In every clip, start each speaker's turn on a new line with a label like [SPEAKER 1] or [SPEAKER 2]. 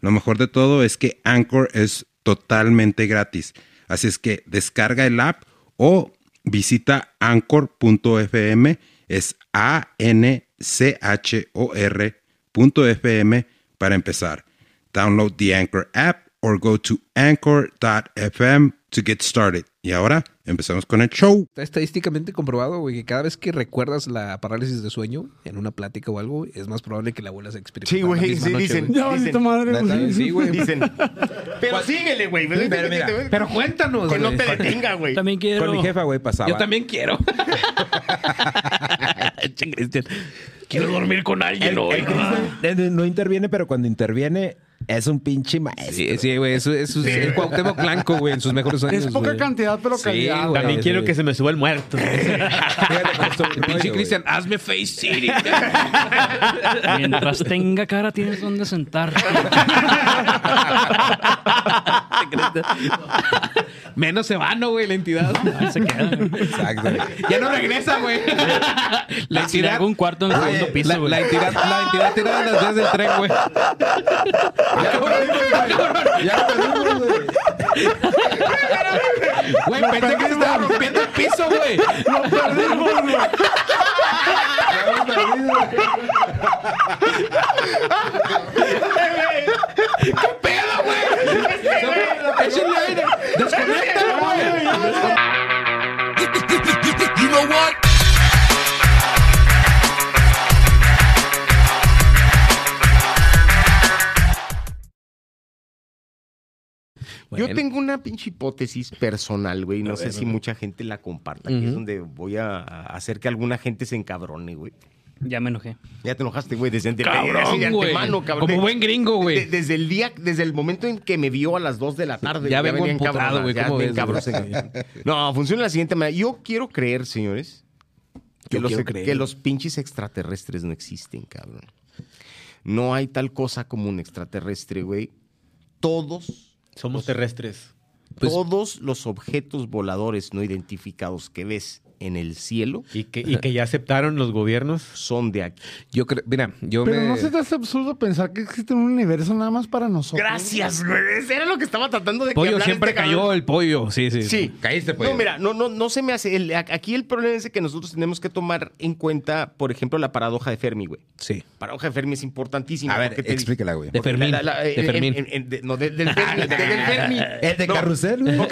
[SPEAKER 1] Lo mejor de todo es que Anchor es totalmente gratis. Así es que descarga el app o visita anchor.fm. Es A-N-C-H-O-R.fm para empezar. Download the Anchor app or go to anchor.fm to get started. Y ahora empezamos con el show.
[SPEAKER 2] Está estadísticamente comprobado, güey, que cada vez que recuerdas la parálisis de sueño en una plática o algo, es más probable que la vuelvas a experimentar.
[SPEAKER 3] Sí, güey, sí,
[SPEAKER 2] noche,
[SPEAKER 3] dicen.
[SPEAKER 2] güey.
[SPEAKER 4] Ya,
[SPEAKER 3] dicen,
[SPEAKER 4] madre, güey.
[SPEAKER 2] Sí, güey.
[SPEAKER 3] Dicen. Pero síguele, güey.
[SPEAKER 2] Pero, mira, pero cuéntanos,
[SPEAKER 3] Que no te detenga, güey.
[SPEAKER 5] También quiero.
[SPEAKER 1] Con mi jefa, güey, pasaba.
[SPEAKER 2] Yo también quiero.
[SPEAKER 5] Quiero dormir con alguien hoy.
[SPEAKER 1] Eh, No interviene, pero cuando interviene es un pinche maestro.
[SPEAKER 2] Sí, sí, güey. Eso, eso es el Cuauhtémoc Blanco, güey, en sus mejores años.
[SPEAKER 4] Es poca
[SPEAKER 2] güey.
[SPEAKER 4] cantidad, pero
[SPEAKER 2] Sí,
[SPEAKER 4] calidad.
[SPEAKER 2] güey.
[SPEAKER 5] También quiero que se me suba el muerto.
[SPEAKER 1] El
[SPEAKER 2] Pinche. Cristian, hazme face city.
[SPEAKER 5] Mientras tenga cara, tienes donde sentarte.
[SPEAKER 2] Menos se va, ¿no, güey? La entidad.
[SPEAKER 5] Ahí se queda.
[SPEAKER 1] Exacto.
[SPEAKER 2] Ya no regresa, güey. La
[SPEAKER 5] Si
[SPEAKER 2] entidad.
[SPEAKER 5] hago un cuarto en el segundo piso,
[SPEAKER 2] la,
[SPEAKER 5] güey.
[SPEAKER 2] la entidad, la entidad tirada en las vías del tren, güey.
[SPEAKER 1] Ya perdimos, güey.
[SPEAKER 2] Güey, pensé que se estaba rompiendo el piso, güey.
[SPEAKER 4] Lo perdimos, güey.
[SPEAKER 1] Ya lo perdimos.
[SPEAKER 2] ¿Qué pedo, güey? Échenle aire. Desconéctalo,
[SPEAKER 3] Yo tengo una pinche hipótesis personal, güey. No sé si mucha gente la comparta. que es donde voy a hacer que alguna gente se encabrone, güey.
[SPEAKER 5] Ya me enojé.
[SPEAKER 3] Ya te enojaste, güey, desde ante-
[SPEAKER 2] Cabrón,
[SPEAKER 3] así de
[SPEAKER 2] güey.
[SPEAKER 3] antemano, cabrón.
[SPEAKER 2] Como buen gringo,
[SPEAKER 3] De-
[SPEAKER 2] güey.
[SPEAKER 3] desde el día, desde el momento en que me vio a las 2 de la tarde.
[SPEAKER 2] Ya vengo
[SPEAKER 3] venía
[SPEAKER 2] emputado,
[SPEAKER 3] encabronado,
[SPEAKER 2] güey,
[SPEAKER 3] ya
[SPEAKER 2] ¿cómo ves,
[SPEAKER 3] cabrón.
[SPEAKER 2] güey?
[SPEAKER 3] No, funciona de la siguiente manera. Yo quiero creer, señores, que,
[SPEAKER 2] Yo
[SPEAKER 3] los,
[SPEAKER 2] quiero creer.
[SPEAKER 3] que los pinches extraterrestres no existen, cabrón. No hay tal cosa como un extraterrestre, güey. Todos,
[SPEAKER 5] Somos terrestres.
[SPEAKER 2] Pues-
[SPEAKER 3] todos los objetos voladores no identificados que ves en el cielo
[SPEAKER 5] Y que, y que ya aceptaron los gobiernos.
[SPEAKER 3] son de aquí.
[SPEAKER 2] Yo creo, mira, yo
[SPEAKER 4] Pero
[SPEAKER 2] me...
[SPEAKER 4] no se te hace absurdo pensar que existe un universo nada más para nosotros.
[SPEAKER 3] Gracias, güey. Ese era lo que estaba tratando de
[SPEAKER 2] Pollo siempre
[SPEAKER 3] este
[SPEAKER 2] cayó
[SPEAKER 3] cabrón.
[SPEAKER 2] el pollo, sí, sí.
[SPEAKER 3] Sí.
[SPEAKER 2] Caíste, pollo.
[SPEAKER 3] No, mira, no, no, no se me hace. el- aquí el problema es que nosotros tenemos que tomar en cuenta, por ejemplo, la paradoja de Fermi, güey.
[SPEAKER 2] Sí.
[SPEAKER 3] Paradoja de Fermi es importantísima.
[SPEAKER 1] A ver,
[SPEAKER 3] te
[SPEAKER 1] explícala, güey.
[SPEAKER 2] De
[SPEAKER 3] la-
[SPEAKER 2] de
[SPEAKER 3] de- no, de- del Fermi. Fermi.
[SPEAKER 1] El de
[SPEAKER 3] No,
[SPEAKER 1] carrusel, güey.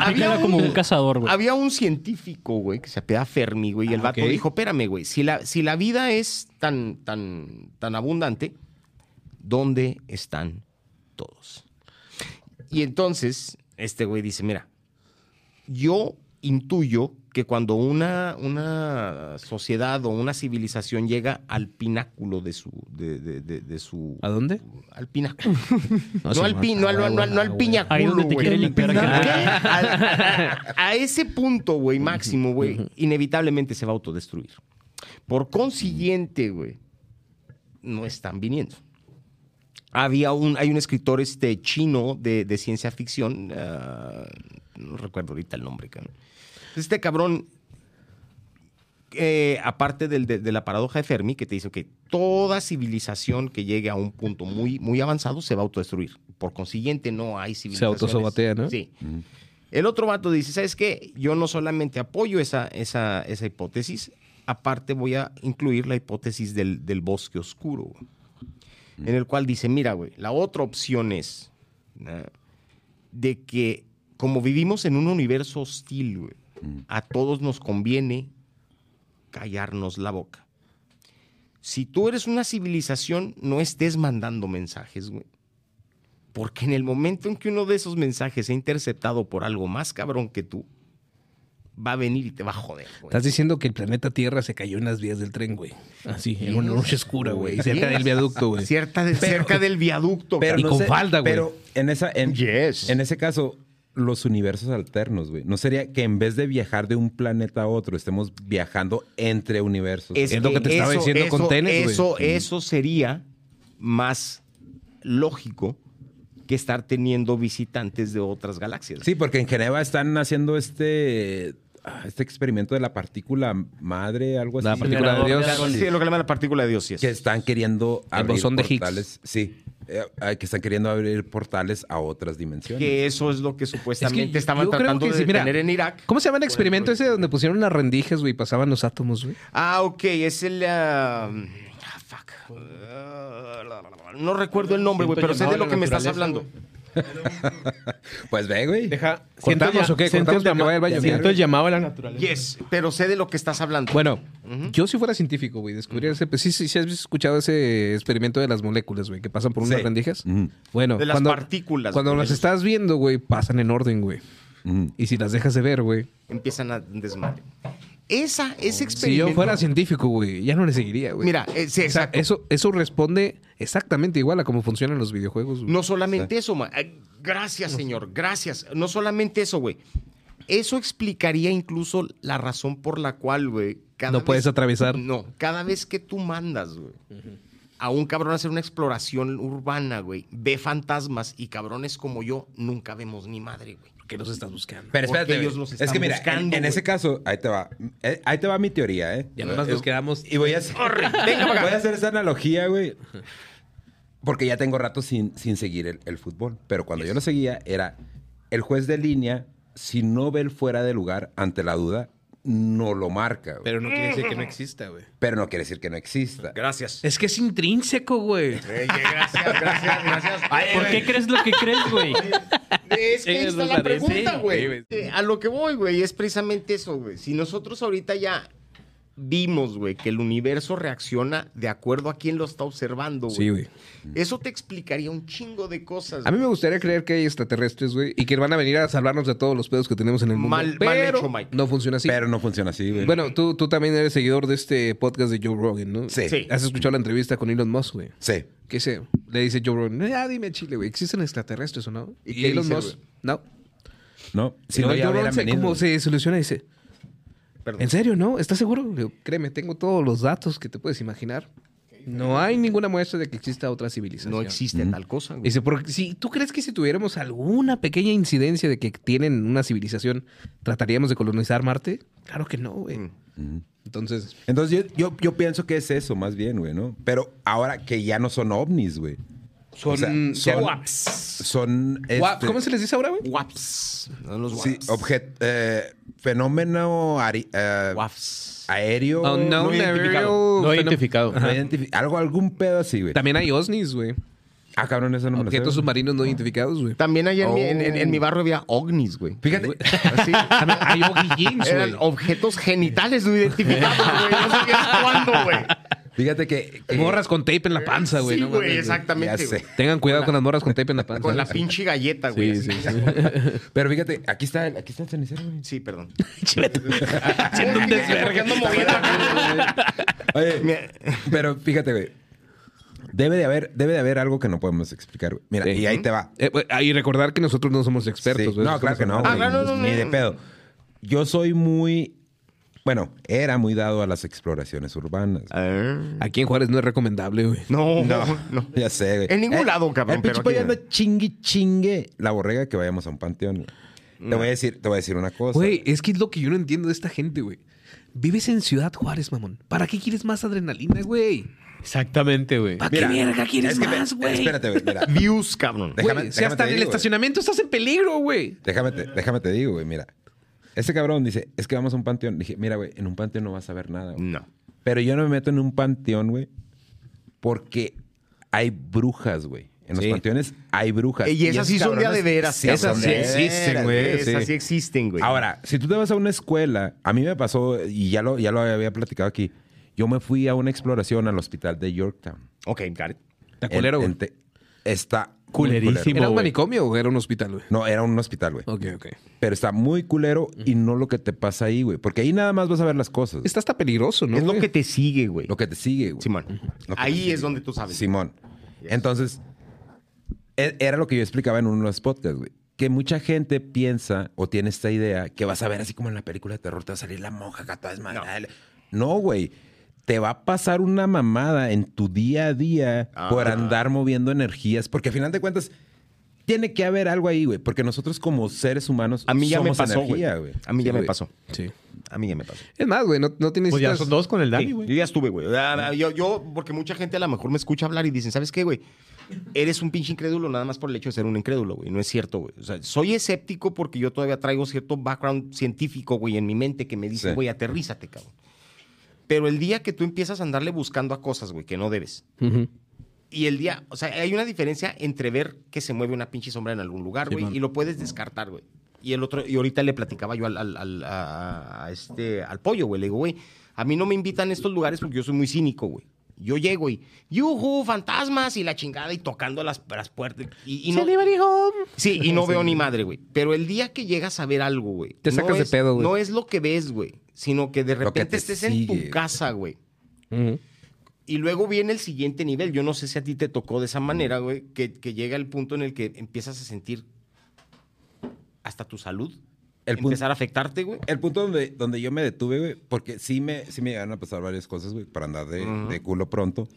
[SPEAKER 3] había,
[SPEAKER 5] Explícala como
[SPEAKER 3] un,
[SPEAKER 5] un cazador, güey.
[SPEAKER 3] había un científico, güey, que se apela Fermi, güey, y el
[SPEAKER 2] Ah,
[SPEAKER 3] vato dijo, espérame, güey, si la, si la vida es tan, tan, tan abundante, ¿dónde están todos? Y entonces, este güey dice, mira, yo intuyo que cuando una, una sociedad o una civilización llega al pináculo de su, de, de- de- de su,
[SPEAKER 2] ¿A dónde?
[SPEAKER 3] al pináculo. No, al, pi- no, al- no, al- no al- no al
[SPEAKER 5] Ahí
[SPEAKER 3] piñaculo, güey. a ese punto, güey, máximo, güey, inevitablemente se va a autodestruir. Por consiguiente, güey, no están viniendo. Había un, hay un escritor este, chino de, de ciencia ficción, ah, no recuerdo ahorita el nombre, cabrón. Este cabrón, eh, aparte del- de, de la paradoja de Fermi, que te dice que toda civilización que llegue a un punto muy, muy avanzado se va a autodestruir. Por consiguiente, no hay
[SPEAKER 2] Se
[SPEAKER 3] civilización.
[SPEAKER 2] autosabotea, ¿no?
[SPEAKER 3] Sí. El otro vato dice, ¿sabes qué? Yo no solamente apoyo esa, esa, esa hipótesis, aparte voy a incluir la hipótesis del, del bosque oscuro, güey. en el cual dice, mira, güey, la otra opción es ¿no? de que como vivimos en un universo hostil, güey, a todos nos conviene callarnos la boca. Si tú eres una civilización, no estés mandando mensajes, güey. Porque en el momento en que uno de esos mensajes sea interceptado por algo más cabrón que tú, va a venir y te va a joder, güey.
[SPEAKER 2] Estás diciendo que el planeta Tierra se cayó en las vías del tren, güey. Así, en una noche oscura, güey. Cerca del viaducto, güey.
[SPEAKER 3] Cierta de- cerca del viaducto.
[SPEAKER 1] Pero
[SPEAKER 2] Y con falda, güey.
[SPEAKER 1] Pero en, esa, en,
[SPEAKER 3] Yes.
[SPEAKER 1] en ese caso, los universos alternos, güey. ¿No sería que en vez de viajar de un planeta a otro, estemos viajando entre universos?
[SPEAKER 3] Es,
[SPEAKER 2] Es lo que te estaba diciendo con Tenet, güey.
[SPEAKER 3] Eso, eso sería más lógico que estar teniendo visitantes de otras galaxias.
[SPEAKER 1] Sí, porque en Geneva están haciendo este, ah, este experimento de la partícula madre, algo así.
[SPEAKER 2] La partícula de Dios.
[SPEAKER 3] Sí, lo que le llaman la partícula de Dios, sí es.
[SPEAKER 1] Que están queriendo
[SPEAKER 2] El
[SPEAKER 1] abrir
[SPEAKER 2] bosón de Higgs.
[SPEAKER 1] Sí, eh, eh, que están queriendo abrir portales a otras dimensiones.
[SPEAKER 3] Que eso es lo que supuestamente
[SPEAKER 2] Es que
[SPEAKER 3] estaban
[SPEAKER 2] yo creo
[SPEAKER 3] tratando
[SPEAKER 2] que
[SPEAKER 3] de
[SPEAKER 2] mira,
[SPEAKER 3] tener en Irak.
[SPEAKER 2] ¿Cómo se llama el experimento ese donde pusieron unas rendijas, güey, y pasaban los átomos, güey?
[SPEAKER 3] Ah, ok, es el... ah, ah, fuck. Ah, no recuerdo el nombre, güey, pero sé de lo que me estás hablando.
[SPEAKER 1] Pues ve, güey.
[SPEAKER 5] Deja.
[SPEAKER 2] ¿Cortamos
[SPEAKER 5] ya-
[SPEAKER 2] o qué?
[SPEAKER 5] siento
[SPEAKER 2] ¿Cortamos
[SPEAKER 5] el
[SPEAKER 2] para que vaya al baño?
[SPEAKER 5] llama- Siento el llamado a la naturaleza.
[SPEAKER 3] Yes, pero sé de lo que estás hablando.
[SPEAKER 2] Bueno, yo si fuera científico, güey, descubriera ese... Pues sí, sí, sí has escuchado ese experimento de las moléculas, güey, que pasan por unas
[SPEAKER 1] Sí.
[SPEAKER 2] rendijas.
[SPEAKER 1] Ujú.
[SPEAKER 2] Bueno,
[SPEAKER 3] De las
[SPEAKER 2] cuando,
[SPEAKER 3] partículas,
[SPEAKER 2] Cuando las estás viendo, güey, pasan en orden, güey.
[SPEAKER 1] Ujú.
[SPEAKER 2] Y si las dejas de ver, güey.
[SPEAKER 3] Empiezan a desmadre. Esa, ese
[SPEAKER 2] Si
[SPEAKER 3] experimento...
[SPEAKER 2] yo fuera científico, güey, ya no le seguiría, güey.
[SPEAKER 3] Mira, eh, sí,
[SPEAKER 2] O sea,
[SPEAKER 3] exacto.
[SPEAKER 2] eso, eso responde exactamente igual a cómo funcionan los videojuegos. güey.
[SPEAKER 3] No solamente eso, ma- ay, Gracias, señor. Gracias. No solamente eso, güey. Eso explicaría incluso la razón por la cual, güey. cada
[SPEAKER 2] No
[SPEAKER 3] vez-
[SPEAKER 2] puedes atravesar.
[SPEAKER 3] No, cada vez que tú mandas, güey, a un cabrón a hacer una exploración urbana, güey, ve fantasmas y cabrones como yo nunca vemos ni madre, güey.
[SPEAKER 2] ¿Qué los estás buscando?
[SPEAKER 1] Pero espérate,
[SPEAKER 3] ellos los
[SPEAKER 1] es
[SPEAKER 3] están
[SPEAKER 1] que mira, en-
[SPEAKER 3] buscando,
[SPEAKER 1] en, ese caso, ahí te va. Eh, ahí te va mi teoría, ¿eh?
[SPEAKER 2] Ya nomás
[SPEAKER 1] Eh,
[SPEAKER 2] nos quedamos...
[SPEAKER 1] Y voy a hacer,
[SPEAKER 3] Venga
[SPEAKER 1] voy a hacer esa analogía, güey. Porque ya tengo rato sin, sin seguir el, el fútbol. Pero cuando yo lo seguía, era el juez de línea, si no ve el fuera de lugar ante la duda, no lo marca. güey. Pero,
[SPEAKER 2] Pero no quiere decir que no exista, güey.
[SPEAKER 1] no quiere decir que no exista.
[SPEAKER 3] Gracias.
[SPEAKER 2] Es que es intrínseco, güey.
[SPEAKER 3] Eh, gracias, gracias, gracias.
[SPEAKER 5] ¿Por qué crees lo que crees, güey?
[SPEAKER 3] Es que ahí está la pregunta, güey. Eh, A lo que voy, güey, es precisamente eso, güey. Si nosotros ahorita ya vimos, güey, que el universo reacciona de acuerdo a quién lo está observando, güey.
[SPEAKER 2] Sí, güey.
[SPEAKER 3] Eso te explicaría un chingo de cosas.
[SPEAKER 2] A mí me gustaría creer que hay extraterrestres, güey, y que van a venir a salvarnos de todos los pedos que tenemos en el mundo.
[SPEAKER 3] Mal- mal
[SPEAKER 2] pero
[SPEAKER 3] hecho, Mike.
[SPEAKER 2] no funciona así.
[SPEAKER 1] Pero no funciona así, güey.
[SPEAKER 2] Bueno, tú, tú también eres seguidor de este podcast de Joe Rogan, ¿no?
[SPEAKER 1] Sí.
[SPEAKER 3] Sí.
[SPEAKER 2] ¿Has escuchado la entrevista con Elon Musk, güey?
[SPEAKER 1] Sí.
[SPEAKER 2] ¿Qué sé? Le dice Joe Rogan, ya dime Chile, güey, ¿existen extraterrestres o no?
[SPEAKER 3] ¿Y
[SPEAKER 2] Y,
[SPEAKER 3] qué
[SPEAKER 2] Elon
[SPEAKER 3] dice,
[SPEAKER 2] Musk,
[SPEAKER 3] güey?
[SPEAKER 2] no.
[SPEAKER 1] ¿No? Si no, ya
[SPEAKER 2] Joe Rogan se,
[SPEAKER 1] venido.
[SPEAKER 2] como se soluciona y dice,
[SPEAKER 3] Perdón.
[SPEAKER 2] ¿en serio, no? ¿Estás seguro? Le digo, créeme, tengo todos los datos que te puedes imaginar. No hay ninguna muestra de que exista otra civilización.
[SPEAKER 3] No existe tal cosa, güey.
[SPEAKER 2] Dice, porque si tú crees que si tuviéramos alguna pequeña incidencia de que tienen una civilización, trataríamos de colonizar Marte? Claro que no, güey.
[SPEAKER 1] Ujú.
[SPEAKER 2] Entonces,
[SPEAKER 1] Entonces yo, yo, yo pienso que es eso, más bien, güey, ¿no? Pero ahora que ya no son ovnis, güey.
[SPEAKER 2] Son...
[SPEAKER 1] O sea,
[SPEAKER 2] ya-
[SPEAKER 1] son-
[SPEAKER 3] Waps.
[SPEAKER 1] Son... Este,
[SPEAKER 2] ¿Cómo se les dice ahora, güey?
[SPEAKER 3] Waps. No, los
[SPEAKER 1] Sí,
[SPEAKER 3] waps.
[SPEAKER 1] objet- eh, fenómeno ari- eh,
[SPEAKER 3] Waps.
[SPEAKER 1] aéreo.
[SPEAKER 3] No identificado.
[SPEAKER 5] No identificado.
[SPEAKER 1] no identifi- algo, algún pedo así, güey.
[SPEAKER 2] También hay OSNIs, güey.
[SPEAKER 1] Ah, cabrón, eso no me lo sé.
[SPEAKER 2] Objetos submarinos no identificados, güey.
[SPEAKER 3] También allá en, mi, en- en-
[SPEAKER 1] Oh.
[SPEAKER 3] en mi barrio había ovnis, güey.
[SPEAKER 1] Fíjate,
[SPEAKER 3] Así.
[SPEAKER 2] También hay
[SPEAKER 3] Eran
[SPEAKER 2] güey.
[SPEAKER 3] objetos genitales no identificados, güey. No sabías cuándo, güey.
[SPEAKER 1] Fíjate que... que-
[SPEAKER 2] Morras con tape en la panza, güey.
[SPEAKER 3] Sí, güey, exactamente,
[SPEAKER 1] Ya
[SPEAKER 3] güey.
[SPEAKER 2] Tengan cuidado con las morras con tape en la panza.
[SPEAKER 3] Con la pinche galleta, güey.
[SPEAKER 2] Sí, sí, sí.
[SPEAKER 1] Pero fíjate, aquí está, el- aquí está el cenicero, güey.
[SPEAKER 3] Sí, perdón.
[SPEAKER 2] Un desvergue.
[SPEAKER 1] Oye,
[SPEAKER 3] Mira,
[SPEAKER 1] pero fíjate, güey. Debe de haber, debe de haber algo que no podemos explicar, güey. Mira,
[SPEAKER 2] Sí.
[SPEAKER 1] y ahí te va.
[SPEAKER 2] Eh, güey, y recordar que nosotros no somos expertos,
[SPEAKER 1] Sí.
[SPEAKER 2] güey.
[SPEAKER 1] No, claro que no.
[SPEAKER 3] Ah, no, no,
[SPEAKER 1] Ni
[SPEAKER 3] no.
[SPEAKER 1] de pedo. Yo soy muy. Bueno, era muy dado a las exploraciones urbanas.
[SPEAKER 2] Aquí en Juárez no es recomendable, güey.
[SPEAKER 3] No, no, no.
[SPEAKER 1] Ya sé, güey.
[SPEAKER 3] En ningún
[SPEAKER 1] Eh,
[SPEAKER 3] lado, cabrón,
[SPEAKER 1] El pinche pollo chingue, chingue la borrega que vayamos a un panteón. güey. Te voy a decir, te voy a decir una cosa.
[SPEAKER 2] Güey, es que es lo que yo no entiendo de esta gente, güey. Vives en Ciudad Juárez, mamón. ¿Para qué quieres más adrenalina, güey?
[SPEAKER 5] Exactamente, güey.
[SPEAKER 2] ¿Para
[SPEAKER 1] Mira,
[SPEAKER 2] qué verga quieres
[SPEAKER 1] es que,
[SPEAKER 2] más, güey?
[SPEAKER 1] Espérate, güey. Mira,
[SPEAKER 3] Views, cabrón.
[SPEAKER 2] Güey,
[SPEAKER 1] déjame-
[SPEAKER 2] si hasta
[SPEAKER 1] te
[SPEAKER 2] en el
[SPEAKER 1] digo,
[SPEAKER 2] estacionamiento estás en peligro, güey.
[SPEAKER 1] Déjame te, déjame te digo, güey, mira. Ese cabrón dice, es que vamos a un panteón. Dije, mira, güey, en un panteón no vas a ver nada, güey.
[SPEAKER 3] No.
[SPEAKER 1] Pero yo no me meto en un panteón, güey, porque hay brujas, güey. En los panteones hay brujas.
[SPEAKER 3] Y esas sí son de veras.
[SPEAKER 1] Sí,
[SPEAKER 2] Esas sí existen, güey.
[SPEAKER 3] Esas
[SPEAKER 2] sí.
[SPEAKER 3] sí existen, güey.
[SPEAKER 1] Ahora, si tú te vas a una escuela, a mí me pasó, y ya lo, ya lo había platicado aquí, yo me fui a una exploración al hospital de Yorktown.
[SPEAKER 3] Ok, got it.
[SPEAKER 2] Está culero, güey.
[SPEAKER 1] Está
[SPEAKER 5] Culerísimo.
[SPEAKER 2] ¿Era un
[SPEAKER 5] güey.
[SPEAKER 2] manicomio o era un hospital, güey?
[SPEAKER 1] No, era un hospital, güey.
[SPEAKER 2] Ok, ok.
[SPEAKER 1] Pero está muy culero y no lo que te pasa ahí, güey. Porque ahí nada más vas a ver las cosas.
[SPEAKER 2] Está hasta peligroso, ¿no?
[SPEAKER 3] es lo
[SPEAKER 2] güey?
[SPEAKER 3] que te sigue, güey.
[SPEAKER 1] Lo que te sigue, güey.
[SPEAKER 3] Simón.
[SPEAKER 1] Lo que te
[SPEAKER 3] Ahí
[SPEAKER 1] sigue.
[SPEAKER 3] es donde tú sabes.
[SPEAKER 1] Simón. Entonces, e- era lo que yo explicaba en uno de los podcasts, güey. Que mucha gente piensa o tiene esta idea que vas a ver así como en la película de terror, te va a salir la monja acá toda desmadrada. No, güey. Te va a pasar una mamada en tu día a día por andar moviendo energías. Porque al final de cuentas, tiene que haber algo ahí, güey. Porque nosotros como seres humanos
[SPEAKER 3] A mí ya me
[SPEAKER 1] somos
[SPEAKER 3] pasó,
[SPEAKER 1] energía,
[SPEAKER 3] güey. A mí
[SPEAKER 1] Sí,
[SPEAKER 3] ya me pasó.
[SPEAKER 2] Sí.
[SPEAKER 3] A mí ya me pasó.
[SPEAKER 2] Es más, güey, no, no tienes...
[SPEAKER 5] Pues ya son dos con el Dani,
[SPEAKER 3] Sí,
[SPEAKER 5] güey.
[SPEAKER 3] yo ya estuve, güey. Ah, Yo, yo, porque mucha gente a lo mejor me escucha hablar y dicen, ¿sabes qué, güey? Eres un pinche incrédulo nada más por el hecho de ser un incrédulo, güey. No es cierto, güey. O sea, soy escéptico porque yo todavía traigo cierto background científico, güey, en mi mente que me dice,
[SPEAKER 1] Sí.
[SPEAKER 3] güey, aterrízate, cabrón. Pero el día que tú empiezas a andarle buscando a cosas, güey, que no debes. Y el día, o sea, hay una diferencia entre ver que se mueve una pinche sombra en algún lugar, güey, y lo puedes descartar, güey. Y el otro, y ahorita le platicaba yo al, al, al- a, a este, al pollo, güey. Le digo, güey, a mí no me invitan a estos lugares porque yo soy muy cínico, güey. Yo llego y, yuju, fantasmas y la chingada y tocando las, las puertas. Y, y no, sí, y no veo ni madre, güey. Pero el día que llegas a ver algo, güey.
[SPEAKER 2] Te
[SPEAKER 3] no
[SPEAKER 2] sacas de pedo, güey.
[SPEAKER 3] No es lo que ves, güey, sino que de
[SPEAKER 1] que
[SPEAKER 3] repente
[SPEAKER 1] te
[SPEAKER 3] estés en tu casa, güey. Y luego viene el siguiente nivel. Yo no sé si a ti te tocó de esa manera, güey, que, que llega el punto en el que empiezas a sentir hasta tu salud.
[SPEAKER 1] El punto-
[SPEAKER 3] empezar a afectarte, güey.
[SPEAKER 1] El punto donde, donde yo me detuve, güey, porque sí me, sí me llegaron a pasar varias cosas, güey, para andar de, de culo pronto.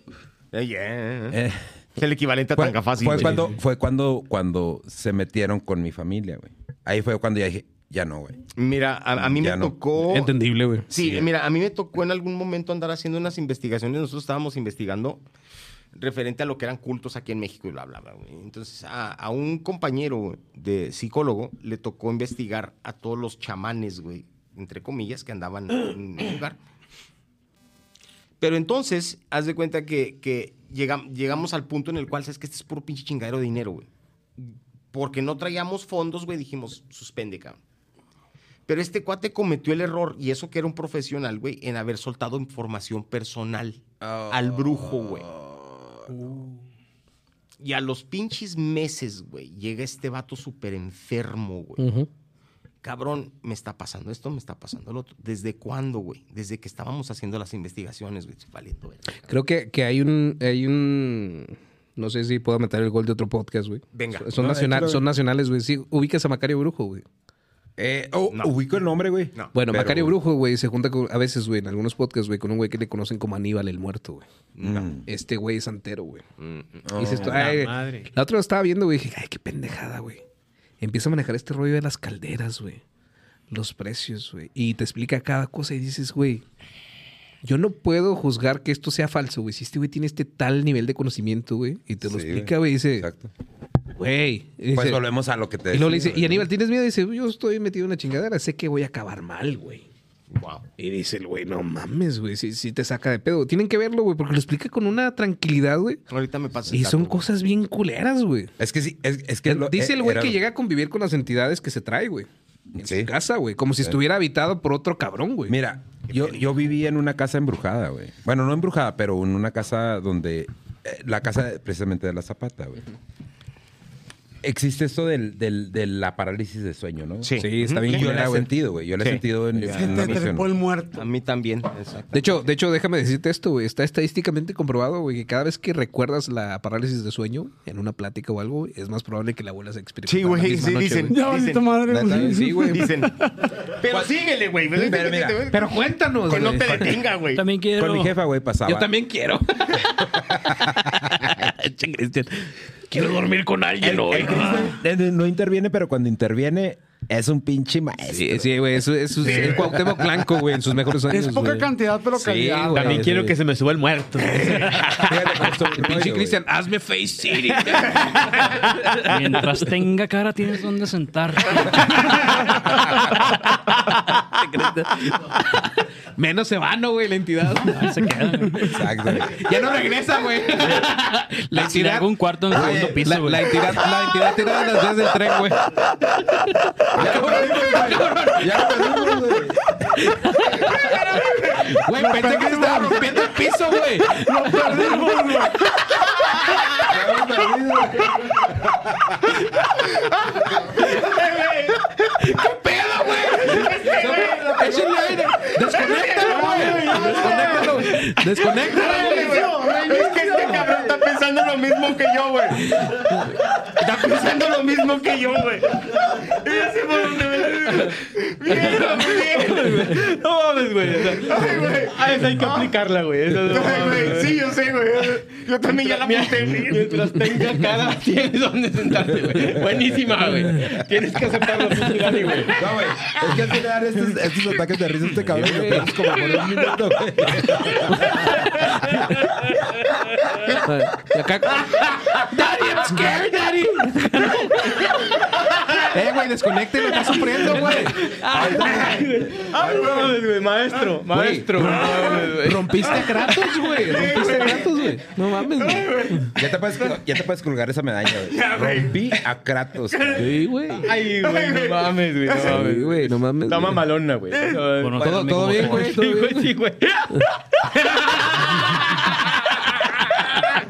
[SPEAKER 3] Yeah.
[SPEAKER 1] Eh,
[SPEAKER 3] Es el equivalente a
[SPEAKER 1] fue,
[SPEAKER 3] tanga fácil.
[SPEAKER 1] fue
[SPEAKER 3] güey.
[SPEAKER 1] cuando, fue cuando, cuando se metieron con mi familia, güey. Ahí fue cuando ya dije, ya no, güey.
[SPEAKER 3] Mira, a, a mí
[SPEAKER 1] Ya
[SPEAKER 3] me
[SPEAKER 1] no.
[SPEAKER 3] tocó.
[SPEAKER 2] Entendible, güey.
[SPEAKER 3] Sí, mira, a mí me tocó en algún momento andar haciendo unas investigaciones. Nosotros estábamos investigando referente a lo que eran cultos aquí en México y bla, bla, bla. güey. Entonces, a, a un compañero de psicólogo le tocó investigar a todos los chamanes, güey, entre comillas, que andaban en el lugar. Pero entonces, haz de cuenta que, que llegam- llegamos al punto en el cual, sabes que este es puro pinche chingadero de dinero, güey. Porque no traíamos fondos, güey, dijimos, suspende, cabrón. Pero este cuate cometió el error, y eso que era un profesional, güey, en haber soltado información personal al brujo, güey. Y a los pinches meses, güey, llega este vato súper enfermo, güey. Cabrón, me está pasando esto, me está pasando lo otro. ¿Desde cuándo, güey? Desde que estábamos haciendo las investigaciones, güey. Valiendo, güey.
[SPEAKER 2] Creo que, que hay un... Hay un... No sé si puedo meter el gol de otro podcast, güey.
[SPEAKER 3] Venga.
[SPEAKER 2] Son, son
[SPEAKER 1] No,
[SPEAKER 2] nacional- son nacionales, güey. Sí, ubicas a Macario Brujo, güey.
[SPEAKER 1] Eh, oh,
[SPEAKER 3] No.
[SPEAKER 1] ubico el nombre, güey.
[SPEAKER 3] No.
[SPEAKER 2] Bueno,
[SPEAKER 1] Pero-
[SPEAKER 2] Macario Brujo, güey, se junta con, a veces, güey, en algunos podcasts, güey, con un güey que le conocen como Aníbal el Muerto, güey.
[SPEAKER 1] Mm.
[SPEAKER 2] Este güey es santero, güey.
[SPEAKER 3] Mm,
[SPEAKER 2] dices tú,
[SPEAKER 5] la
[SPEAKER 2] ay,
[SPEAKER 5] madre.
[SPEAKER 2] La otra lo estaba viendo, güey, dije, ay, qué pendejada, güey. Empieza a manejar este rollo de las calderas, güey. Los precios, güey. Y te explica cada cosa y dices, güey, yo no puedo juzgar que esto sea falso, güey. Si este güey tiene este tal nivel de conocimiento, güey, y te lo
[SPEAKER 1] Sí,
[SPEAKER 2] explica, güey, y dice,
[SPEAKER 1] Exacto.
[SPEAKER 2] güey. y
[SPEAKER 1] Pues volvemos a lo que te
[SPEAKER 2] Y luego le dice,
[SPEAKER 1] decía,
[SPEAKER 2] y Aníbal, ¿tienes miedo? Y dice, yo estoy metido en una chingadera, sé que voy a acabar mal, güey.
[SPEAKER 3] Wow.
[SPEAKER 2] Y dice el güey, no mames, güey, sí, sí te saca de pedo. Tienen que verlo, güey, porque lo explica con una tranquilidad, güey.
[SPEAKER 3] Ahorita me pasa
[SPEAKER 2] Y son cosas bien culeras, güey.
[SPEAKER 1] Es que sí, es, es que... lo-
[SPEAKER 2] Dice el
[SPEAKER 1] eh,
[SPEAKER 2] güey
[SPEAKER 1] era
[SPEAKER 2] que
[SPEAKER 1] lo-
[SPEAKER 2] llega a convivir con las entidades que se trae, güey. En
[SPEAKER 1] Sí.
[SPEAKER 2] su casa, güey. Como si estuviera habitado por otro cabrón, güey.
[SPEAKER 1] Mira, yo, yo viví en una casa embrujada, güey. Bueno, no embrujada, pero en una casa donde... eh, la casa precisamente de la Zapata, güey. Existe esto del, del- de la parálisis de sueño, ¿no?
[SPEAKER 3] Sí.
[SPEAKER 2] Sí, está bien
[SPEAKER 1] yo la he sentido, güey. Yo la he
[SPEAKER 3] Sí.
[SPEAKER 1] sentido en, en
[SPEAKER 4] te trepó el muerto.
[SPEAKER 3] A mí también. Exacto.
[SPEAKER 2] De hecho, de hecho, déjame decirte esto, güey. Está estadísticamente comprobado, güey, que cada vez que recuerdas la parálisis de sueño en una plática o algo, es más probable que la vuelvas a experimentar.
[SPEAKER 3] Sí, güey, sí,
[SPEAKER 2] noche,
[SPEAKER 3] dicen.
[SPEAKER 4] Ya,
[SPEAKER 3] Dicen-
[SPEAKER 4] valiste madre. Güey.
[SPEAKER 2] Sí, güey.
[SPEAKER 3] Dicen. Pero síguele, güey.
[SPEAKER 1] Pero mira,
[SPEAKER 2] Pero cuéntanos,
[SPEAKER 3] Que no te detenga, güey.
[SPEAKER 5] También quiero.
[SPEAKER 1] Con mi jefa, güey, pasaba.
[SPEAKER 2] Yo también quiero. Cristian. Quiero dormir con alguien hoy.
[SPEAKER 1] Eh, No interviene, pero cuando interviene es un pinche maestro.
[SPEAKER 2] Sí, sí, güey. Eso, eso es el Cuauhtémoc Blanco, güey, en sus mejores años.
[SPEAKER 4] Es poca
[SPEAKER 2] güey.
[SPEAKER 4] cantidad, pero
[SPEAKER 2] Sí,
[SPEAKER 4] calidad.
[SPEAKER 2] güey.
[SPEAKER 5] También quiero que se me suba el muerto.
[SPEAKER 1] El
[SPEAKER 2] pinche. Cristian, hazme Face City.
[SPEAKER 6] Mientras tenga cara, tienes donde sentarte.
[SPEAKER 2] Menos se va, ¿no, güey? La entidad.
[SPEAKER 6] Se queda.
[SPEAKER 1] Exacto.
[SPEAKER 2] Ya no regresa, güey. La entidad.
[SPEAKER 6] hago un cuarto en el segundo piso, güey.
[SPEAKER 2] la entidad, la entidad tirada en las vías del tren, güey.
[SPEAKER 1] Ya lo perdimos, güey. Ya lo perdimos, güey.
[SPEAKER 2] Güey, pensé que se estaba rompiendo el piso, güey.
[SPEAKER 1] Ya lo perdimos, güey.
[SPEAKER 2] Échenle aire. Desconéctalo, güey. Desconéctalo, güey. Desconéctalo, güey.
[SPEAKER 3] Es que este pensando lo mismo que yo, güey. Está pensando lo mismo que yo, güey. Ya sé por dónde me- bien.
[SPEAKER 5] No mames, güey. o sea,
[SPEAKER 3] Ay, güey.
[SPEAKER 5] Ah, esa hay que aplicarla, güey. No
[SPEAKER 3] güey. Sí, yo sé, güey. Yo también ya la apunté.
[SPEAKER 5] mientras tenga cara, tienes donde sentarte, güey. Buenísima, güey. Tienes que aceptarlo, pinche Dani, güey.
[SPEAKER 1] No, güey. Es que al final estos, estos ataques de risa este cabrón lo pierdes como por un minuto, güey.
[SPEAKER 2] Y acá. Daddy, I'm scared, Daddy. eh, güey, desconéctelo, está sufriendo, güey.
[SPEAKER 5] Ay, no mames, güey. Maestro, maestro. güey. No mames, güey.
[SPEAKER 2] Rompiste a Kratos, güey. Rompiste a Kratos, güey. No mames, güey.
[SPEAKER 1] Ya te puedes, ya te puedes colgar esa medalla, güey. Rompí a Kratos. güey.
[SPEAKER 2] Sí, güey.
[SPEAKER 5] Ay, güey, no mames, güey. No mames.
[SPEAKER 2] güey, no mames.
[SPEAKER 5] Está
[SPEAKER 2] güey.
[SPEAKER 5] mamalona, güey.
[SPEAKER 6] Bueno,
[SPEAKER 2] Todo, bien, güey.
[SPEAKER 5] Sí, güey. sí, güey.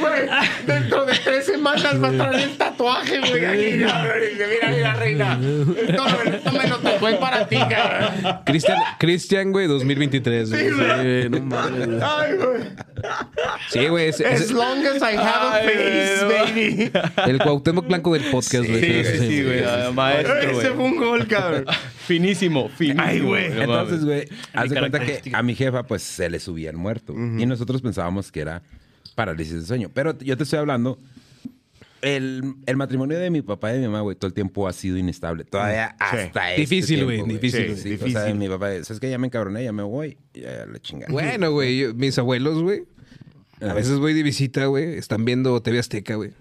[SPEAKER 3] Güey, dentro de tres semanas va a traer el tatuaje, güey. Aquí, Mira, mira, mira, reina. Esto me, lo tatué para ti, cabrón.
[SPEAKER 2] Cristian, Cristian, güey, 2023. güey.
[SPEAKER 3] Sí, güey.
[SPEAKER 2] Sí, no mames. güey.
[SPEAKER 3] Ay, güey.
[SPEAKER 2] Sí, güey.
[SPEAKER 3] As long as I have a face, baby.
[SPEAKER 2] el Cuauhtémoc Blanco del podcast, güey.
[SPEAKER 5] Sí, güey, sí, güey. Maestro,
[SPEAKER 3] Ese fue un gol, cabrón.
[SPEAKER 5] Finísimo, finísimo.
[SPEAKER 3] Ay, güey.
[SPEAKER 5] no
[SPEAKER 1] Entonces, güey, haz de cuenta que a mi jefa, pues, se le subía el muerto. Y nosotros pensábamos que era parálisis de sueño. Pero yo te estoy hablando... El, el matrimonio de mi papá y de mi mamá, güey, todo el tiempo ha sido inestable. Todavía
[SPEAKER 3] Sí.
[SPEAKER 1] hasta este
[SPEAKER 2] Difícil, güey, difícil,
[SPEAKER 1] Sí,
[SPEAKER 2] güey,
[SPEAKER 1] sí,
[SPEAKER 3] difícil.
[SPEAKER 1] O sea, mi papá, ¿sabes que Ya me encabroné, ya me voy. y Ya la chingada.
[SPEAKER 2] Bueno, güey, mis abuelos, güey. A veces voy de visita, güey. Están viendo TV Azteca, güey.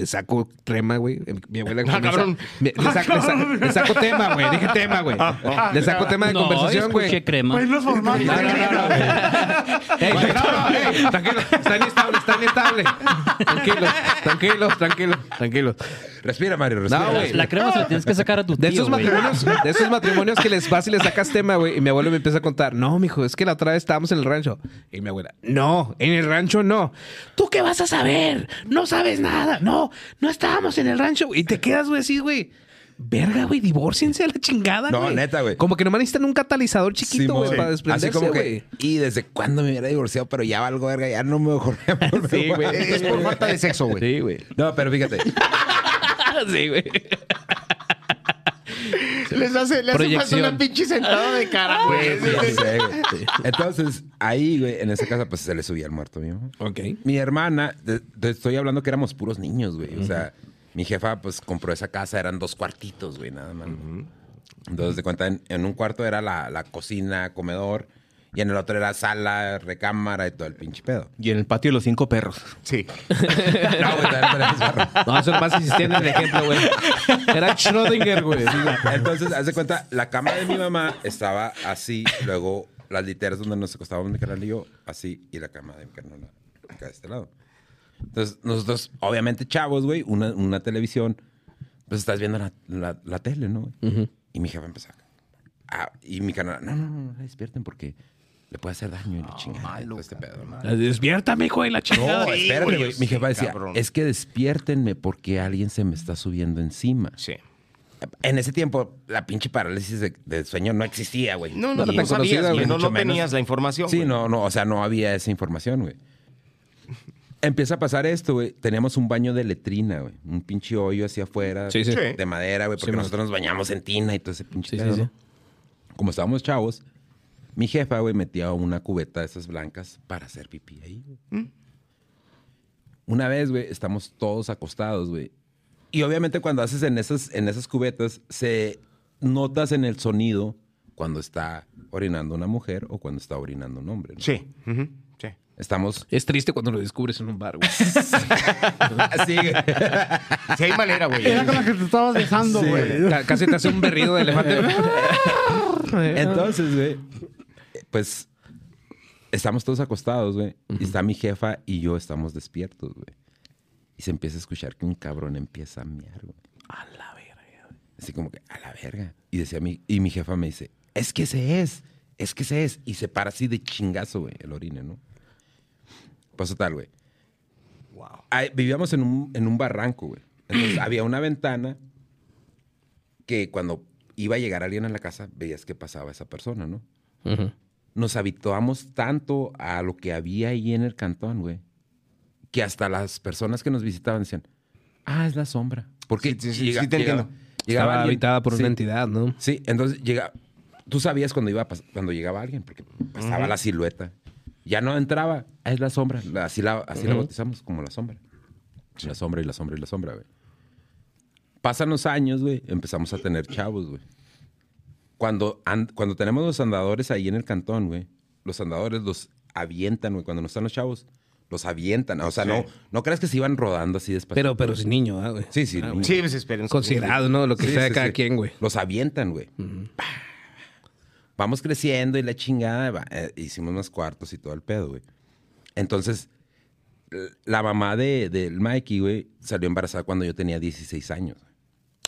[SPEAKER 2] Le saco trema, güey. Mi abuela
[SPEAKER 3] Ah,
[SPEAKER 2] comienza-
[SPEAKER 3] cabrón.
[SPEAKER 2] Me- le, saco, le saco- le saco tema, güey. Dije tema, güey. Le saco tema de
[SPEAKER 6] No,
[SPEAKER 2] conversación, güey.
[SPEAKER 6] escuché crema.
[SPEAKER 4] Pues los.
[SPEAKER 2] No, no, no, no. Ey, no, no, ey, tranquilo, está inestable, está inestable. Tranquilos, tranquilos, tranquilos, tranquilos.
[SPEAKER 1] Respira, Mario, respira.
[SPEAKER 2] No, güey.
[SPEAKER 6] La crema se la tienes que sacar a tu
[SPEAKER 2] De
[SPEAKER 6] tío,
[SPEAKER 2] esos
[SPEAKER 6] güey.
[SPEAKER 2] matrimonios, de esos matrimonios que les vas y les sacas tema, güey. Y mi abuelo me empieza a contar, no, mijo, es que la otra vez estábamos en el rancho. Y mi abuela, no, en el rancho no. ¿Tú qué vas a saber? No sabes nada. No, no estábamos en el rancho. Y te quedas, güey, así, güey. Verga, güey, divórciense a la chingada,
[SPEAKER 1] No,
[SPEAKER 2] güey.
[SPEAKER 1] neta, güey.
[SPEAKER 2] Como que nomás necesitan un catalizador chiquito, güey, para desprenderse,
[SPEAKER 1] Así como que, y desde cuándo me hubiera divorciado, pero ya valgo verga, ya no me mejor.
[SPEAKER 2] Sí, güey.
[SPEAKER 3] Es por falta de sexo, güey.
[SPEAKER 2] Sí, güey.
[SPEAKER 1] No, pero fíjate.
[SPEAKER 2] Sí, güey.
[SPEAKER 3] Les hace, le hace falta
[SPEAKER 2] Proyección.
[SPEAKER 3] una pinche sentada de cara, güey.
[SPEAKER 1] Sí, sí, güey. Entonces, ahí, güey, en esa casa, pues se le subía el muerto a mi mamá.
[SPEAKER 2] Ok.
[SPEAKER 1] Mi hermana, te, te estoy hablando que éramos puros niños, güey. O sea, mi jefa, pues compró esa casa, eran dos cuartitos, güey, nada más. Entonces, de cuenta, en, en un cuarto era la, la cocina, comedor, y en el otro era sala, recámara y todo el pinche pedo.
[SPEAKER 5] Y en el patio los cinco perros.
[SPEAKER 3] Sí.
[SPEAKER 1] No, güey, también tenemos barro.
[SPEAKER 2] No, eso nomás insistían en el ejemplo, güey. Era Schrödinger, güey.
[SPEAKER 1] Entonces, haz de cuenta, la cama de mi mamá estaba así, luego las literas donde nos acostábamos mi carnal y yo, así, y la cama de mi carnal acá de este lado. Entonces, nosotros, obviamente, chavos, güey, una, una televisión, pues estás viendo la, la- la tele, ¿no? güey? Y mi jefa empezó a... ah, y mi carnal, no, no, no, no despierten porque le puede hacer daño y la chingada. todo este pedo, ¿no?
[SPEAKER 2] Despiértame, hijo de la chingada.
[SPEAKER 1] No, espérate,
[SPEAKER 3] güey.
[SPEAKER 1] Mi jefa decía,
[SPEAKER 3] cabrón.
[SPEAKER 1] es que despiértenme porque alguien se me está subiendo encima.
[SPEAKER 3] Sí.
[SPEAKER 1] En ese tiempo, la pinche parálisis de, de sueño no existía, güey.
[SPEAKER 3] No, no, no, sabías,
[SPEAKER 2] conocida,
[SPEAKER 3] güey. No, no
[SPEAKER 1] menos.
[SPEAKER 3] tenías la información.
[SPEAKER 1] Sí,
[SPEAKER 3] güey.
[SPEAKER 1] no, no, o sea, no había esa información, güey. Empieza a pasar esto, güey. Teníamos un baño de letrina, güey. Un pinche hoyo hacia afuera.
[SPEAKER 2] Sí, sí.
[SPEAKER 3] Sí.
[SPEAKER 1] De madera, güey. Porque
[SPEAKER 2] Sí,
[SPEAKER 1] nosotros nos bañamos en tina y todo ese pinche
[SPEAKER 2] Sí,
[SPEAKER 1] pedo,
[SPEAKER 2] sí,
[SPEAKER 1] ¿no?
[SPEAKER 2] sí.
[SPEAKER 1] Como estábamos chavos, mi jefa, güey, metía una cubeta de esas blancas para hacer pipí ahí, güey. Una vez, güey, estamos todos acostados, güey. Y obviamente cuando haces en esas, en esas cubetas, se notas en el sonido cuando está orinando una mujer o cuando está orinando un hombre. ¿no?
[SPEAKER 3] Sí. ujú, sí.
[SPEAKER 1] Estamos
[SPEAKER 2] Es triste cuando lo descubres en un bar, güey.
[SPEAKER 1] así, güey.
[SPEAKER 3] Sí hay manera, güey.
[SPEAKER 4] Era con la que te estabas besando, güey.
[SPEAKER 2] Ca- Casi te hace un berrido de elefante.
[SPEAKER 1] Entonces, güey, pues estamos todos acostados, güey. Y está mi jefa y yo estamos despiertos, güey. Y se empieza a escuchar que un cabrón empieza a mear, güey.
[SPEAKER 2] A la verga.
[SPEAKER 1] Así como que, a la verga. Y decía mi, y mi jefa me dice, es que ese es, es que ese es. Y se para así de chingazo, güey, el orine, ¿no? Pues total, güey. Ahí- vivíamos en un, en un barranco, güey. Entonces había una ventana que cuando iba a llegar alguien a la casa, veías que pasaba esa persona, ¿no? Nos habituamos tanto a lo que había ahí en el cantón, güey, que hasta las personas que nos visitaban decían, ah, es la sombra. Porque
[SPEAKER 3] Sí, sí, sí,
[SPEAKER 1] llega-
[SPEAKER 3] sí te
[SPEAKER 1] llegaba-
[SPEAKER 3] entiendo.
[SPEAKER 1] llegaba
[SPEAKER 2] Estaba
[SPEAKER 1] alguien-
[SPEAKER 2] habitada por
[SPEAKER 1] sí,
[SPEAKER 2] una entidad, ¿no?
[SPEAKER 1] Sí, entonces llega, tú sabías cuando iba cuando llegaba alguien, porque pasaba la silueta. Ya no entraba, ah, es la sombra. La- así la, así la bautizamos como la sombra. La sombra y la sombra y la sombra, güey. Pasan los años, güey, empezamos a tener chavos, güey. Cuando, an- cuando tenemos los andadores ahí en el cantón, güey, los andadores los avientan, güey. Cuando no están los chavos, los avientan. O sea, no, no crees que se iban rodando así despacito.
[SPEAKER 2] Pero, pero sin niño, ¿ah, güey?
[SPEAKER 1] Sí, sí.
[SPEAKER 2] Ah,
[SPEAKER 1] niño.
[SPEAKER 2] güey.
[SPEAKER 3] Sí, pues esperen.
[SPEAKER 2] Considerado, ¿no? Lo que
[SPEAKER 1] Sí,
[SPEAKER 2] sea de
[SPEAKER 1] sí,
[SPEAKER 2] cada
[SPEAKER 1] sí.
[SPEAKER 2] quien, güey.
[SPEAKER 1] Los avientan, güey. Vamos creciendo y la chingada. va, eh, hicimos más cuartos y todo el pedo, güey. Entonces, la mamá de, del Mikey, güey, salió embarazada cuando yo tenía 16 años.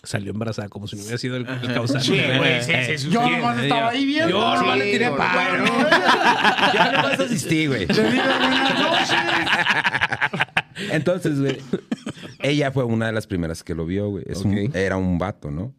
[SPEAKER 2] Salió embarazada como si no hubiera sido el, el causante.
[SPEAKER 3] Sí, güey, sí, sí, sí.
[SPEAKER 4] Yo nomás estaba ahí viendo.
[SPEAKER 2] Yo nomás le tiré paro.
[SPEAKER 1] Ya no vas a asistir, güey.
[SPEAKER 4] Le dije, buenas noches.
[SPEAKER 1] Entonces, güey, ella fue una de las primeras que lo vio, güey. Es un-
[SPEAKER 2] Ok.
[SPEAKER 1] era un vato, ¿no?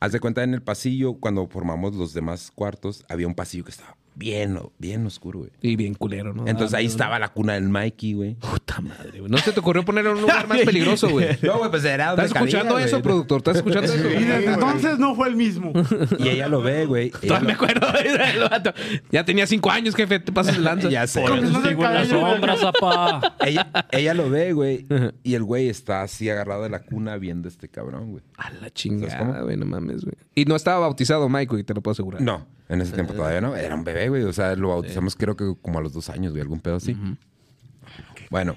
[SPEAKER 1] Haz de cuenta, en el pasillo, cuando formamos los demás cuartos, había un pasillo que estaba bien, bien oscuro, güey.
[SPEAKER 2] Y bien culero, ¿no?
[SPEAKER 1] Entonces
[SPEAKER 2] Ah,
[SPEAKER 1] ahí
[SPEAKER 2] no,
[SPEAKER 1] estaba la cuna del Mikey, güey.
[SPEAKER 2] Puta madre, güey. No se te ocurrió ponerlo en un lugar más peligroso, güey.
[SPEAKER 1] No, güey, pues era donde
[SPEAKER 2] ¿Estás escuchando
[SPEAKER 1] cabía,
[SPEAKER 2] eso,
[SPEAKER 1] güey.
[SPEAKER 2] productor? ¿Estás escuchando eso?
[SPEAKER 4] Y desde entonces no fue el mismo.
[SPEAKER 1] Y ella lo ve, güey.
[SPEAKER 2] Todavía me acuerdo del vato. Ya tenía cinco años, jefe. Te pasas de lanza.
[SPEAKER 1] Ya sé.
[SPEAKER 6] Por eso
[SPEAKER 4] Comenzó
[SPEAKER 6] sigo en
[SPEAKER 4] el
[SPEAKER 6] la
[SPEAKER 4] cabello,
[SPEAKER 6] sombra, zapá.
[SPEAKER 1] Ella, ella lo ve, güey. Y el güey está así agarrado de la cuna viendo a este cabrón, güey.
[SPEAKER 2] A la
[SPEAKER 1] ¿Sabes
[SPEAKER 2] chingada,
[SPEAKER 1] cómo?
[SPEAKER 2] güey. No mames, güey. Y no estaba bautizado Mike, güey. Te lo puedo asegurar.
[SPEAKER 1] No, en ese tiempo todavía no. Era un bebé, güey. O sea, lo bautizamos creo que como a los dos años, güey. Algún pedo así. Bueno.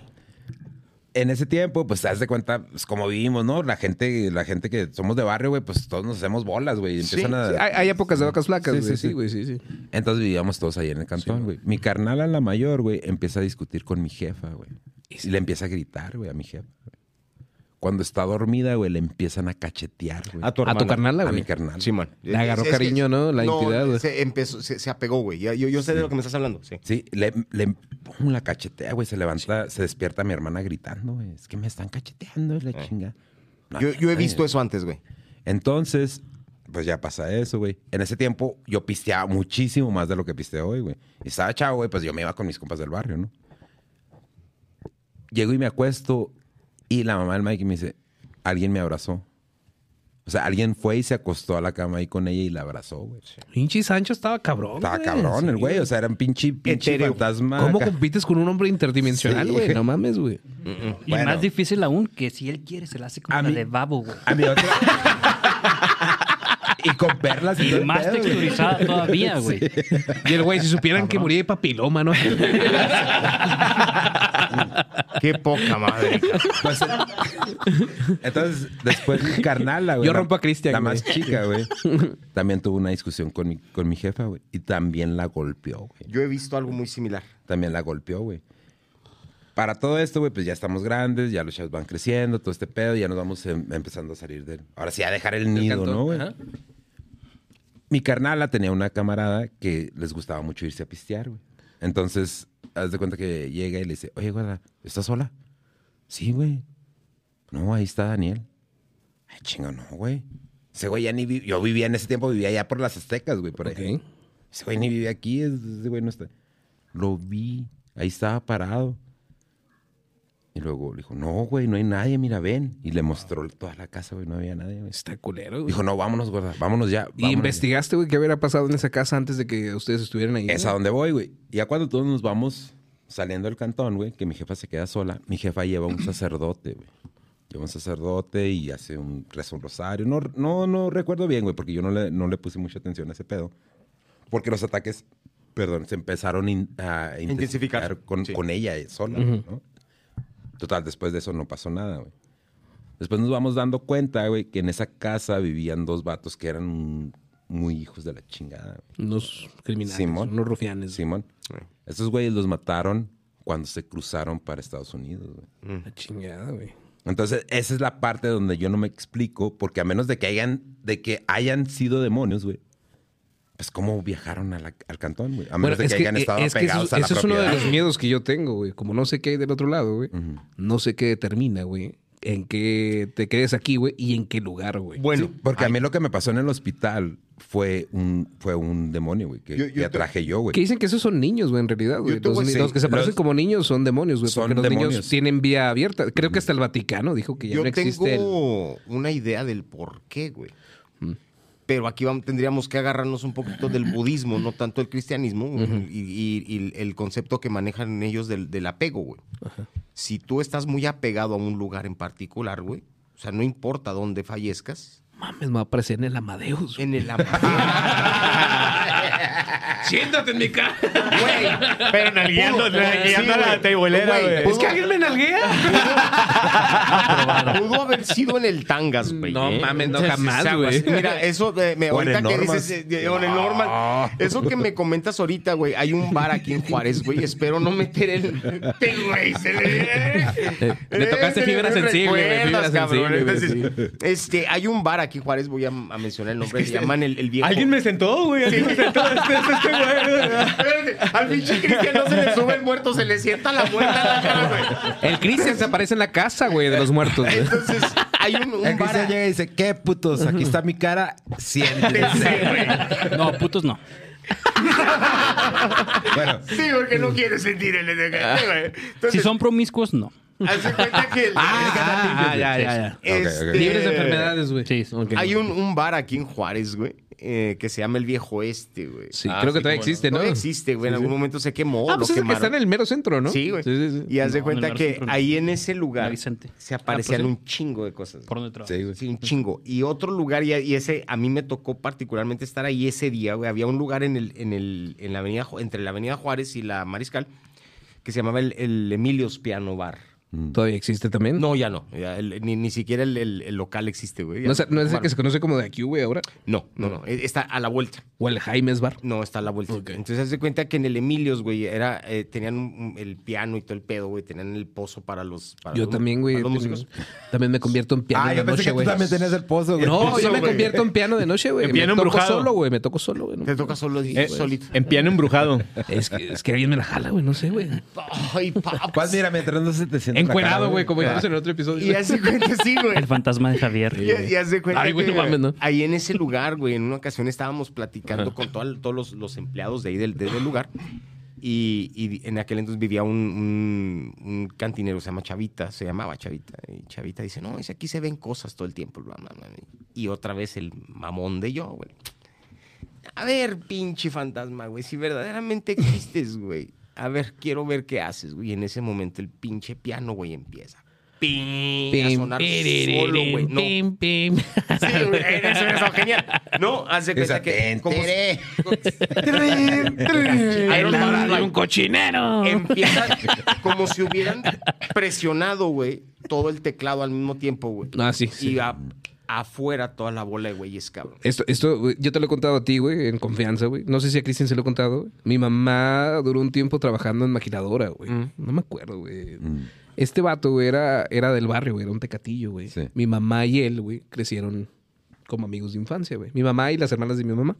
[SPEAKER 1] En ese tiempo, pues, te das de cuenta, pues, como vivimos, ¿no? La gente, la gente que somos de barrio, güey, pues todos nos hacemos bolas, güey. Empiezan a...
[SPEAKER 2] Sí, hay, hay épocas de vacas flacas, güey.
[SPEAKER 1] sí,
[SPEAKER 2] Sí, güey, sí, sí.
[SPEAKER 1] Entonces vivíamos todos ahí en el cantón, güey. Mi carnal a la mayor, güey, empieza a discutir con mi jefa, güey. Y le empieza a gritar, güey, a mi jefa. güey. Cuando está dormida, güey, le empiezan a cachetear, güey.
[SPEAKER 3] A tu
[SPEAKER 2] A tu
[SPEAKER 3] hermana.
[SPEAKER 2] carnala,
[SPEAKER 1] A
[SPEAKER 2] güey.
[SPEAKER 1] mi carnal.
[SPEAKER 3] Simón.
[SPEAKER 2] Le agarró
[SPEAKER 3] Es
[SPEAKER 2] cariño, ¿no? La entidad, güey.
[SPEAKER 3] Se empezó, se, se apegó, güey. Yo, yo sé de lo que me estás hablando, sí.
[SPEAKER 1] Sí, le, le pum, la cachetea, güey. Se levanta, se despierta mi hermana gritando, güey. Es que me están cacheteando y la chinga. No,
[SPEAKER 3] Yo, yo he visto eso antes, güey.
[SPEAKER 1] Entonces, pues ya pasa eso, güey. En ese tiempo yo pisteaba muchísimo más de lo que pisteo hoy, güey. Y estaba chavo, güey, pues yo me iba con mis compas del barrio, ¿no? Llego y me acuesto y la mamá del Mike me dice, alguien me abrazó. O sea, alguien fue y se acostó a la cama ahí con ella y la abrazó, güey.
[SPEAKER 2] Pinche Sancho estaba cabrón.
[SPEAKER 1] Estaba
[SPEAKER 2] güey.
[SPEAKER 1] cabrón el güey. O sea, era un pinche, pinche
[SPEAKER 3] Etéreo.
[SPEAKER 1] fantasma.
[SPEAKER 2] ¿Cómo
[SPEAKER 1] acá.
[SPEAKER 2] compites con un hombre interdimensional,
[SPEAKER 1] Sí.
[SPEAKER 2] güey? No mames, güey.
[SPEAKER 6] Y
[SPEAKER 1] Bueno.
[SPEAKER 6] más difícil aún, que si él quiere, se la hace como
[SPEAKER 1] A
[SPEAKER 6] la
[SPEAKER 1] mí-
[SPEAKER 6] de babo, güey.
[SPEAKER 1] A mi otra. y con perlas y,
[SPEAKER 6] Y
[SPEAKER 1] todo el
[SPEAKER 6] más
[SPEAKER 1] pedo, güey.
[SPEAKER 6] texturizada todavía, güey.
[SPEAKER 2] Y el güey, si supieran que moría de papiloma, ¿no?
[SPEAKER 3] Qué poca madre.
[SPEAKER 1] Pues, entonces, después mi carnala, güey.
[SPEAKER 2] Yo rompo a Cristian,
[SPEAKER 1] La
[SPEAKER 2] güey.
[SPEAKER 1] más chica, güey. También tuvo una discusión con mi, con mi jefa, güey. Y también la golpeó, güey.
[SPEAKER 3] Yo he visto algo muy similar.
[SPEAKER 1] También la golpeó, güey. Para todo esto, güey, pues ya estamos grandes, ya los chavos van creciendo, todo este pedo, ya nos vamos em- empezando a salir del... Ahora sí, a dejar el nido, ¿no, güey?
[SPEAKER 2] ajá.
[SPEAKER 1] Mi carnala tenía una camarada que les gustaba mucho irse a pistear, güey. Entonces, haz de cuenta que llega y le dice, oye, guarda, ¿estás sola? Sí, güey. No, ahí está Daniel. Ay, chingo, no, güey. Ese güey ya ni vi- Yo vivía en ese tiempo, vivía allá por las Aztecas, güey, por ahí.
[SPEAKER 2] Ok.
[SPEAKER 1] Ese güey ni vive aquí, ese güey no está. Lo vi, ahí estaba parado. Y luego le dijo, no, güey, no hay nadie, mira, ven. Y le mostró toda la casa, güey, no había nadie, güey.
[SPEAKER 2] Está culero, güey.
[SPEAKER 1] Dijo, no, vámonos, gorda, vámonos ya.
[SPEAKER 2] ¿Y
[SPEAKER 1] vámonos
[SPEAKER 2] investigaste, güey, qué hubiera pasado en esa casa antes de que ustedes estuvieran ahí?
[SPEAKER 1] ya". Es a donde voy, güey. Y ya cuando todos nos vamos saliendo del cantón, güey, que mi jefa se queda sola, mi jefa lleva un sacerdote, güey. Lleva un sacerdote y hace un rezo un rosario. No, no, no recuerdo bien, güey, porque yo no le, no le puse mucha atención a ese pedo. Porque los ataques, perdón, se empezaron in- a
[SPEAKER 3] Intensificar.
[SPEAKER 1] intensificar con,
[SPEAKER 3] Sí.
[SPEAKER 1] con ella eh, sola, ¿no? Total, después de eso no pasó nada, güey. Después nos vamos dando cuenta, güey, que en esa casa vivían dos vatos que eran muy hijos de la chingada, güey.
[SPEAKER 2] Unos criminales,
[SPEAKER 1] Simón.
[SPEAKER 2] unos rufianes.
[SPEAKER 1] Simón. Estos güeyes los mataron cuando se cruzaron para Estados Unidos, güey.
[SPEAKER 2] La chingada, güey.
[SPEAKER 1] Entonces, esa es la parte donde yo no me explico, porque a menos de que hayan, de que hayan sido demonios, güey, pues cómo viajaron a la- al cantón, güey. A
[SPEAKER 2] Bueno,
[SPEAKER 1] menos de
[SPEAKER 2] es
[SPEAKER 1] que
[SPEAKER 2] que,
[SPEAKER 1] hayan estado
[SPEAKER 2] es que eso,
[SPEAKER 1] pegados a la
[SPEAKER 2] eso es uno de los miedos que yo tengo, güey. Como no sé qué hay del otro lado, güey. No sé qué determina, güey. En qué te quedes aquí, güey. Y en qué lugar, güey.
[SPEAKER 3] Bueno,
[SPEAKER 1] Sí, porque a mí lo que me pasó en el hospital fue un, fue un demonio, güey, que,
[SPEAKER 3] Yo- yo
[SPEAKER 1] que
[SPEAKER 3] te-
[SPEAKER 1] atraje yo, güey.
[SPEAKER 2] Que dicen que esos son niños, güey, en realidad, güey.
[SPEAKER 3] Yo
[SPEAKER 2] Los, que se aparecen
[SPEAKER 1] los-
[SPEAKER 2] como niños son demonios, güey.
[SPEAKER 1] son
[SPEAKER 2] Porque los niños
[SPEAKER 1] demonios.
[SPEAKER 2] tienen vía abierta. Creo que hasta el Vaticano dijo que ya
[SPEAKER 3] yo
[SPEAKER 2] no existe el...
[SPEAKER 3] tengo una idea del por qué, güey. Pero aquí vamos- tendríamos que agarrarnos un poquito del budismo, no tanto el cristianismo, y, y- y el concepto que manejan ellos del, del apego, güey. Si tú estás muy apegado a un lugar en particular, güey, o sea, no importa dónde fallezcas,
[SPEAKER 2] Mames, me va a aparecer en el Amadeus. güey.
[SPEAKER 3] en el
[SPEAKER 2] Siéntate en mi cara.
[SPEAKER 3] Güey,
[SPEAKER 5] Pero nalgueando,
[SPEAKER 3] Pudo-
[SPEAKER 5] nalgueando
[SPEAKER 3] sí,
[SPEAKER 5] a la
[SPEAKER 3] güey.
[SPEAKER 5] teibolera,
[SPEAKER 3] Güey,
[SPEAKER 2] Es que alguien me nalguea.
[SPEAKER 3] Pudo haber sido en el Tangas, güey.
[SPEAKER 2] No
[SPEAKER 3] ¿eh?
[SPEAKER 2] mames, no, jamás, güey.
[SPEAKER 3] Mira, eso eh, me, ahorita que
[SPEAKER 1] Normas.
[SPEAKER 3] dices, eh, o en el Normal. Eso que me comentas ahorita, güey. Hay un bar aquí en Juárez, güey. Espero no meter el. Te, güey, se le.
[SPEAKER 2] le tocaste
[SPEAKER 3] Eh,
[SPEAKER 2] fibra sensible, güey,
[SPEAKER 3] recuerdas,
[SPEAKER 2] fibra
[SPEAKER 3] cabrón.
[SPEAKER 2] sensible, güey,
[SPEAKER 3] Entonces, este, hay un bar aquí en Juárez, voy a, a mencionar el nombre. Se llaman el, el viejo.
[SPEAKER 5] Alguien me sentó, güey. Alguien me sentó. Este, güey.
[SPEAKER 3] Espérate, Al pinche Cristian no se le sube el muerto, se le sienta la muerta a la cara, güey.
[SPEAKER 2] El Cristian se aparece en la casa, güey, de los muertos. güey.
[SPEAKER 3] Entonces, hay un, un
[SPEAKER 1] El. Cristian llega y dice, ¿qué putos? Aquí está mi cara, siéntense.
[SPEAKER 6] No, putos no.
[SPEAKER 1] bueno,
[SPEAKER 3] Sí, porque no quiere sentir el Entonces,
[SPEAKER 6] Si son promiscuos, no.
[SPEAKER 3] Hace cuenta que el-
[SPEAKER 2] Ah, ya, ya, ya.
[SPEAKER 3] este,
[SPEAKER 1] ok.
[SPEAKER 2] Libres de enfermedades, güey.
[SPEAKER 6] Sí, sí.
[SPEAKER 2] Ok.
[SPEAKER 3] Hay un, un bar aquí en Juárez, güey, eh, que se llama el Viejo Este, güey.
[SPEAKER 2] Sí,
[SPEAKER 5] Ah,
[SPEAKER 2] creo que todavía existe, ¿no?
[SPEAKER 3] Todavía existe, güey. En algún momento se quemó,
[SPEAKER 2] Ah, pues
[SPEAKER 3] lo
[SPEAKER 2] es que está en el mero centro, ¿no?
[SPEAKER 3] Sí, güey.
[SPEAKER 2] Sí, sí, sí.
[SPEAKER 3] Y haz de
[SPEAKER 6] No,
[SPEAKER 3] cuenta que
[SPEAKER 6] centro
[SPEAKER 3] ahí en ese lugar
[SPEAKER 6] Vicente.
[SPEAKER 3] se aparecían
[SPEAKER 6] Ah, pues sí.
[SPEAKER 3] un chingo de cosas.
[SPEAKER 6] ¿Por dónde trabajas?
[SPEAKER 1] sí, güey.
[SPEAKER 3] Sí, un chingo. Y otro lugar, y, y ese a mí me tocó particularmente estar ahí ese día, güey. Había un lugar en, el, en, el, en la avenida, entre la avenida Juárez y la Mariscal que se llamaba el, el Emilio's Piano Bar.
[SPEAKER 2] Todavía existe también.
[SPEAKER 3] No, ya no. Ya el- ni, ni siquiera el, el- el local existe, güey. Ya
[SPEAKER 2] No, es- no es el que se conoce como de aquí, güey, ahora.
[SPEAKER 3] No, no, no. e- Está a la vuelta.
[SPEAKER 2] O el Jaimes Bar.
[SPEAKER 3] No, está a la vuelta. Entonces, haz de cuenta que en el Emilios, güey, era, eh, tenían un- un- el piano y todo el pedo, güey. Tenían el pozo para los. Para
[SPEAKER 2] Yo
[SPEAKER 3] los-
[SPEAKER 2] también, güey.
[SPEAKER 3] para los
[SPEAKER 2] tengo-
[SPEAKER 3] músicos.
[SPEAKER 2] También me convierto en piano
[SPEAKER 1] Ah,
[SPEAKER 2] de
[SPEAKER 1] yo pensé
[SPEAKER 2] noche,
[SPEAKER 1] que tú
[SPEAKER 2] güey.
[SPEAKER 1] también tenías el pozo, güey.
[SPEAKER 2] No, yo me
[SPEAKER 3] güey.
[SPEAKER 2] convierto en piano de noche, güey.
[SPEAKER 5] En
[SPEAKER 2] Me
[SPEAKER 5] piano
[SPEAKER 2] toco
[SPEAKER 5] embrujado.
[SPEAKER 2] solo, güey. Me toco solo, güey.
[SPEAKER 3] Te toca solo
[SPEAKER 5] Eh,
[SPEAKER 3] solito.
[SPEAKER 5] En piano embrujado.
[SPEAKER 2] Es que, es que alguien me la jala, güey. No sé, güey.
[SPEAKER 3] Ay, papas.
[SPEAKER 1] ¿Cuál? Mira, mientras no se te sienta
[SPEAKER 2] Encuerado, güey, como
[SPEAKER 1] Ah.
[SPEAKER 2] dijimos en el otro episodio.
[SPEAKER 3] Y haz de cuenta, sí, güey.
[SPEAKER 6] El fantasma de Javier.
[SPEAKER 3] Y, y haz de cuenta
[SPEAKER 2] Ay, güey, no mames, ¿no?
[SPEAKER 3] ahí en ese lugar, güey, en una ocasión estábamos platicando con todo- todos los, los empleados de ahí del, del lugar. Y, y en aquel entonces vivía un, un- un cantinero, se llama Chavita, se llamaba Chavita. Y Chavita dice, no, dice, aquí se ven cosas todo el tiempo. bla, bla, bla". Y otra vez el mamón de yo, güey. A ver, pinche fantasma, güey, si verdaderamente existes, güey. A ver, quiero ver qué haces, güey. Y en ese momento el pinche piano, güey, empieza. Pim, a sonar solo, güey. No,
[SPEAKER 2] Pim, pim.
[SPEAKER 3] Sí, güey, eso es genial. No, hace que
[SPEAKER 1] "Te
[SPEAKER 3] como
[SPEAKER 1] enteré".
[SPEAKER 3] Iron Man,
[SPEAKER 2] Hay un cochinero.
[SPEAKER 3] empieza como si hubieran presionado, güey, todo el teclado al mismo tiempo, güey.
[SPEAKER 2] Ah, sí, sí.
[SPEAKER 3] Y a- afuera toda la bola de güeyes, cabrón.
[SPEAKER 2] Esto, esto, güey, yo te lo he contado a ti, güey, en confianza, güey. No sé si a Cristian se lo he contado. güey. Mi mamá duró un tiempo trabajando en maquinadora, güey. No me acuerdo, güey.
[SPEAKER 1] Mm.
[SPEAKER 2] Este vato, güey, era, era del barrio, güey. Era un tecatillo, güey.
[SPEAKER 1] Sí.
[SPEAKER 2] Mi mamá y él, güey, crecieron como amigos de infancia, güey. Mi mamá y las hermanas de mi mamá.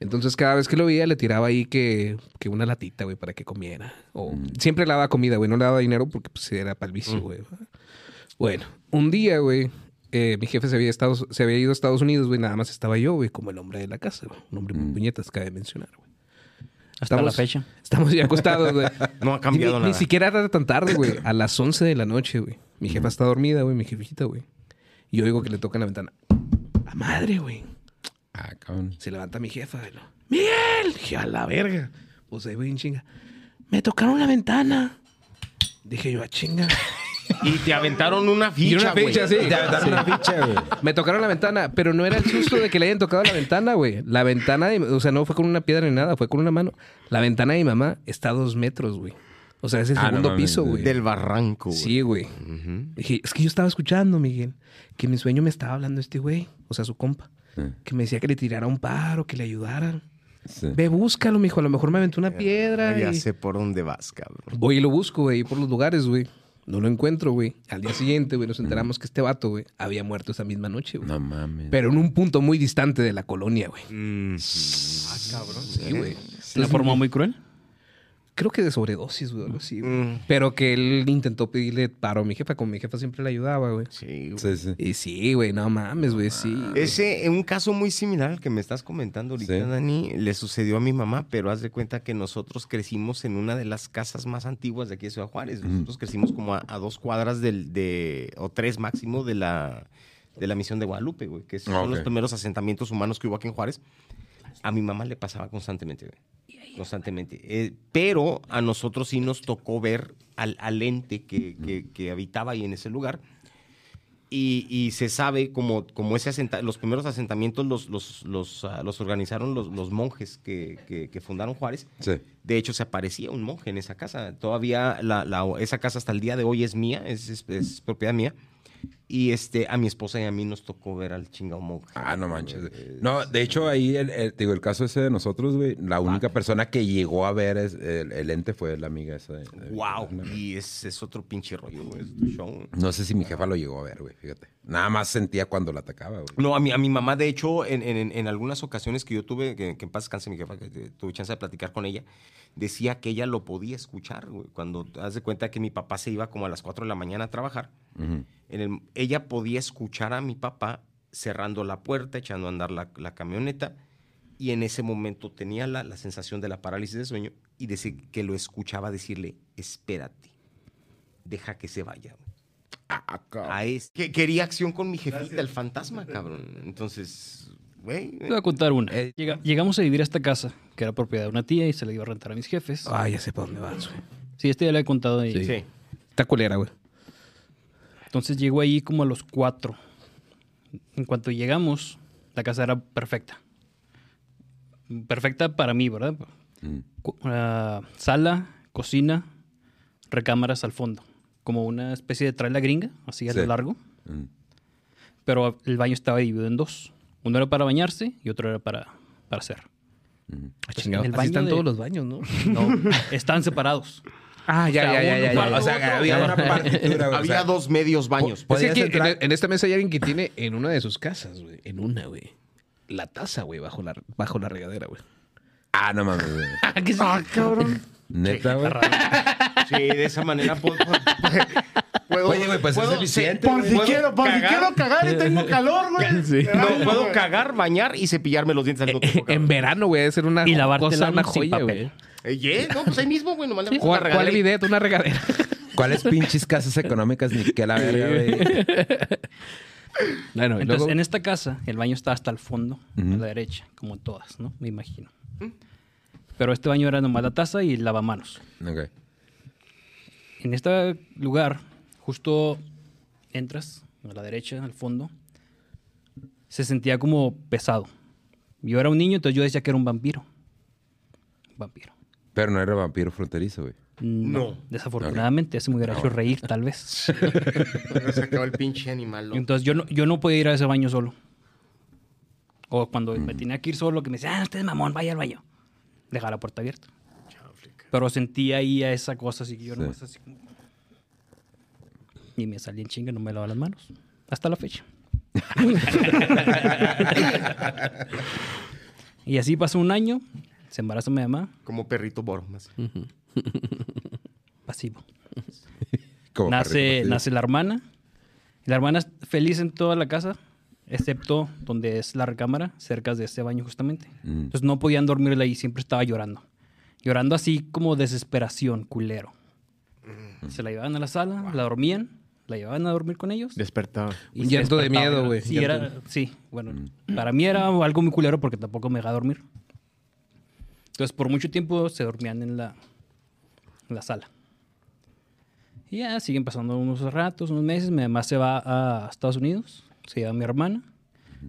[SPEAKER 2] Entonces, cada vez que lo veía, le tiraba ahí que, que una latita, güey, para que comiera. O siempre le daba comida, güey. No le daba dinero porque pues, era para el vicio, güey. Bueno, un día, güey, eh, mi jefe se había, estado, se había ido a Estados Unidos, güey. Nada más estaba yo, güey, como el hombre de la casa, güey. Un hombre muy puñetas, cabe mencionar, güey.
[SPEAKER 6] Hasta la fecha.
[SPEAKER 2] Estamos ya acostados, güey.
[SPEAKER 3] No ha cambiado
[SPEAKER 2] ni,
[SPEAKER 3] nada.
[SPEAKER 2] Ni siquiera era tan tarde, güey. A las 11 de la noche, güey. Mi jefa está dormida, güey. Mi jefita, güey. Y yo oigo que le tocan la ventana. A madre, güey.
[SPEAKER 1] Ah, cabrón.
[SPEAKER 2] Se levanta mi jefa. güey. ¡Miguel! Dije, a la verga. Pues ahí voy en chinga. Me tocaron la ventana. Dije yo, a chinga.
[SPEAKER 3] Y te aventaron una
[SPEAKER 2] Y
[SPEAKER 3] ficha,
[SPEAKER 2] una
[SPEAKER 3] güey.
[SPEAKER 2] fecha, sí.
[SPEAKER 1] Te aventaron una ficha, güey.
[SPEAKER 2] Me tocaron la ventana, pero no era el susto de que le hayan tocado la ventana, güey. La ventana, de- o sea, no fue con una piedra ni nada, fue con una mano. La ventana de mi mamá está a dos metros, güey. O sea, es el
[SPEAKER 1] Ah, no
[SPEAKER 2] segundo piso,
[SPEAKER 1] güey.
[SPEAKER 3] Del barranco, güey.
[SPEAKER 2] Sí, güey. Dije, es que yo estaba escuchando, Miguel, que en mi sueño me estaba hablando este güey, o sea, su compa, que me decía que le tirara un paro, que le ayudara.
[SPEAKER 1] Sí.
[SPEAKER 2] Ve, búscalo, mijo. A lo mejor me aventó una piedra.
[SPEAKER 3] Ya
[SPEAKER 2] y-
[SPEAKER 3] sé por dónde vas, cabrón.
[SPEAKER 2] Voy y lo busco, güey, por los lugares, güey. No lo encuentro, güey. Al día siguiente, güey, nos enteramos que este vato, güey, había muerto esa misma noche, güey.
[SPEAKER 1] No mames.
[SPEAKER 2] Pero en un punto muy distante de la colonia, güey.
[SPEAKER 3] Ah, cabrón.
[SPEAKER 2] Sí, güey.
[SPEAKER 6] ¿De una forma muy cruel?
[SPEAKER 2] Creo que de sobredosis, güey, algo así, güey.
[SPEAKER 3] Mm,
[SPEAKER 2] Pero que él intentó pedirle paro a mi jefa, como mi jefa siempre le ayudaba, güey.
[SPEAKER 3] sí, güey.
[SPEAKER 1] Sí, sí.
[SPEAKER 2] Y sí, güey, no mames, güey, sí.
[SPEAKER 3] Ese, en un caso muy similar al que me estás comentando ahorita,
[SPEAKER 1] Sí.
[SPEAKER 3] Dani, le sucedió a mi mamá, pero haz de cuenta que nosotros crecimos en una de las casas más antiguas de aquí de Ciudad Juárez. Nosotros crecimos como a, a dos cuadras del, de, o tres máximo de la, de la misión de Guadalupe, güey, que son
[SPEAKER 1] Ah,
[SPEAKER 3] los primeros asentamientos humanos que hubo aquí en Juárez. A mi mamá le pasaba constantemente. Constantemente. Eh, pero a nosotros sí nos tocó ver al, al ente que, que- que habitaba ahí en ese lugar. Y, y se sabe como, como ese asenta- los primeros asentamientos los, los, los, ah, los organizaron los, los monjes que, que- que fundaron Juárez.
[SPEAKER 1] Sí.
[SPEAKER 3] De hecho, se aparecía un monje en esa casa. Todavía la, la- esa casa hasta el día de hoy es mía, es, es- es propiedad mía. Y este, a mi esposa y a mí nos tocó ver al chingado monje.
[SPEAKER 1] Ah, no manches.
[SPEAKER 3] Eh,
[SPEAKER 1] No, de hecho, ahí, el, el- te digo, el caso ese de nosotros, güey, la única persona que llegó a ver es- el, el ente fue la amiga esa. de- de-
[SPEAKER 3] Wow. Y es, es otro pinche rollo, güey. es show.
[SPEAKER 1] No sé si mi jefa lo llegó a ver, güey, fíjate. Nada más sentía cuando la atacaba, güey.
[SPEAKER 3] No, a mi, a mi mamá, de hecho, en, en- en algunas ocasiones que yo tuve, que, que en paz descanse mi jefa, que tuve chance de platicar con ella, decía que ella lo podía escuchar, güey. Cuando haz de cuenta que mi papá se iba como a las 4 de la mañana a trabajar, en el- ella podía escuchar a mi papá cerrando la puerta, echando a andar la, la camioneta, y en ese momento tenía la, la sensación de la parálisis de sueño y decía que lo escuchaba decirle, espérate, deja que se vaya. güey".
[SPEAKER 1] Ah, cabrón.
[SPEAKER 3] A es- que quería acción con mi jefita, el fantasma, cabrón. Entonces, güey.
[SPEAKER 6] Te voy a contar una.
[SPEAKER 1] Eh.
[SPEAKER 6] Llega- llegamos a vivir a esta casa, que era propiedad de una tía y se la iba a rentar a mis jefes.
[SPEAKER 2] Ah, ya sé para dónde vas, güey.
[SPEAKER 6] Sí, este ya le he contado ahí.
[SPEAKER 2] Sí.
[SPEAKER 3] Sí.
[SPEAKER 2] Está culera, güey.
[SPEAKER 6] Entonces llegó ahí como a los cuatro. En cuanto llegamos, la casa era perfecta. Perfecta para mí, ¿verdad?
[SPEAKER 1] Mm.
[SPEAKER 6] Ah, sala, cocina, recámaras al fondo. Como una especie de traila gringa, así a
[SPEAKER 1] Sí.
[SPEAKER 6] lo largo.
[SPEAKER 1] Mm.
[SPEAKER 6] Pero el baño estaba dividido en dos. Uno era para bañarse y otro era para, para hacer.
[SPEAKER 2] Ah, chingado.
[SPEAKER 6] en el
[SPEAKER 2] Así
[SPEAKER 6] baño
[SPEAKER 2] están
[SPEAKER 6] de-
[SPEAKER 2] todos los baños, ¿no?
[SPEAKER 6] No, estaban separados.
[SPEAKER 2] Ah, ya,
[SPEAKER 6] O sea,
[SPEAKER 2] ya, ya, ya.
[SPEAKER 1] O sea, había una partitura, o sea,
[SPEAKER 3] dos medios baños.
[SPEAKER 2] Es que aquí, en esta mesa hay alguien que tiene en una de sus casas, güey. En una, güey. La taza, güey, bajo la, bajo la regadera, güey.
[SPEAKER 1] Ah, no mames, güey.
[SPEAKER 4] Ah, cabrón.
[SPEAKER 1] Neta, güey.
[SPEAKER 3] Sí, de esa manera puedo. puedo
[SPEAKER 1] Oye, güey, pues es
[SPEAKER 3] puedo-
[SPEAKER 1] eficiente,
[SPEAKER 4] Por si
[SPEAKER 3] ¿Puedo
[SPEAKER 4] quiero, por si
[SPEAKER 3] cagar?
[SPEAKER 4] quiero cagar y tengo calor, güey.
[SPEAKER 2] Sí.
[SPEAKER 3] No, puedo cagar, bañar y cepillarme los dientes al mismo tiempo.
[SPEAKER 2] En
[SPEAKER 3] cabrón.
[SPEAKER 2] verano, güey, debe ser una
[SPEAKER 6] Y lavarte
[SPEAKER 2] cosa,
[SPEAKER 6] la
[SPEAKER 2] una joya, güey.
[SPEAKER 3] Eh, yeah, no, pues ahí mismo, güey, nomás le
[SPEAKER 2] ¿Cuál, ¿Cuál bidet? Una regadera.
[SPEAKER 1] ¿Cuáles pinches casas económicas ni qué la verga, güey?
[SPEAKER 2] Bueno,
[SPEAKER 6] Entonces,
[SPEAKER 2] luego...
[SPEAKER 6] en esta casa, el baño estaba hasta el fondo,
[SPEAKER 1] Ujú.
[SPEAKER 6] a la derecha, como en todas, ¿no? Me imagino. Pero este baño era nomás la taza y el lavamanos.
[SPEAKER 1] Ok.
[SPEAKER 6] En este lugar, justo entras a la derecha, al fondo, se sentía como pesado. Yo era un niño, entonces yo decía que era un vampiro. Vampiro.
[SPEAKER 1] Pero no era vampiro fronterizo, güey.
[SPEAKER 6] No.
[SPEAKER 3] No.
[SPEAKER 6] Desafortunadamente, ese me hubiera hecho reír, tal vez.
[SPEAKER 3] Se acabó el pinche animal. loco.
[SPEAKER 6] Entonces yo no, yo no podía ir a ese baño solo. O cuando me tenía que ir solo, que me decía, ah, usted es mamón, vaya al baño. Dejaba la puerta abierta. Pero sentía ahí a esa cosa así que yo
[SPEAKER 1] Sí.
[SPEAKER 6] nomás así como... Y me salí en chinga, no me lavaba las manos. Hasta la fecha. y así pasó un año. Se embaraza mi mamá.
[SPEAKER 3] Como perrito boro. más.
[SPEAKER 6] Pasivo.
[SPEAKER 1] Como
[SPEAKER 6] nace,
[SPEAKER 1] perrito,
[SPEAKER 6] nace la hermana. La hermana es feliz en toda la casa, excepto donde es la recámara, cerca de este baño justamente.
[SPEAKER 1] Mm.
[SPEAKER 6] Entonces no podían dormirla ahí, siempre estaba llorando. Llorando así como desesperación, culero.
[SPEAKER 1] Mm.
[SPEAKER 6] Se la llevaban a la sala, la dormían, la llevaban a dormir con ellos.
[SPEAKER 5] Despertaba.
[SPEAKER 6] y
[SPEAKER 2] Un llanto de miedo, güey.
[SPEAKER 6] Sí, sí, bueno, para mí era algo muy culero porque tampoco me dejaba dormir. Entonces, por mucho tiempo se dormían en la, en la sala. Y ya siguen pasando unos ratos, unos meses. Mi mamá se va a Estados Unidos, se lleva a mi hermana.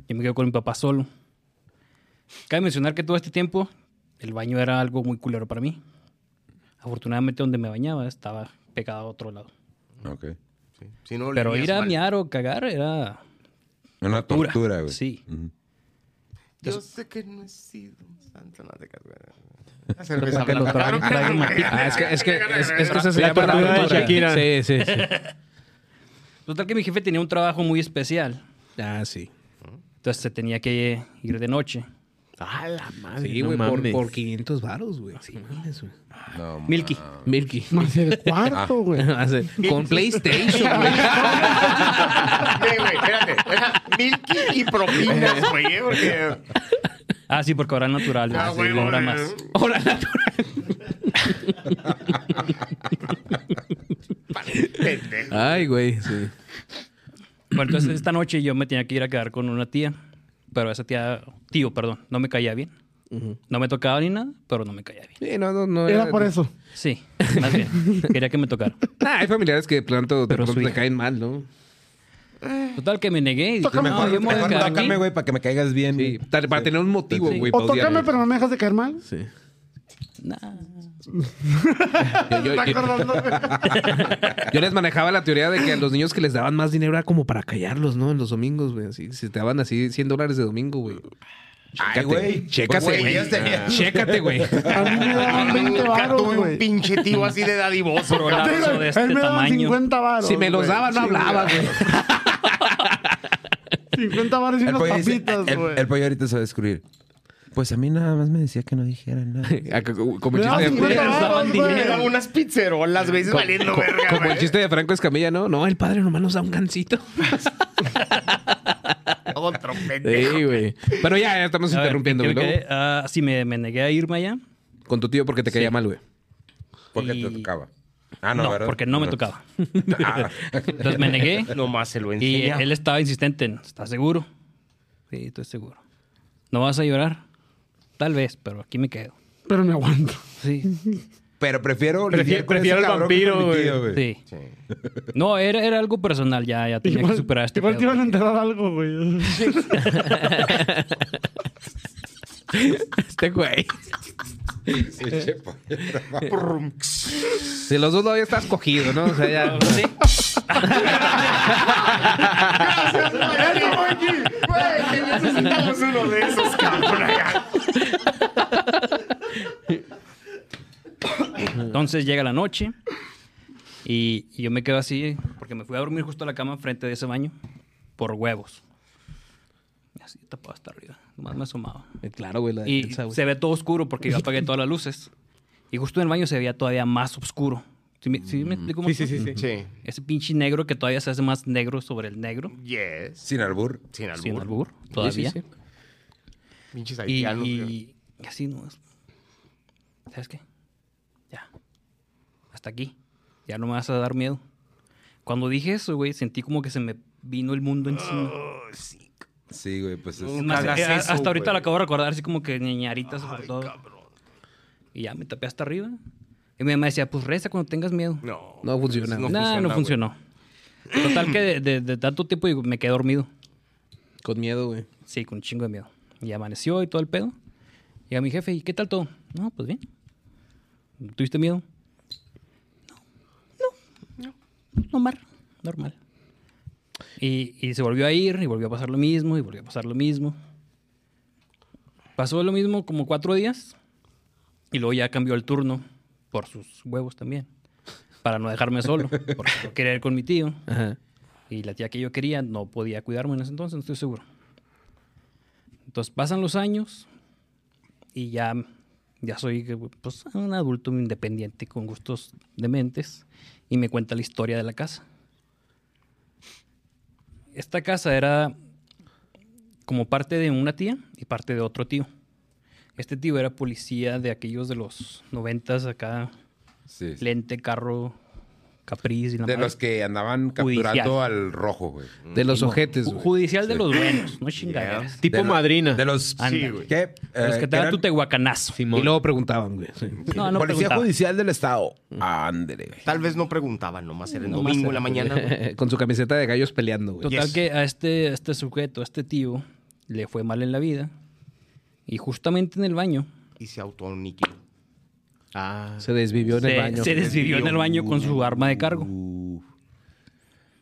[SPEAKER 6] Y me quedo con mi papá solo. Cabe mencionar que todo este tiempo el baño era algo muy culero para mí. Afortunadamente, donde me bañaba estaba pegado a otro lado.
[SPEAKER 1] Ok.
[SPEAKER 3] Sí. Si no,
[SPEAKER 6] Pero ir a
[SPEAKER 3] mal.
[SPEAKER 6] miar o cagar era
[SPEAKER 1] Una
[SPEAKER 6] Tortura.
[SPEAKER 1] tortura, güey.
[SPEAKER 6] Sí.
[SPEAKER 3] Yo sé que no he sido un santo. No te
[SPEAKER 2] Ah, es que, es que, es, es que esa se
[SPEAKER 5] La
[SPEAKER 2] llama
[SPEAKER 5] tortura de. Shakira.
[SPEAKER 2] Sí, sí, sí.
[SPEAKER 6] Total que mi jefe tenía un trabajo muy especial.
[SPEAKER 2] Ah, sí.
[SPEAKER 6] Entonces se tenía que ir de noche.
[SPEAKER 5] Ah, la madre.
[SPEAKER 2] Sí,
[SPEAKER 5] no
[SPEAKER 2] güey, por,
[SPEAKER 5] mames.
[SPEAKER 2] por 500 varos, güey. Sí, mames, güey.
[SPEAKER 1] No,
[SPEAKER 6] Milky.
[SPEAKER 2] Milky.
[SPEAKER 4] Más el cuarto, güey.
[SPEAKER 2] Hace- Con PlayStation, güey.
[SPEAKER 3] Sí, güey, espérate. Milky y propinas, güey, eh, porque...
[SPEAKER 6] Ah, sí, porque ahora es natural.
[SPEAKER 3] Ah,
[SPEAKER 6] sí,
[SPEAKER 3] güey,
[SPEAKER 6] cobra
[SPEAKER 3] güey.
[SPEAKER 6] más.
[SPEAKER 2] Hora natural. Ay, güey, sí.
[SPEAKER 6] Bueno, entonces esta noche yo me tenía que ir a quedar con una tía. Pero esa tía, tío, perdón, no me caía bien. No me tocaba ni nada, pero no me caía bien.
[SPEAKER 2] Sí, no, no, no.
[SPEAKER 4] Era por eso.
[SPEAKER 6] Sí, más bien. Quería que me tocara.
[SPEAKER 2] Ah, hay familiares que de pronto, de te caen mal, ¿no?
[SPEAKER 6] Total que me negué y dije,
[SPEAKER 4] Tócame,
[SPEAKER 6] no,
[SPEAKER 4] mejor-
[SPEAKER 6] yo me voy a
[SPEAKER 1] Mejor
[SPEAKER 6] quedar aquí.
[SPEAKER 1] tócame, güey, para que me caigas bien.
[SPEAKER 2] Sí, para tener un motivo,
[SPEAKER 6] Sí.
[SPEAKER 2] güey.
[SPEAKER 4] O
[SPEAKER 2] odiarme.
[SPEAKER 4] tócame, pero no me dejas de caer mal.
[SPEAKER 2] Sí.
[SPEAKER 6] Nah.
[SPEAKER 2] Yo, yo-
[SPEAKER 4] ¿Te
[SPEAKER 2] yo- les manejaba la teoría de que a los niños que les daban más dinero era como para callarlos, ¿no? En los domingos, güey. Así, si te daban así 100 dólares de domingo, güey.
[SPEAKER 1] Ay, güey.
[SPEAKER 2] Chécate,
[SPEAKER 1] Pues,
[SPEAKER 2] güey.
[SPEAKER 1] tenían-
[SPEAKER 2] Chécate, güey.
[SPEAKER 4] A mí me daban 20
[SPEAKER 3] Nunca
[SPEAKER 4] varos,
[SPEAKER 3] tuve
[SPEAKER 4] güey.
[SPEAKER 3] un pinche tío así de dadivoso.
[SPEAKER 6] Lapso
[SPEAKER 4] Sí,
[SPEAKER 6] de
[SPEAKER 4] A
[SPEAKER 6] este
[SPEAKER 4] él me daban
[SPEAKER 6] tamaño.
[SPEAKER 4] 50 varos.
[SPEAKER 2] Si me los
[SPEAKER 4] güey.
[SPEAKER 2] daban, no
[SPEAKER 4] Sí,
[SPEAKER 2] hablaba, güey.
[SPEAKER 4] 50 varos y
[SPEAKER 1] El
[SPEAKER 4] unas
[SPEAKER 1] dice-
[SPEAKER 4] papitas,
[SPEAKER 1] el-
[SPEAKER 4] güey.
[SPEAKER 1] el pollo ahorita se va a descubrir. Pues a mí nada más me decía que no dijera nada.
[SPEAKER 2] Acá, Como el chiste de
[SPEAKER 4] 50
[SPEAKER 6] Daban dinero.
[SPEAKER 3] Me daba
[SPEAKER 4] güey.
[SPEAKER 3] unas pizzerolas, veces valiendo verga,
[SPEAKER 2] Como el chiste de Franco Escamilla, ¿no? No, el padre nomás nos da un gancito.
[SPEAKER 3] Otro pendejo.
[SPEAKER 2] Sí, güey. Pero ya, ya estamos
[SPEAKER 6] A ver,
[SPEAKER 2] interrumpiendo,
[SPEAKER 6] ¿qué-
[SPEAKER 2] güey.
[SPEAKER 6] qué-
[SPEAKER 2] Luego,
[SPEAKER 6] ah, sí, me, me negué a irme allá.
[SPEAKER 2] Con tu tío porque te caía mal, güey.
[SPEAKER 1] Porque
[SPEAKER 6] Y-
[SPEAKER 1] te tocaba. Ah, no,
[SPEAKER 6] No,
[SPEAKER 1] ¿verdad?
[SPEAKER 6] porque no me tocaba.
[SPEAKER 1] Ah.
[SPEAKER 6] Entonces me negué
[SPEAKER 3] Nomás se lo
[SPEAKER 6] y
[SPEAKER 3] enseña.
[SPEAKER 6] él estaba insistente en, ¿estás seguro? Sí, estoy seguro. ¿No vas a llorar? Tal vez, pero aquí me quedo.
[SPEAKER 4] Pero me aguanto.
[SPEAKER 6] Sí,
[SPEAKER 1] Pero prefiero
[SPEAKER 5] Prefiero-
[SPEAKER 1] lidiar con ese
[SPEAKER 5] prefiero el
[SPEAKER 1] cabrón
[SPEAKER 5] vampiro, güey.
[SPEAKER 6] sí.
[SPEAKER 3] Sí.
[SPEAKER 6] No, era, era algo personal, ya, ya tenía que superar este
[SPEAKER 4] igual te
[SPEAKER 6] pedo.
[SPEAKER 4] iban a enterar algo, güey.
[SPEAKER 2] Este güey. Si los dos ya estás cogido, ¿no? O sea, ya.
[SPEAKER 6] Sí.
[SPEAKER 3] Güey, que necesitamos uno de esos, cabrón.
[SPEAKER 6] Entonces llega la noche y, y yo me quedo así porque me fui a dormir justo a la cama frente de ese baño por huevos. Así tapado hasta arriba. Nomás me asomaba.
[SPEAKER 2] Eh, Claro, güey, la
[SPEAKER 6] Y
[SPEAKER 2] defensa, güey.
[SPEAKER 6] se ve todo oscuro porque yo apagué todas las luces. Y justo en el baño se veía todavía más oscuro. ¿Sí me, sí me explico
[SPEAKER 5] Sí, sí,
[SPEAKER 6] más?
[SPEAKER 5] sí, sí.
[SPEAKER 3] Sí.
[SPEAKER 6] Ese pinche negro que todavía se hace más negro sobre el negro.
[SPEAKER 3] Yes.
[SPEAKER 1] Sin albur.
[SPEAKER 3] Sin albur.
[SPEAKER 6] Sin albur,
[SPEAKER 2] Sí, sí,
[SPEAKER 6] todavía.
[SPEAKER 2] sí.
[SPEAKER 3] Pinches
[SPEAKER 6] Y,
[SPEAKER 3] haitianos. güey.
[SPEAKER 6] y- y así no es. ¿Sabes qué? Ya. Hasta aquí. Ya no me vas a dar miedo. Cuando dije eso, güey, sentí como que se me vino el mundo encima.
[SPEAKER 1] Sí, güey, pues es...
[SPEAKER 6] Más, eh,
[SPEAKER 3] eso,
[SPEAKER 6] hasta ahorita
[SPEAKER 3] güey.
[SPEAKER 6] lo acabo de recordar, así como que ñañaritas por todo. Y ya me tapé hasta arriba. Y mi mamá decía, pues reza cuando tengas miedo.
[SPEAKER 3] No.
[SPEAKER 2] No funciona.
[SPEAKER 6] No,
[SPEAKER 3] funciona,
[SPEAKER 6] no
[SPEAKER 3] güey.
[SPEAKER 6] funcionó. Total que de, de- de tanto tiempo me quedé dormido.
[SPEAKER 2] Con miedo, güey.
[SPEAKER 6] Sí, con un chingo de miedo. Y amaneció y todo el pedo. Y a mi jefe, ¿y qué tal todo? No, pues bien. ¿Tuviste miedo? No, no, no. Normal, normal. Y, y se volvió a ir y volvió a pasar lo mismo y volvió a pasar lo mismo. Pasó lo mismo como cuatro días y luego ya cambió el turno por sus huevos también. Para no dejarme solo, porque yo quería ir con mi tío.
[SPEAKER 2] Ajá.
[SPEAKER 6] Y la tía que yo quería no podía cuidarme en ese entonces, no estoy seguro. Entonces pasan los años y ya, ya soy pues, un adulto independiente con gustos dementes y me cuenta la historia de la casa. Esta casa era como parte de una tía y parte de otro tío. Este tío era policía de aquellos de los noventas acá,
[SPEAKER 1] Sí,
[SPEAKER 6] lente, carro, capriz y la
[SPEAKER 1] De
[SPEAKER 6] madre.
[SPEAKER 1] los que andaban
[SPEAKER 6] Judicial.
[SPEAKER 1] capturando al rojo, güey.
[SPEAKER 2] De los ojetes,
[SPEAKER 6] Ju-
[SPEAKER 2] güey.
[SPEAKER 6] Judicial de los buenos, no chingaderas.
[SPEAKER 5] Tipo
[SPEAKER 1] De lo-
[SPEAKER 5] madrina.
[SPEAKER 1] De los...
[SPEAKER 6] Ándale.
[SPEAKER 3] güey.
[SPEAKER 1] ¿Qué?
[SPEAKER 6] De los
[SPEAKER 1] Eh,
[SPEAKER 6] que te dan
[SPEAKER 1] eran
[SPEAKER 6] tu tehuacanazo.
[SPEAKER 2] Y luego preguntaban, güey. sí.
[SPEAKER 6] No, no
[SPEAKER 1] Policía
[SPEAKER 6] preguntaba.
[SPEAKER 1] Judicial del Estado. Ándele, güey.
[SPEAKER 3] Tal vez no preguntaban, nomás era el
[SPEAKER 6] Nomás
[SPEAKER 3] domingo en la
[SPEAKER 6] era-
[SPEAKER 3] mañana. güey.
[SPEAKER 2] Con su camiseta de gallos peleando, güey.
[SPEAKER 6] Total
[SPEAKER 3] Yes.
[SPEAKER 6] que a este, a este sujeto, a este tío, le fue mal en la vida. Y justamente en el baño,
[SPEAKER 3] Y se autoaniquiló.
[SPEAKER 5] Ah.
[SPEAKER 2] Se desvivió en el baño.
[SPEAKER 6] se desvivió en el baño con su arma de cargo.